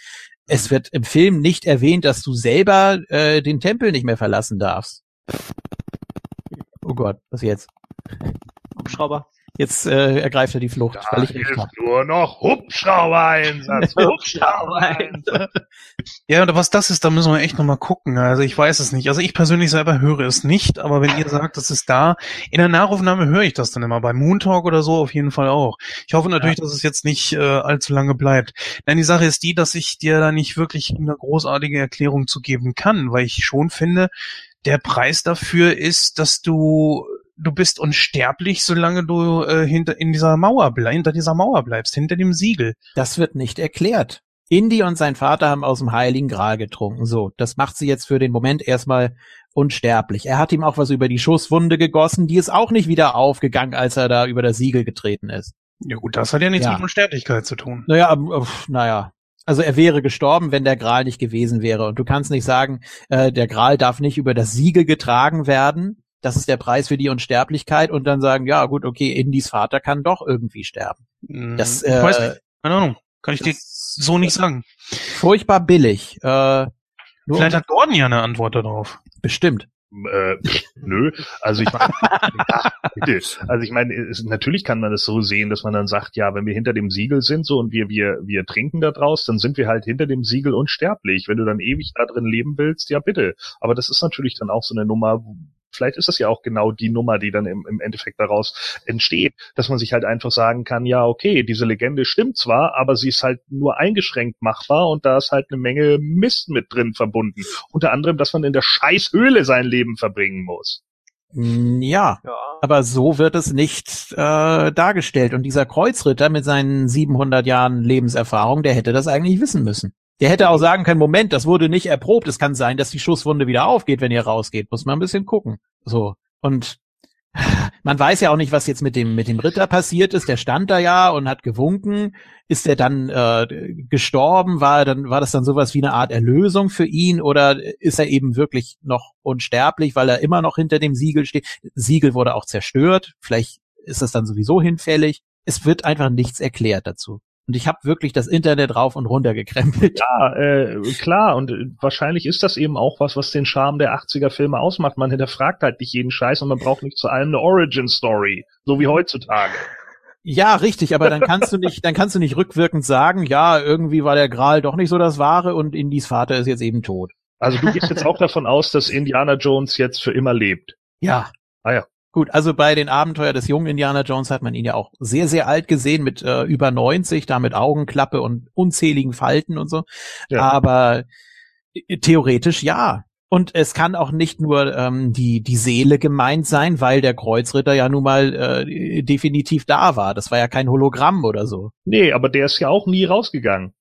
Es wird im Film nicht erwähnt, dass du selber äh, den Tempel nicht mehr verlassen darfst. Oh Gott, was jetzt? Hubschrauber. Jetzt äh, ergreift er die Flucht, Da weil ich recht ist habe. nur noch Hubschrauber-Einsatz. (laughs) Hubschrauber-Einsatz. Ja, oder was das ist, da müssen wir echt nochmal gucken. Also ich weiß es nicht. Also ich persönlich selber höre es nicht, aber wenn ihr sagt, das ist da, in der Nachaufnahme höre ich das dann immer. Bei Moon Talk oder so auf jeden Fall auch. Ich hoffe natürlich, dass es jetzt nicht äh, allzu lange bleibt. Nein, die Sache ist die, dass ich dir da nicht wirklich eine großartige Erklärung zu geben kann, weil ich schon finde, der Preis dafür ist, dass du du bist unsterblich, solange du äh, hinter in dieser Mauer hinter dieser Mauer bleibst, hinter dem Siegel. Das wird nicht erklärt. Indy und sein Vater haben aus dem Heiligen Gral getrunken. So, das macht sie jetzt für den Moment erstmal unsterblich. Er hat ihm auch was über die Schusswunde gegossen, die ist auch nicht wieder aufgegangen, als er da über das Siegel getreten ist. Ja gut, das hat ja nichts Ja. mit Unsterblichkeit zu tun. Naja, ähm, uff, naja. Also er wäre gestorben, wenn der Gral nicht gewesen wäre. Und du kannst nicht sagen, äh, der Gral darf nicht über das Siegel getragen werden. Das ist der Preis für die Unsterblichkeit. Und dann sagen, ja gut, okay, Indys Vater kann doch irgendwie sterben. Das, ich weiß äh, nicht. Keine Ahnung. Kann ich dir so nicht sagen. Furchtbar billig. Äh, nur Vielleicht hat Gordon ja eine Antwort darauf. bestimmt. äh, nö, also ich meine, ja, (laughs) bitte. Also ich meine, es, natürlich kann man das so sehen, dass man dann sagt, ja, wenn wir hinter dem Siegel sind, so und wir wir wir trinken da draus, dann sind wir halt hinter dem Siegel unsterblich. Wenn du dann ewig da drin leben willst, ja bitte. Aber das ist natürlich dann auch so eine Nummer. Vielleicht ist das ja auch genau die Nummer, die dann im, im Endeffekt daraus entsteht, dass man sich halt einfach sagen kann, ja, okay, diese Legende stimmt zwar, aber sie ist halt nur eingeschränkt machbar und da ist halt eine Menge Mist mit drin verbunden. Unter anderem, dass man in der Scheißhöhle sein Leben verbringen muss. Mm, Ja, Ja. aber so wird es nicht äh, dargestellt. Und dieser Kreuzritter mit seinen 700 Jahren Lebenserfahrung, der hätte das eigentlich wissen müssen. Der hätte auch sagen können, Moment, das wurde nicht erprobt. Es kann sein, dass die Schusswunde wieder aufgeht, wenn ihr rausgeht. Muss man ein bisschen gucken. So. Und (laughs) man weiß ja auch nicht, was jetzt mit dem, mit dem Ritter passiert ist. Der stand da ja und hat gewunken. Ist er dann äh, gestorben? War dann, war das dann sowas wie eine Art Erlösung für ihn? Oder ist er eben wirklich noch unsterblich, weil er immer noch hinter dem Siegel steht? Siegel wurde auch zerstört. Vielleicht ist das dann sowieso hinfällig. Es wird einfach nichts erklärt dazu. Und ich habe wirklich das Internet rauf und runter gekrempelt. Ja, äh, klar, und äh, wahrscheinlich ist das eben auch was, was den Charme der 80er-Filme ausmacht. Man hinterfragt halt nicht jeden Scheiß und man braucht nicht zu allem eine Origin-Story, so wie heutzutage. Ja, richtig, aber dann kannst du nicht, dann kannst du nicht rückwirkend sagen, ja, irgendwie war der Gral doch nicht so das Wahre und Indys Vater ist jetzt eben tot. Also du gehst jetzt auch davon aus, dass Indiana Jones jetzt für immer lebt. Ja. Ah ja. Gut, also bei den Abenteuer des jungen Indiana Jones hat man ihn ja auch sehr, sehr alt gesehen, mit äh, über 90, da mit Augenklappe und unzähligen Falten und so. Ja. Aber äh, theoretisch ja. Und es kann auch nicht nur ähm, die, die Seele gemeint sein, weil der Kreuzritter ja nun mal äh, definitiv da war. Das war ja kein Hologramm oder so. Nee, aber der ist ja auch nie rausgegangen.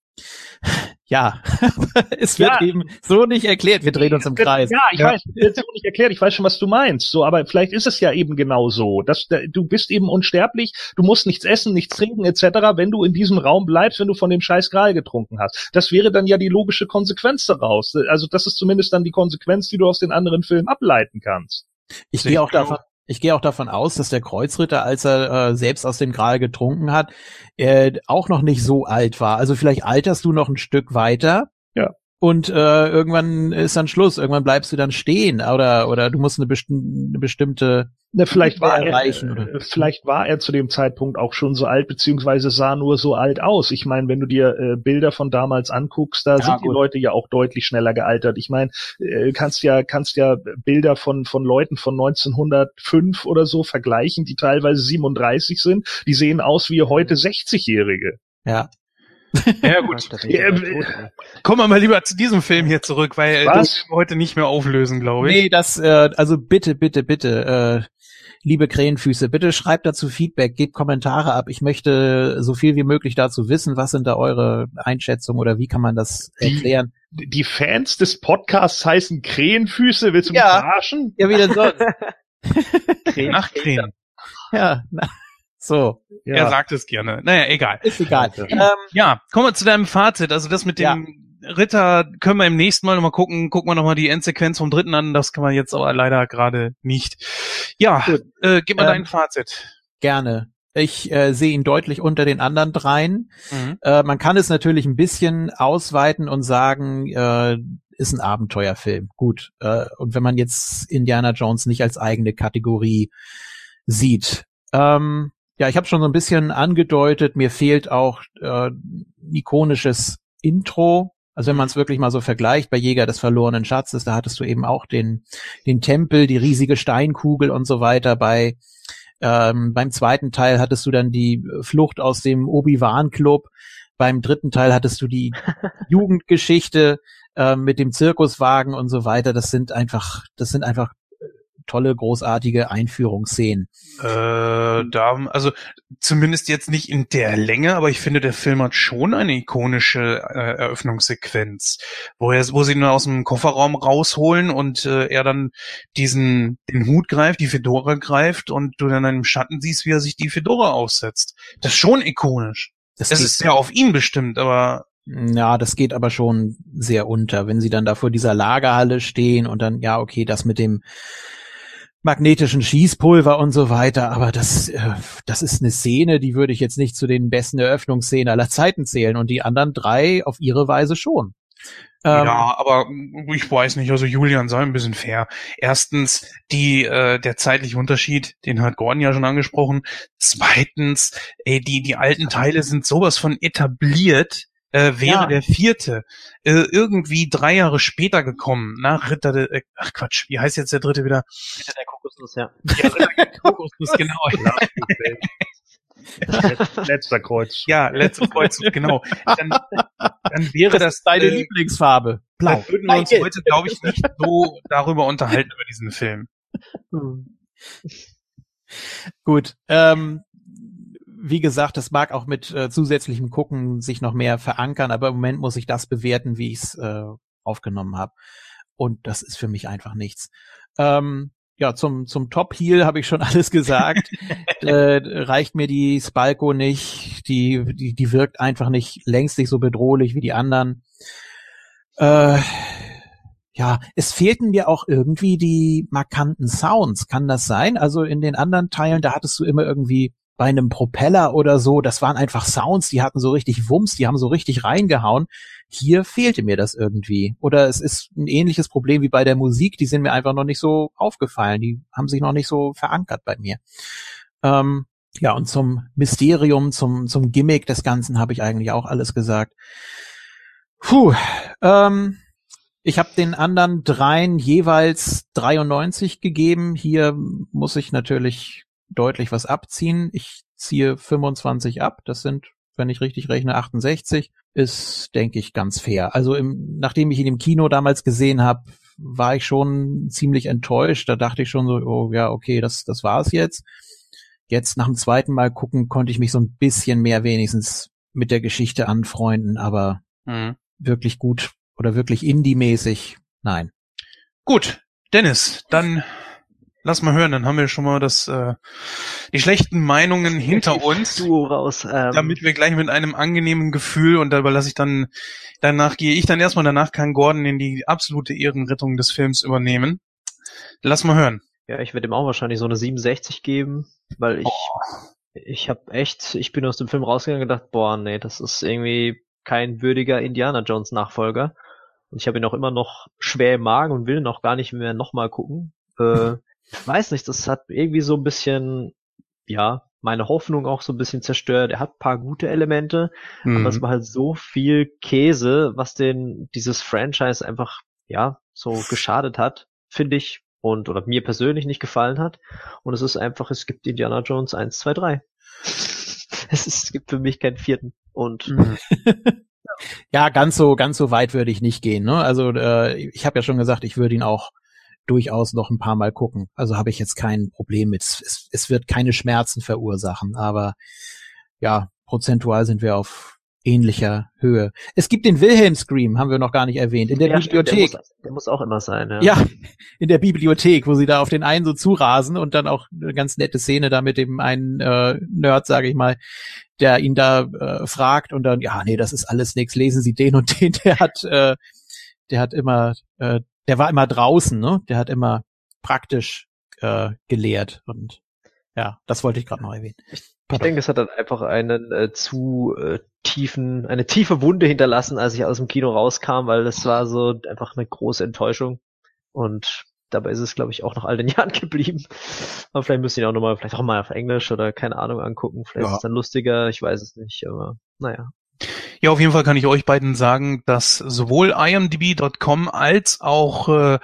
(laughs) Ja, (laughs) es wird Ja. eben so nicht erklärt. Wir drehen uns im Kreis. Ja, ich weiß, das ist auch nicht erklärt, ich weiß schon, was du meinst. So, aber vielleicht ist es ja eben genau so, dass du bist eben unsterblich, du musst nichts essen, nichts trinken etc., wenn du in diesem Raum bleibst, wenn du von dem scheiß Gral getrunken hast. Das wäre dann ja die logische Konsequenz daraus. Also das ist zumindest dann die Konsequenz, die du aus den anderen Filmen ableiten kannst. Ich gehe auch davon, ich gehe auch davon aus, dass der Kreuzritter, als er äh, selbst aus dem Gral getrunken hat, äh, auch noch nicht so alt war. Also vielleicht alterst du noch ein Stück weiter. Und äh, irgendwann ist dann Schluss. Irgendwann bleibst du dann stehen oder oder du musst eine, besti eine bestimmte Ne, vielleicht war er, erreichen, oder? äh, vielleicht war er zu dem Zeitpunkt auch schon so alt, beziehungsweise sah nur so alt aus. Ich meine, wenn du dir äh, Bilder von damals anguckst, da Ja, sind die gut. Leute ja auch deutlich schneller gealtert. Ich meine, äh, kannst ja, kannst ja Bilder von, von Leuten von 1905 oder so vergleichen, die teilweise 37 sind. Die sehen aus wie heute 60-Jährige. ja. Ja, gut. Ja, äh. Kommen wir mal lieber zu diesem Film hier zurück, weil Was? das heute nicht mehr auflösen, glaube ich. Nee, das, äh, also bitte, bitte, bitte, äh, liebe Krähenfüße, bitte schreibt dazu Feedback, gebt Kommentare ab. Ich möchte so viel wie möglich dazu wissen. Was sind da eure Einschätzungen oder wie kann man das Die- erklären? Die Fans des Podcasts heißen Krähenfüße. Willst du mich Ja. verarschen? Ja, wieder sonst. (laughs) Nachkrähen. ja, na, so, Er sagt es gerne. Naja, egal. ist egal. Ja. Ähm, Ja, kommen wir zu deinem Fazit. Also das mit dem Ritter können wir im nächsten Mal nochmal gucken. Gucken wir nochmal die Endsequenz vom dritten an. Das kann man jetzt aber leider gerade nicht. Ja, Gut. äh, gib mal Ähm, dein Fazit. gerne. Ich äh, sehe ihn deutlich unter den anderen dreien. Mhm. Äh, man kann es natürlich ein bisschen ausweiten und sagen, äh, ist ein Abenteuerfilm. Gut. Äh, und wenn man jetzt Indiana Jones nicht als eigene Kategorie sieht. Ähm, ja, ich habe schon so ein bisschen angedeutet, mir fehlt auch äh, ein ikonisches Intro. Also wenn man es wirklich mal so vergleicht, bei Jäger des verlorenen Schatzes, da hattest du eben auch den, den Tempel, die riesige Steinkugel und so weiter. Bei ähm, beim zweiten Teil hattest du dann die Flucht aus dem Obi-Wan-Club. Beim dritten Teil hattest du die (laughs) Jugendgeschichte äh, mit dem Zirkuswagen und so weiter. Das sind einfach, das sind einfach tolle, großartige Einführungsszenen. Äh, da, also zumindest jetzt nicht in der Länge, aber ich finde, der Film hat schon eine ikonische äh, Eröffnungssequenz, wo er, wo sie ihn aus dem Kofferraum rausholen und äh, er dann diesen den Hut greift, die Fedora greift und du dann im Schatten siehst, wie er sich die Fedora aufsetzt. Das ist schon ikonisch. Das geht- ist ja auf ihn bestimmt, aber Ja, das geht aber schon sehr unter, wenn sie dann da vor dieser Lagerhalle stehen und dann, ja, okay, das mit dem magnetischen Schießpulver und so weiter, aber das, äh, das ist eine Szene, die würde ich jetzt nicht zu den besten Eröffnungsszenen aller Zeiten zählen und die anderen drei auf ihre Weise schon. Ähm, Ja, aber ich weiß nicht, also Julian sei ein bisschen fair. Erstens, die, äh, der zeitliche Unterschied, den hat Gordon ja schon angesprochen. Zweitens, ey, die, die alten Teile sind sowas von etabliert, äh, wäre Ja. der vierte äh, irgendwie drei Jahre später gekommen, nach Ritter der, äh, ach Quatsch, wie heißt jetzt der dritte wieder? Ritter der Kokosnuss, ja. Ja, Ritter der (laughs) Kokosnuss, genau. (laughs) Letz- Letzter Kreuz. Ja, letzte Kreuz, genau. Dann, dann wäre das, deine äh, Lieblingsfarbe. Blau. dann würden wir uns heute, glaube ich, nicht so darüber unterhalten über diesen Film. Gut. Ähm, wie gesagt, das mag auch mit äh, zusätzlichem Gucken sich noch mehr verankern, aber im Moment muss ich das bewerten, wie ich es äh, aufgenommen habe. Und das ist für mich einfach nichts. Ähm, ja, zum, zum Top-Heel habe ich schon (laughs) alles gesagt. äh, reicht mir die Spalko nicht. Die, die, die wirkt einfach nicht längst nicht so bedrohlich wie die anderen. Äh, ja, es fehlten mir auch irgendwie die markanten Sounds. Kann das sein? Also in den anderen Teilen, da hattest du immer irgendwie bei einem Propeller oder so, das waren einfach Sounds, die hatten so richtig Wumms, die haben so richtig reingehauen. Hier fehlte mir das irgendwie. Oder es ist ein ähnliches Problem wie bei der Musik, die sind mir einfach noch nicht so aufgefallen, die haben sich noch nicht so verankert bei mir. Ähm, ja, und zum Mysterium, zum, zum Gimmick des Ganzen habe ich eigentlich auch alles gesagt. Puh, ähm, ich habe den anderen dreien jeweils 93 gegeben. Hier muss ich natürlich deutlich was abziehen. Ich ziehe 25 ab. Das sind, wenn ich richtig rechne, 68. Ist, denke ich, ganz fair. Also im, nachdem ich ihn im Kino damals gesehen habe, war ich schon ziemlich enttäuscht. Da dachte ich schon so, oh ja, okay, das, das war's jetzt. Jetzt nach dem zweiten Mal gucken konnte ich mich so ein bisschen mehr wenigstens mit der Geschichte anfreunden, aber mhm. wirklich gut oder wirklich Indie-mäßig, nein. Gut, Dennis, dann lass mal hören, dann haben wir schon mal das äh, die schlechten Meinungen hinter uns, raus, ähm. damit wir gleich mit einem angenehmen Gefühl und dabei lasse ich dann danach gehe ich dann erstmal danach kann Gordon in die absolute Ehrenrettung des Films übernehmen. Lass mal hören. Ja, ich werde ihm auch wahrscheinlich so eine 67 geben, weil ich oh. ich habe echt, ich bin aus dem Film rausgegangen und gedacht, boah, nee, das ist irgendwie kein würdiger Indiana Jones Nachfolger. Und ich habe ihn auch immer noch schwer im Magen und will noch gar nicht mehr nochmal gucken. Äh, (laughs) weiß nicht, das hat irgendwie so ein bisschen, ja, meine Hoffnung auch so ein bisschen zerstört. Er hat paar gute Elemente, mhm. aber es war halt so viel Käse, was den dieses Franchise einfach ja so geschadet hat, finde ich und oder mir persönlich nicht gefallen hat. Und es ist einfach, es gibt Indiana Jones 1, 2, 3. es, ist, es gibt für mich keinen vierten. Und mhm. (laughs) ja, ganz so ganz so weit würde ich nicht gehen. Ne? Also äh, ich habe ja schon gesagt, ich würde ihn auch durchaus noch ein paar Mal gucken. Also habe ich jetzt kein Problem mit. Es, es wird keine Schmerzen verursachen, aber ja, prozentual sind wir auf ähnlicher Höhe. Es gibt den Wilhelm Scream, haben wir noch gar nicht erwähnt, in der ja, Bibliothek. Der muss, der muss, auch immer sein, ja. Ja, in der Bibliothek, wo sie da auf den einen so zurasen und dann auch eine ganz nette Szene da mit dem einen äh, Nerd, sage ich mal, der ihn da äh, fragt und dann, ja, nee, das ist alles nix, lesen Sie den und den, (laughs) der hat, äh, der hat immer, äh, der war immer draußen, ne? Der hat immer praktisch äh, gelehrt und ja, das wollte ich gerade noch erwähnen. Ich denke, es hat dann einfach einen äh, zu äh, tiefen, eine tiefe Wunde hinterlassen, als ich aus dem Kino rauskam, weil das war so einfach eine große Enttäuschung. Und dabei ist es, glaube ich, auch nach all den (laughs) Jahren geblieben. Aber vielleicht müssen wir auch nochmal, vielleicht auch mal auf Englisch oder keine Ahnung angucken. Vielleicht ja. ist es dann lustiger, ich weiß es nicht, aber naja. Ja, auf jeden Fall kann ich euch beiden sagen, dass sowohl imdb.com als auch äh,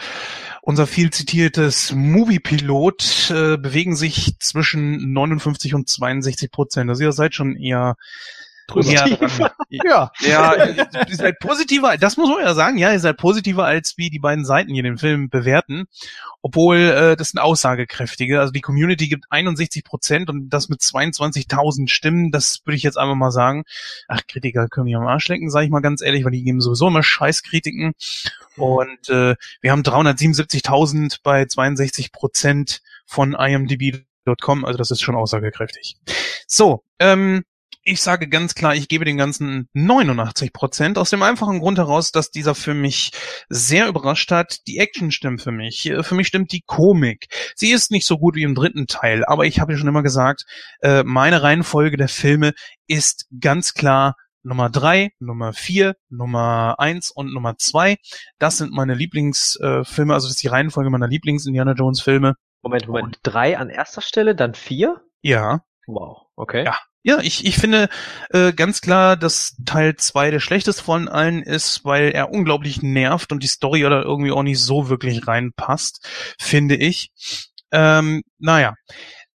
unser viel zitiertes Moviepilot äh, bewegen sich zwischen 59 und 62 Prozent. Also ihr seid schon eher Positiv. Ja, ja, (laughs) ihr seid positiver, das muss man ja sagen, ja, ihr seid positiver, als wie die beiden Seiten hier den Film bewerten, obwohl äh, das sind aussagekräftige, also die Community gibt 61 Prozent und das mit 22.000 Stimmen, das würde ich jetzt einfach mal sagen, ach, Kritiker können mich am Arsch lecken, sage ich mal ganz ehrlich, weil die geben sowieso immer Scheißkritiken. Und äh, wir haben 377.000 bei 62 Prozent von imdb.com, also das ist schon aussagekräftig. So, ähm, ich sage ganz klar, ich gebe den ganzen 89 Prozent aus dem einfachen Grund heraus, dass dieser für mich sehr überrascht hat. Die Action stimmt für mich. Äh, für mich stimmt die Komik. Sie ist nicht so gut wie im dritten Teil, aber ich habe ja schon immer gesagt, äh, meine Reihenfolge der Filme ist ganz klar Nummer drei, Nummer vier, Nummer eins und Nummer zwei. Das sind meine Lieblingsfilme, also das ist die Reihenfolge meiner Lieblings-Indiana Jones Filme. Moment, Moment. Und drei an erster Stelle, dann vier? Ja. Wow, okay. Ja, ja, ich, ich finde äh, ganz klar, dass Teil 2 der schlechteste von allen ist, weil er unglaublich nervt und die Story da irgendwie auch nicht so wirklich reinpasst, finde ich. Ähm, naja,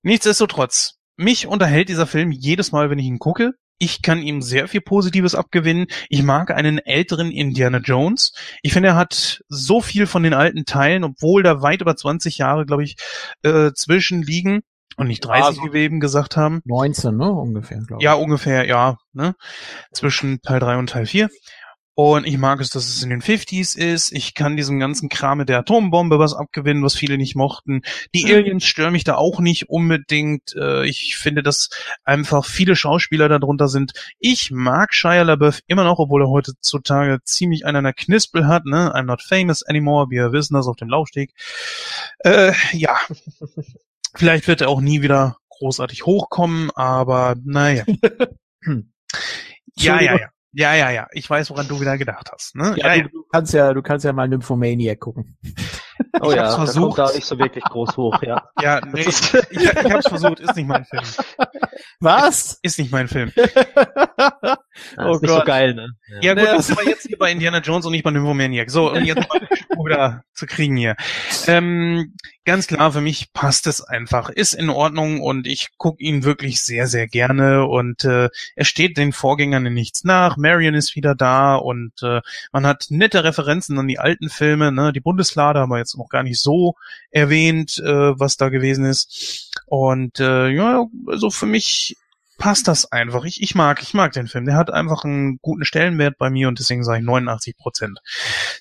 nichtsdestotrotz, mich unterhält dieser Film jedes Mal, wenn ich ihn gucke. Ich kann ihm sehr viel Positives abgewinnen. Ich mag einen älteren Indiana Jones. Ich finde, er hat so viel von den alten Teilen, obwohl da weit über 20 Jahre, glaube ich, äh, zwischen liegen und nicht 30, also, wie wir eben gesagt haben. 19, ne? Ungefähr, glaube ich. Ja, ungefähr, ja. Ne? Zwischen Teil 3 und Teil 4. Und ich mag es, dass es in den 50s ist. Ich kann diesem ganzen Kram mit der Atombombe was abgewinnen, was viele nicht mochten. Die mhm. Aliens stören mich da auch nicht unbedingt. Äh, ich finde, dass einfach viele Schauspieler darunter sind. Ich mag Shia LaBeouf immer noch, obwohl er heutzutage ziemlich einen an der Knispel hat. Ne? I'm not famous anymore. Wir wissen das auf dem Laufsteg. Äh, ja. (laughs) Vielleicht wird er auch nie wieder großartig hochkommen, aber naja. (laughs) ja, ja, ja. Ja, ja, ja. Ich weiß, woran du wieder gedacht hast. Ne? Ja, ja, du, du, kannst ja, du kannst ja mal Nymphomaniac gucken. (laughs) Oh ich ja, versucht. da kommt da nicht so wirklich groß hoch, ja. (laughs) Ja, nee, ich, ich, ich hab's versucht, ist nicht mein Film. Was? Ist, ist nicht mein Film. Das oh ist nicht Gott. so geil, ne? Ja, ja gut, das war jetzt hier bei Indiana Jones und nicht bei Nymphomaniac. So, und jetzt mal (laughs) wieder zu kriegen hier. Ähm, ganz klar, für mich passt es einfach. Ist in Ordnung und ich gucke ihn wirklich sehr, sehr gerne und äh, er steht den Vorgängern in nichts nach. Marion ist wieder da und äh, man hat nette Referenzen an die alten Filme. Ne? Die Bundeslade haben wir jetzt noch gar nicht so erwähnt, äh, was da gewesen ist. Und äh, ja, also für mich passt das einfach. Ich, ich mag, ich mag den Film. Der hat einfach einen guten Stellenwert bei mir und deswegen sage ich 89 Prozent.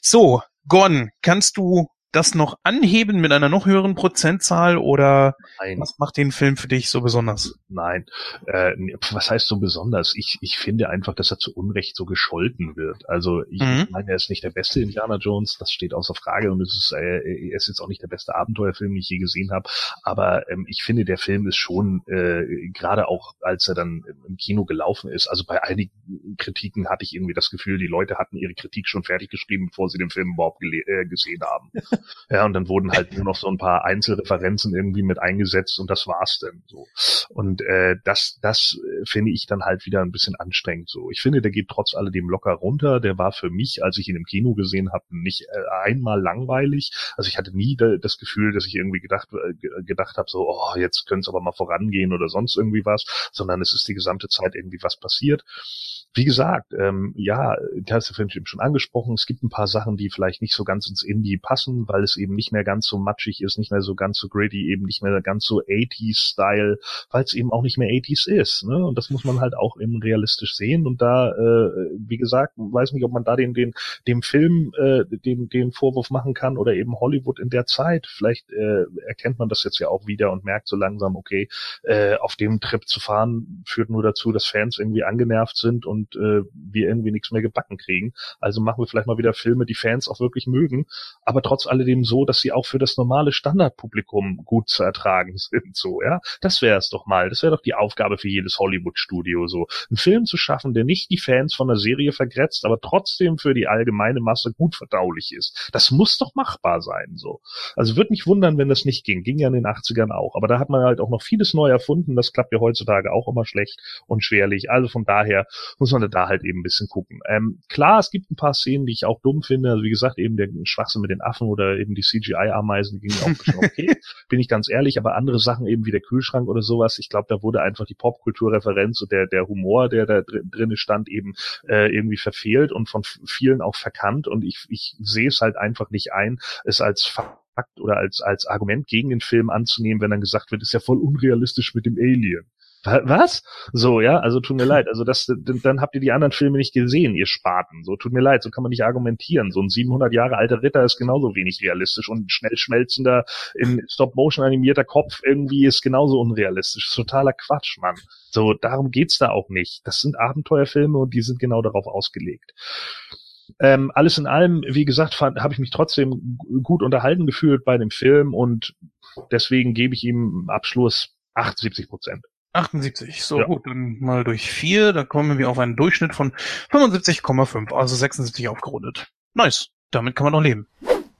So, Gordon, kannst du das noch anheben mit einer noch höheren Prozentzahl oder Nein. was macht den Film für dich so besonders? Nein, äh, was heißt so besonders? Ich, ich finde einfach, dass er zu Unrecht so gescholten wird. Also ich mhm. meine, er ist nicht der beste Indiana Jones, das steht außer Frage und es ist, äh, er ist jetzt auch nicht der beste Abenteuerfilm, den ich je gesehen habe. Aber ähm, ich finde, der Film ist schon äh, gerade auch, als er dann im Kino gelaufen ist. Also bei einigen Kritiken hatte ich irgendwie das Gefühl, die Leute hatten ihre Kritik schon fertig geschrieben, bevor sie den Film überhaupt äh, gesehen haben. Ja, und dann wurden halt nur noch so ein paar Einzelreferenzen irgendwie mit eingesetzt und das war's denn so. Und äh, das, das äh, finde ich dann halt wieder ein bisschen anstrengend so. Ich finde, der geht trotz alledem locker runter. Der war für mich, als ich ihn im Kino gesehen habe, nicht äh, einmal langweilig. Also ich hatte nie das Gefühl, dass ich irgendwie gedacht, äh, gedacht habe, so, oh, jetzt könnte es aber mal vorangehen oder sonst irgendwie was, sondern es ist die gesamte Zeit irgendwie was passiert wie gesagt, ähm, ja, du hast eben schon angesprochen, es gibt ein paar Sachen, die vielleicht nicht so ganz ins Indie passen, weil es eben nicht mehr ganz so matschig ist, nicht mehr so ganz so gritty, eben nicht mehr ganz so 80s-Style, weil es eben auch nicht mehr 80s ist. Ne? Und das muss man halt auch eben realistisch sehen. Und da, äh, wie gesagt, weiß nicht, ob man da den, den, dem Film äh, den, den Vorwurf machen kann oder eben Hollywood in der Zeit. Vielleicht äh, erkennt man das jetzt ja auch wieder und merkt so langsam, okay, äh, auf dem Trip zu fahren führt nur dazu, dass Fans irgendwie angenervt sind und äh, wir irgendwie nichts mehr gebacken kriegen. Also machen wir vielleicht mal wieder Filme, die Fans auch wirklich mögen, aber trotz alledem so, dass sie auch für das normale Standardpublikum gut zu ertragen (laughs) sind. So, ja, das wäre es doch mal. Das wäre doch die Aufgabe für jedes Hollywood-Studio, so einen Film zu schaffen, der nicht die Fans von der Serie vergrätzt, aber trotzdem für die allgemeine Masse gut verdaulich ist. Das muss doch machbar sein, so. Also würde mich wundern, wenn das nicht ging. Ging ja in den 80ern auch. Aber da hat man halt auch noch vieles neu erfunden. Das klappt ja heutzutage auch immer schlecht und schwerlich. Also von daher muss man da halt eben ein bisschen gucken. Ähm, klar, es gibt ein paar Szenen, die ich auch dumm finde. Also wie gesagt, eben der Schwachsinn mit den Affen oder eben die CGI-Ameisen, die gingen auch schon okay. (laughs) Bin ich ganz ehrlich, aber andere Sachen eben wie der Kühlschrank oder sowas, ich glaube, da wurde einfach die Popkulturreferenz und der, der Humor, der da dr drinne stand, eben äh, irgendwie verfehlt und von vielen auch verkannt. Und ich, ich sehe es halt einfach nicht ein, es als Fakt oder als, als Argument gegen den Film anzunehmen, wenn dann gesagt wird, ist ja voll unrealistisch mit dem Alien was? So, ja, also tut mir (laughs) leid. Also das, dann habt ihr die anderen Filme nicht gesehen, ihr Spaten. So, tut mir leid, so kann man nicht argumentieren. So ein 700 Jahre alter Ritter ist genauso wenig realistisch und ein schnell schmelzender, in Stop-Motion animierter Kopf irgendwie ist genauso unrealistisch. Totaler Quatsch, Mann. So, darum geht's da auch nicht. Das sind Abenteuerfilme und die sind genau darauf ausgelegt. Ähm, alles in allem, wie gesagt, habe ich mich trotzdem gut unterhalten gefühlt bei dem Film und deswegen gebe ich ihm Abschluss 78 Prozent. 78. So ja. gut, dann mal durch vier, da kommen wir auf einen Durchschnitt von 75,5, also 76 aufgerundet. Nice, damit kann man noch leben.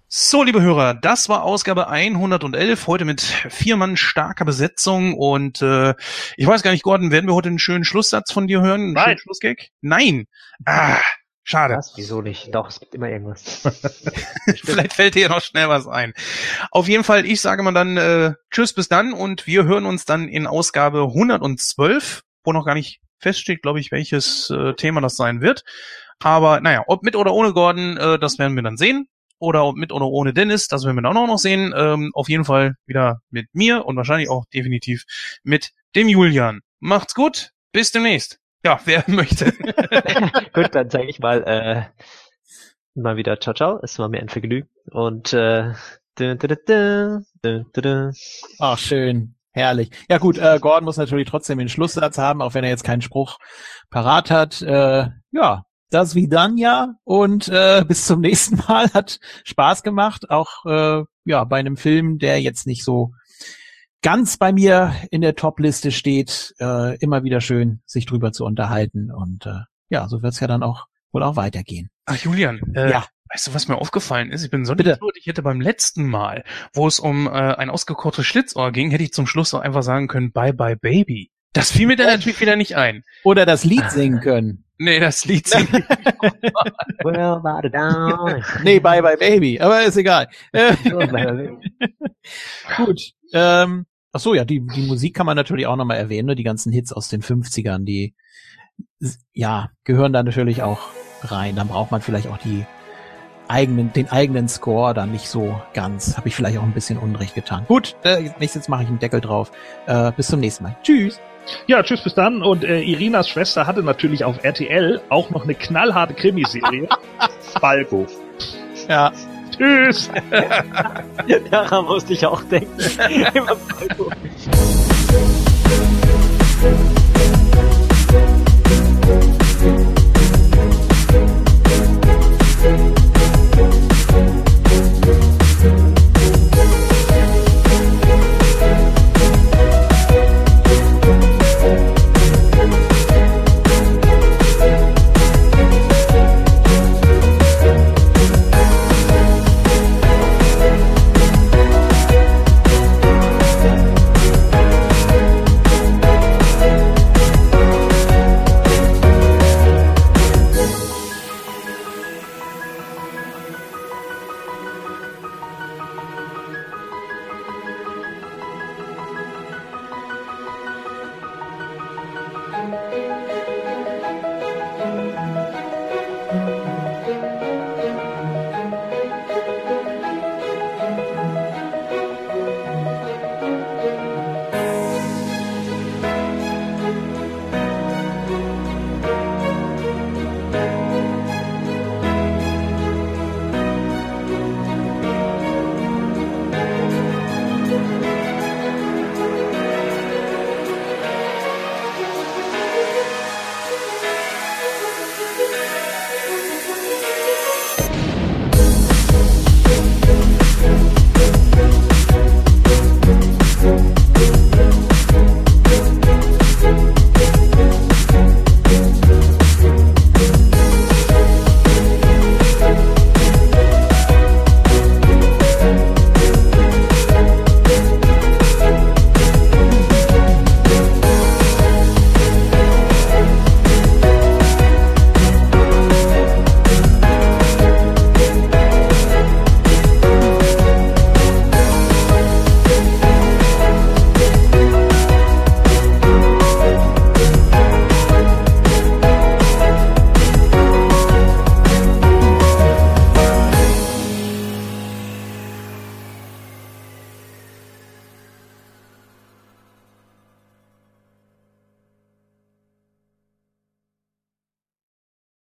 So, liebe Hörer, das war Ausgabe 111, heute mit vier Mann starker Besetzung und äh, ich weiß gar nicht, Gordon, werden wir heute einen schönen Schlusssatz von dir hören? Einen Nein. Schlussgag? Nein. Ah, Schade. Was? Wieso nicht? Doch, es gibt immer irgendwas. (laughs) Vielleicht fällt dir noch schnell was ein. Auf jeden Fall, ich sage mal dann äh, Tschüss bis dann und wir hören uns dann in Ausgabe 112, wo noch gar nicht feststeht, glaube ich, welches äh, Thema das sein wird. Aber naja, ob mit oder ohne Gordon, äh, das werden wir dann sehen. Oder ob mit oder ohne Dennis, das werden wir dann auch noch sehen. Ähm, auf jeden Fall wieder mit mir und wahrscheinlich auch definitiv mit dem Julian. Macht's gut, bis demnächst. Ja, wer (laughs) möchte. (laughs) Gut, dann sage ich mal äh, mal wieder ciao ciao. Es war mir ein Vergnügen und äh, Ach, schön. Herrlich. Ja gut, äh, Gordon muss natürlich trotzdem den Schlusssatz haben, auch wenn er jetzt keinen Spruch parat hat. Äh, ja, das wie dann ja und äh, bis zum (laughs) nächsten Mal. Hat Spaß gemacht, auch äh, ja bei einem Film, der jetzt nicht so ganz bei mir in der Top-Liste steht, äh, immer wieder schön, sich drüber zu unterhalten. Und äh, ja, so wird's ja dann auch wohl auch weitergehen. Ach, Julian, äh, ja. Weißt du, was mir aufgefallen ist? Ich bin so Bitte. ich hätte beim letzten Mal, wo es um äh, ein ausgekochtes Schlitzohr ging, hätte ich zum Schluss auch einfach sagen können, Bye Bye Baby. Das fiel mir dann natürlich wieder nicht ein. Oder das Lied singen können. Nee, das Lied (laughs) singt. Well, down. nee, Bye Bye Baby, aber ist egal. (laughs) Äh, Gut. Ähm, ach so, ja, die, die Musik kann man natürlich auch nochmal erwähnen, ne? die ganzen Hits aus den 50ern, die, ja, gehören da natürlich auch rein. Dann braucht man vielleicht auch die eigenen, den eigenen Score dann nicht so ganz. Habe ich vielleicht auch ein bisschen Unrecht getan. Gut, äh, nächstes mache ich einen Deckel drauf. Äh, bis zum nächsten Mal. Tschüss. Ja, tschüss, bis dann. Und äh, Irinas Schwester hatte natürlich auf RTL auch noch eine knallharte Krimiserie. (laughs) Falco. Ja. Tschüss. (laughs) Daran musste ich auch denken. (laughs) Immer Falco.